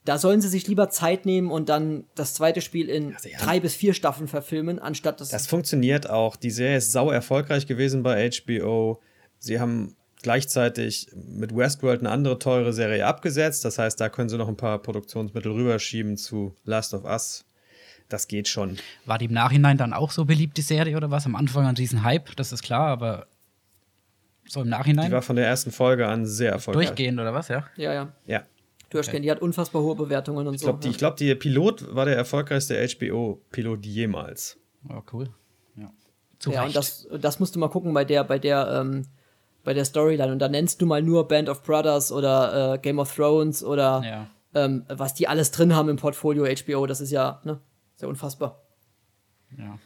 da sollen sie sich lieber Zeit nehmen und dann das zweite Spiel in also ja. drei bis vier Staffeln verfilmen, anstatt das. Das funktioniert auch. Die Serie ist sau erfolgreich gewesen bei HBO. Sie haben gleichzeitig mit Westworld eine andere teure Serie abgesetzt. Das heißt, da können sie noch ein paar Produktionsmittel rüberschieben zu Last of Us. Das geht schon. War die im Nachhinein dann auch so beliebt, die Serie, oder was? Am Anfang ein riesen Hype, das ist klar, aber so im Nachhinein? Die war von der ersten Folge an sehr erfolgreich. Durchgehend, oder was, ja? Ja, ja. Ja. Durchgehend. Okay. Die hat unfassbar hohe Bewertungen und ich glaub, so. Die, ich glaube, der Pilot war der erfolgreichste HBO-Pilot jemals. Oh, cool. Ja, Zu ja und das, das musst du mal gucken bei der, bei der ähm, bei der Storyline. Und da nennst du mal nur Band of Brothers oder äh, Game of Thrones oder ja. ähm, was die alles drin haben im Portfolio HBO. Das ist ja ne, sehr unfassbar. Ja.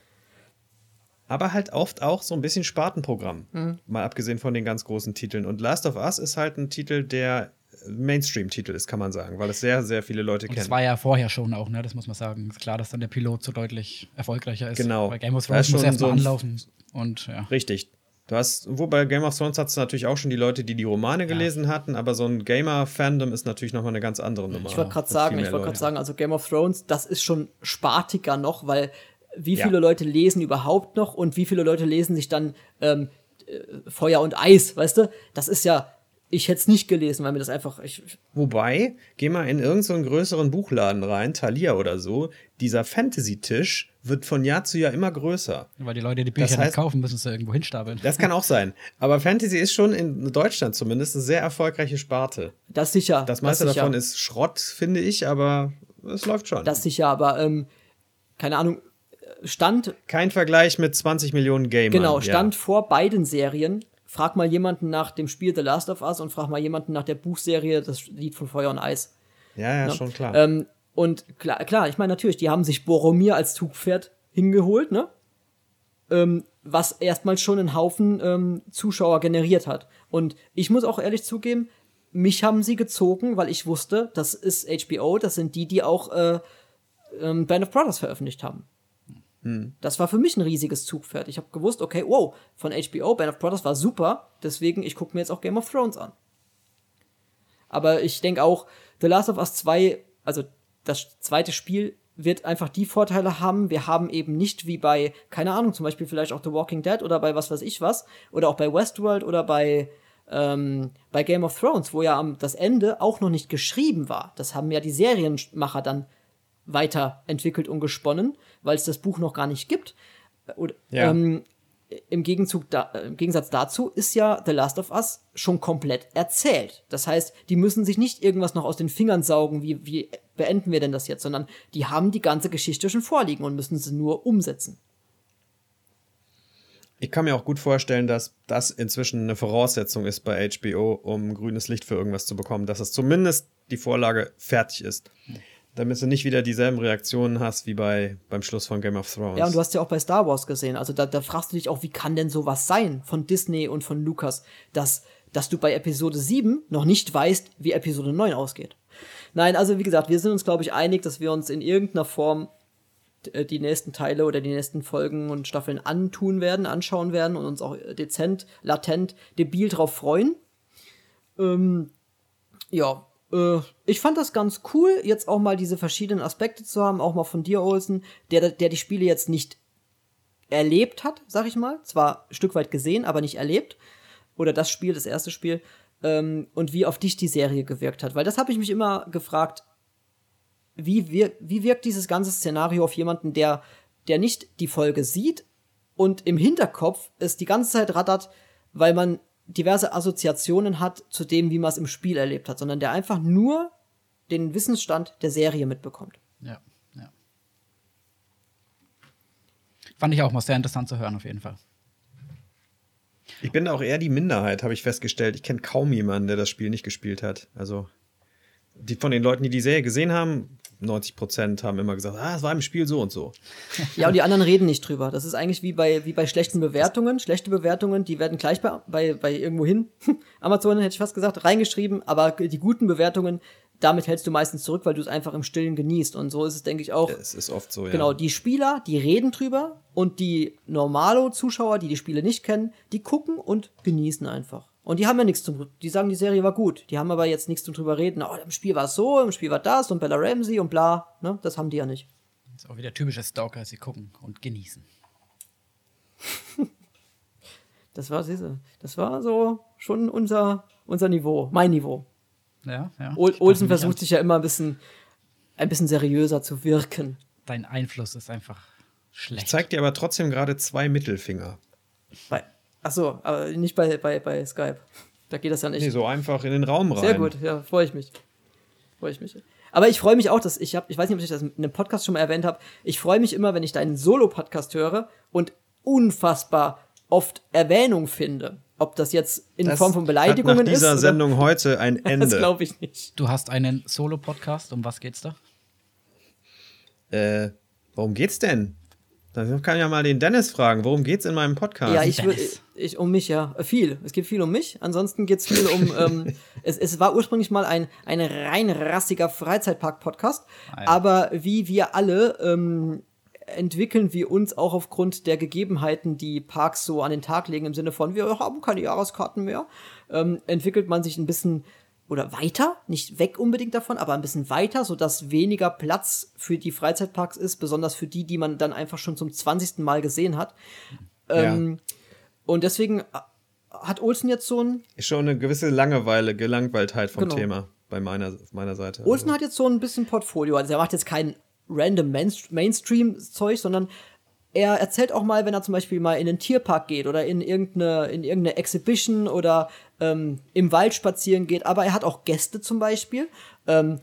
Aber halt oft auch so ein bisschen Spartenprogramm. Mhm. Mal abgesehen von den ganz großen Titeln. Und Last of Us ist halt ein Titel, der Mainstream-Titel ist, kann man sagen, weil es sehr, sehr viele Leute und kennen. Das war ja vorher schon auch, ne? Das muss man sagen. Ist klar, dass dann der Pilot so deutlich erfolgreicher ist. Genau. Bei Game of Thrones muss erstmal so anlaufen. Und, ja. Richtig. Du hast, wo bei Game of Thrones hast du natürlich auch schon die Leute, die die Romane gelesen ja. hatten, aber so ein Gamer-Fandom ist natürlich nochmal eine ganz andere Nummer. Ich wollte gerade sagen, ich wollte gerade sagen, also Game of Thrones, das ist schon spartiger noch, weil wie viele ja. Leute lesen überhaupt noch und wie viele Leute lesen sich dann ähm, äh, Feuer und Eis, weißt du? Das ist ja ich hätte es nicht gelesen, weil mir das einfach. Ich Wobei, geh mal in irgendeinen so größeren Buchladen rein, Thalia oder so, dieser Fantasy-Tisch wird von Jahr zu Jahr immer größer. Weil die Leute die Bücher das heißt, nicht kaufen, müssen sie irgendwo hinstapeln. Das kann auch sein. Aber Fantasy ist schon in Deutschland zumindest eine sehr erfolgreiche Sparte. Das sicher. Das meiste das davon ist Schrott, finde ich, aber es läuft schon. Das sicher, aber ähm, keine Ahnung. Stand. Kein Vergleich mit 20 Millionen Gamern. Genau, stand ja. vor beiden Serien frag mal jemanden nach dem Spiel The Last of Us und frag mal jemanden nach der Buchserie Das Lied von Feuer und Eis. Ja, ja? Ne? schon klar. Ähm, und klar, klar, ich meine natürlich, die haben sich Boromir als Zugpferd hingeholt, ne? Ähm, was erstmal schon einen Haufen ähm, Zuschauer generiert hat. Und ich muss auch ehrlich zugeben, mich haben sie gezogen, weil ich wusste, das ist HBO, das sind die, die auch äh, ähm, Band of Brothers veröffentlicht haben. Hm. Das war für mich ein riesiges Zugpferd. Ich habe gewusst, okay, wow, von HBO, Band of Brothers war super, deswegen ich gucke mir jetzt auch Game of Thrones an. Aber ich denke auch, The Last of Us 2, also das zweite Spiel, wird einfach die Vorteile haben. Wir haben eben nicht wie bei, keine Ahnung, zum Beispiel vielleicht auch The Walking Dead oder bei was weiß ich was, oder auch bei Westworld oder bei, ähm, bei Game of Thrones, wo ja das Ende auch noch nicht geschrieben war. Das haben ja die Serienmacher dann weiterentwickelt und gesponnen, weil es das Buch noch gar nicht gibt. Oder, ja. ähm, im, Gegenzug da, äh, im Gegensatz dazu ist ja The Last of Us schon komplett erzählt. Das heißt, die müssen sich nicht irgendwas noch aus den Fingern saugen, wie, wie beenden wir denn das jetzt, sondern die haben die ganze Geschichte schon vorliegen und müssen sie nur umsetzen. Ich kann mir auch gut vorstellen, dass das inzwischen eine Voraussetzung ist bei HBO, um grünes Licht für irgendwas zu bekommen, dass es zumindest die Vorlage fertig ist damit du nicht wieder dieselben Reaktionen hast wie bei, beim Schluss von Game of Thrones. Ja, und du hast ja auch bei Star Wars gesehen. Also da, da fragst du dich auch, wie kann denn sowas sein von Disney und von Lucas, dass, dass du bei Episode 7 noch nicht weißt, wie Episode 9 ausgeht. Nein, also wie gesagt, wir sind uns, glaube ich, einig, dass wir uns in irgendeiner Form äh, die nächsten Teile oder die nächsten Folgen und Staffeln antun werden, anschauen werden und uns auch dezent, latent, debil drauf freuen. Ähm, ja, ich fand das ganz cool, jetzt auch mal diese verschiedenen Aspekte zu haben, auch mal von dir, Olsen, der, der die Spiele jetzt nicht erlebt hat, sag ich mal. Zwar ein Stück weit gesehen, aber nicht erlebt. Oder das Spiel, das erste Spiel. Ähm, und wie auf dich die Serie gewirkt hat. Weil das habe ich mich immer gefragt, wie, wir, wie wirkt dieses ganze Szenario auf jemanden, der, der nicht die Folge sieht und im Hinterkopf es die ganze Zeit rattert, weil man diverse Assoziationen hat zu dem, wie man es im Spiel erlebt hat, sondern der einfach nur den Wissensstand der Serie mitbekommt. Ja, ja. Fand ich auch mal sehr interessant zu hören, auf jeden Fall. Ich bin auch eher die Minderheit, habe ich festgestellt. Ich kenne kaum jemanden, der das Spiel nicht gespielt hat. Also die, von den Leuten, die die Serie gesehen haben, 90 Prozent haben immer gesagt, ah, es war im Spiel so und so. Ja, und die anderen reden nicht drüber. Das ist eigentlich wie bei, wie bei schlechten Bewertungen. Schlechte Bewertungen, die werden gleich bei, bei, bei irgendwo hin, *laughs* Amazon hätte ich fast gesagt, reingeschrieben, aber die guten Bewertungen, damit hältst du meistens zurück, weil du es einfach im Stillen genießt. Und so ist es, denke ich, auch. Es ist oft so, ja. Genau, die Spieler, die reden drüber und die Normalo-Zuschauer, die die Spiele nicht kennen, die gucken und genießen einfach. Und die haben ja nichts zum, die sagen, die Serie war gut. Die haben aber jetzt nichts zum drüber reden. Oh, im Spiel war es so, im Spiel war das und Bella Ramsey und bla. Ne? Das haben die ja nicht. Das ist auch wieder typische Stalker, sie gucken und genießen. *laughs* das war, siehste, das war so schon unser, unser Niveau, mein Niveau. Ja, ja. Ol Olsen versucht sich ja immer ein bisschen, ein bisschen seriöser zu wirken. Dein Einfluss ist einfach schlecht. Ich zeig dir aber trotzdem gerade zwei Mittelfinger. Bei, Achso, aber nicht bei, bei, bei Skype. Da geht das ja nicht. Nee, so einfach in den Raum rein. Sehr gut, ja, freue ich mich. Freue ich mich. Aber ich freue mich auch, dass ich habe, ich weiß nicht, ob ich das in einem Podcast schon mal erwähnt habe, ich freue mich immer, wenn ich deinen Solo-Podcast höre und unfassbar oft Erwähnung finde. Ob das jetzt in das Form von Beleidigungen hat nach dieser ist, Sendung heute *laughs* ein Ende. das glaube ich nicht. Du hast einen Solo-Podcast, um was geht's da? Äh, worum geht's denn? Dann kann ich ja mal den Dennis fragen, worum geht's in meinem Podcast? Ja, ich, ich um mich, ja. Viel. Es geht viel um mich. Ansonsten geht's viel um. *laughs* ähm, es, es war ursprünglich mal ein, ein rein rassiger Freizeitpark-Podcast. Ah, Aber wie wir alle ähm, entwickeln wir uns auch aufgrund der Gegebenheiten, die Parks so an den Tag legen, im Sinne von, wir haben keine Jahreskarten mehr, ähm, entwickelt man sich ein bisschen oder weiter, nicht weg unbedingt davon, aber ein bisschen weiter, sodass weniger Platz für die Freizeitparks ist, besonders für die, die man dann einfach schon zum 20. Mal gesehen hat. Ja. Ähm, und deswegen äh, hat Olsen jetzt so ein. Ist schon eine gewisse Langeweile, Gelangweiltheit vom genau. Thema bei meiner, meiner Seite. Olsen also. hat jetzt so ein bisschen Portfolio. Also er macht jetzt kein random Mainstream-Zeug, sondern er erzählt auch mal, wenn er zum Beispiel mal in den Tierpark geht oder in irgendeine, in irgendeine Exhibition oder ähm, im Wald spazieren geht. Aber er hat auch Gäste zum Beispiel. Ähm,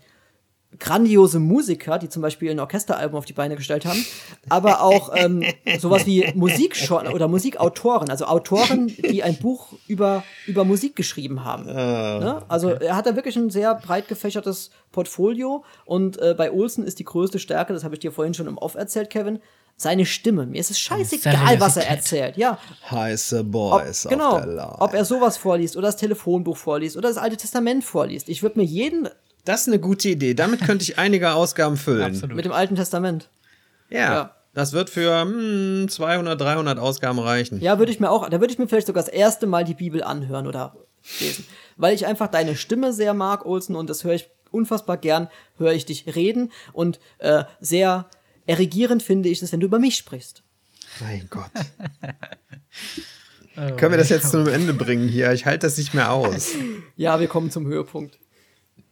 grandiose Musiker, die zum Beispiel ein Orchesteralbum auf die Beine gestellt haben, aber auch ähm, sowas wie Musik oder Musikautoren, also Autoren, die ein Buch über, über Musik geschrieben haben. Oh, ne? Also okay. er hat da wirklich ein sehr breit gefächertes Portfolio und äh, bei Olsen ist die größte Stärke, das habe ich dir vorhin schon im Off erzählt, Kevin, seine Stimme. Mir ist es scheißegal, was er erzählt. Ja. Heiße Boys. Ob, genau. Ob er sowas vorliest oder das Telefonbuch vorliest oder das Alte Testament vorliest. Ich würde mir jeden. Das ist eine gute Idee. Damit könnte ich einige Ausgaben füllen. Absolut. Mit dem Alten Testament. Ja. ja. Das wird für hm, 200, 300 Ausgaben reichen. Ja, würde ich mir auch. Da würde ich mir vielleicht sogar das erste Mal die Bibel anhören oder lesen. Weil ich einfach deine Stimme sehr mag, Olsen, und das höre ich unfassbar gern, höre ich dich reden und äh, sehr erregierend finde ich es, wenn du über mich sprichst. Mein Gott. oh, *laughs* Können wir das jetzt zum Ende bringen hier? Ich halte das nicht mehr aus. *laughs* ja, wir kommen zum Höhepunkt.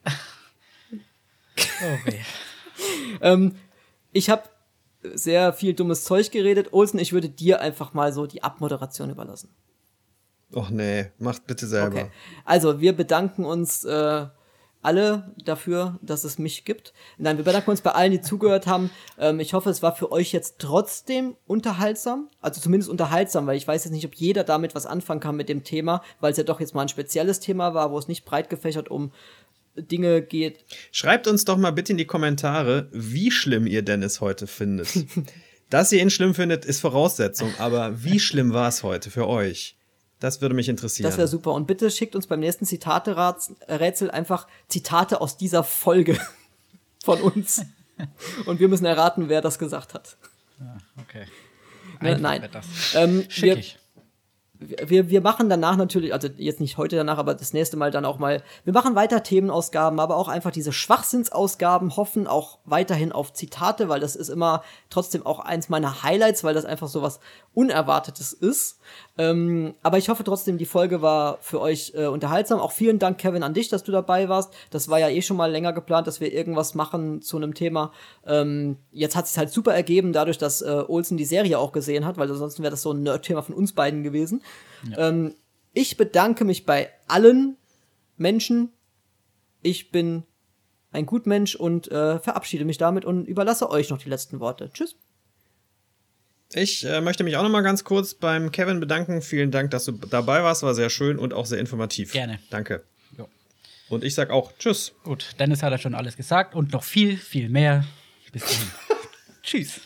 *laughs* Okay. ähm, ich habe sehr viel dummes Zeug geredet. Olsen, ich würde dir einfach mal so die Abmoderation überlassen. Och nee, macht bitte selber. Okay. Also, wir bedanken uns äh, alle dafür, dass es mich gibt. Nein, wir bedanken uns bei allen, die zugehört haben. Ähm, ich hoffe, es war für euch jetzt trotzdem unterhaltsam. Also zumindest unterhaltsam, weil ich weiß jetzt nicht, ob jeder damit was anfangen kann mit dem Thema, weil es ja doch jetzt mal ein spezielles Thema war, wo es nicht breit gefächert um Dinge geht. Schreibt uns doch mal bitte in die Kommentare, wie schlimm ihr Dennis heute findet. *laughs* Dass ihr ihn schlimm findet, ist Voraussetzung, aber wie schlimm war es heute für euch? Das würde mich interessieren. Das wäre super. Und bitte schickt uns beim nächsten Zitate-Rätsel einfach Zitate aus dieser Folge *laughs* von uns. Und wir müssen erraten, wer das gesagt hat. Ja, okay. Ne, nein. Ähm, Schick ich wir, wir machen danach natürlich, also jetzt nicht heute danach, aber das nächste Mal dann auch mal, wir machen weiter Themenausgaben, aber auch einfach diese Schwachsinnsausgaben, hoffen auch weiterhin auf Zitate, weil das ist immer trotzdem auch eins meiner Highlights, weil das einfach so was Unerwartetes ist. Ähm, aber ich hoffe trotzdem, die Folge war für euch äh, unterhaltsam. Auch vielen Dank, Kevin, an dich, dass du dabei warst. Das war ja eh schon mal länger geplant, dass wir irgendwas machen zu einem Thema. Ähm, jetzt hat es halt super ergeben, dadurch, dass äh, Olsen die Serie auch gesehen hat, weil ansonsten wäre das so ein Nerd-Thema von uns beiden gewesen. Ja. Ähm, ich bedanke mich bei allen Menschen. Ich bin ein Gutmensch und äh, verabschiede mich damit und überlasse euch noch die letzten Worte. Tschüss. Ich äh, möchte mich auch noch mal ganz kurz beim Kevin bedanken. Vielen Dank, dass du dabei warst. War sehr schön und auch sehr informativ. Gerne. Danke. Jo. Und ich sag auch Tschüss. Gut, Dennis hat ja schon alles gesagt und noch viel, viel mehr. Bis dahin. *laughs* Tschüss.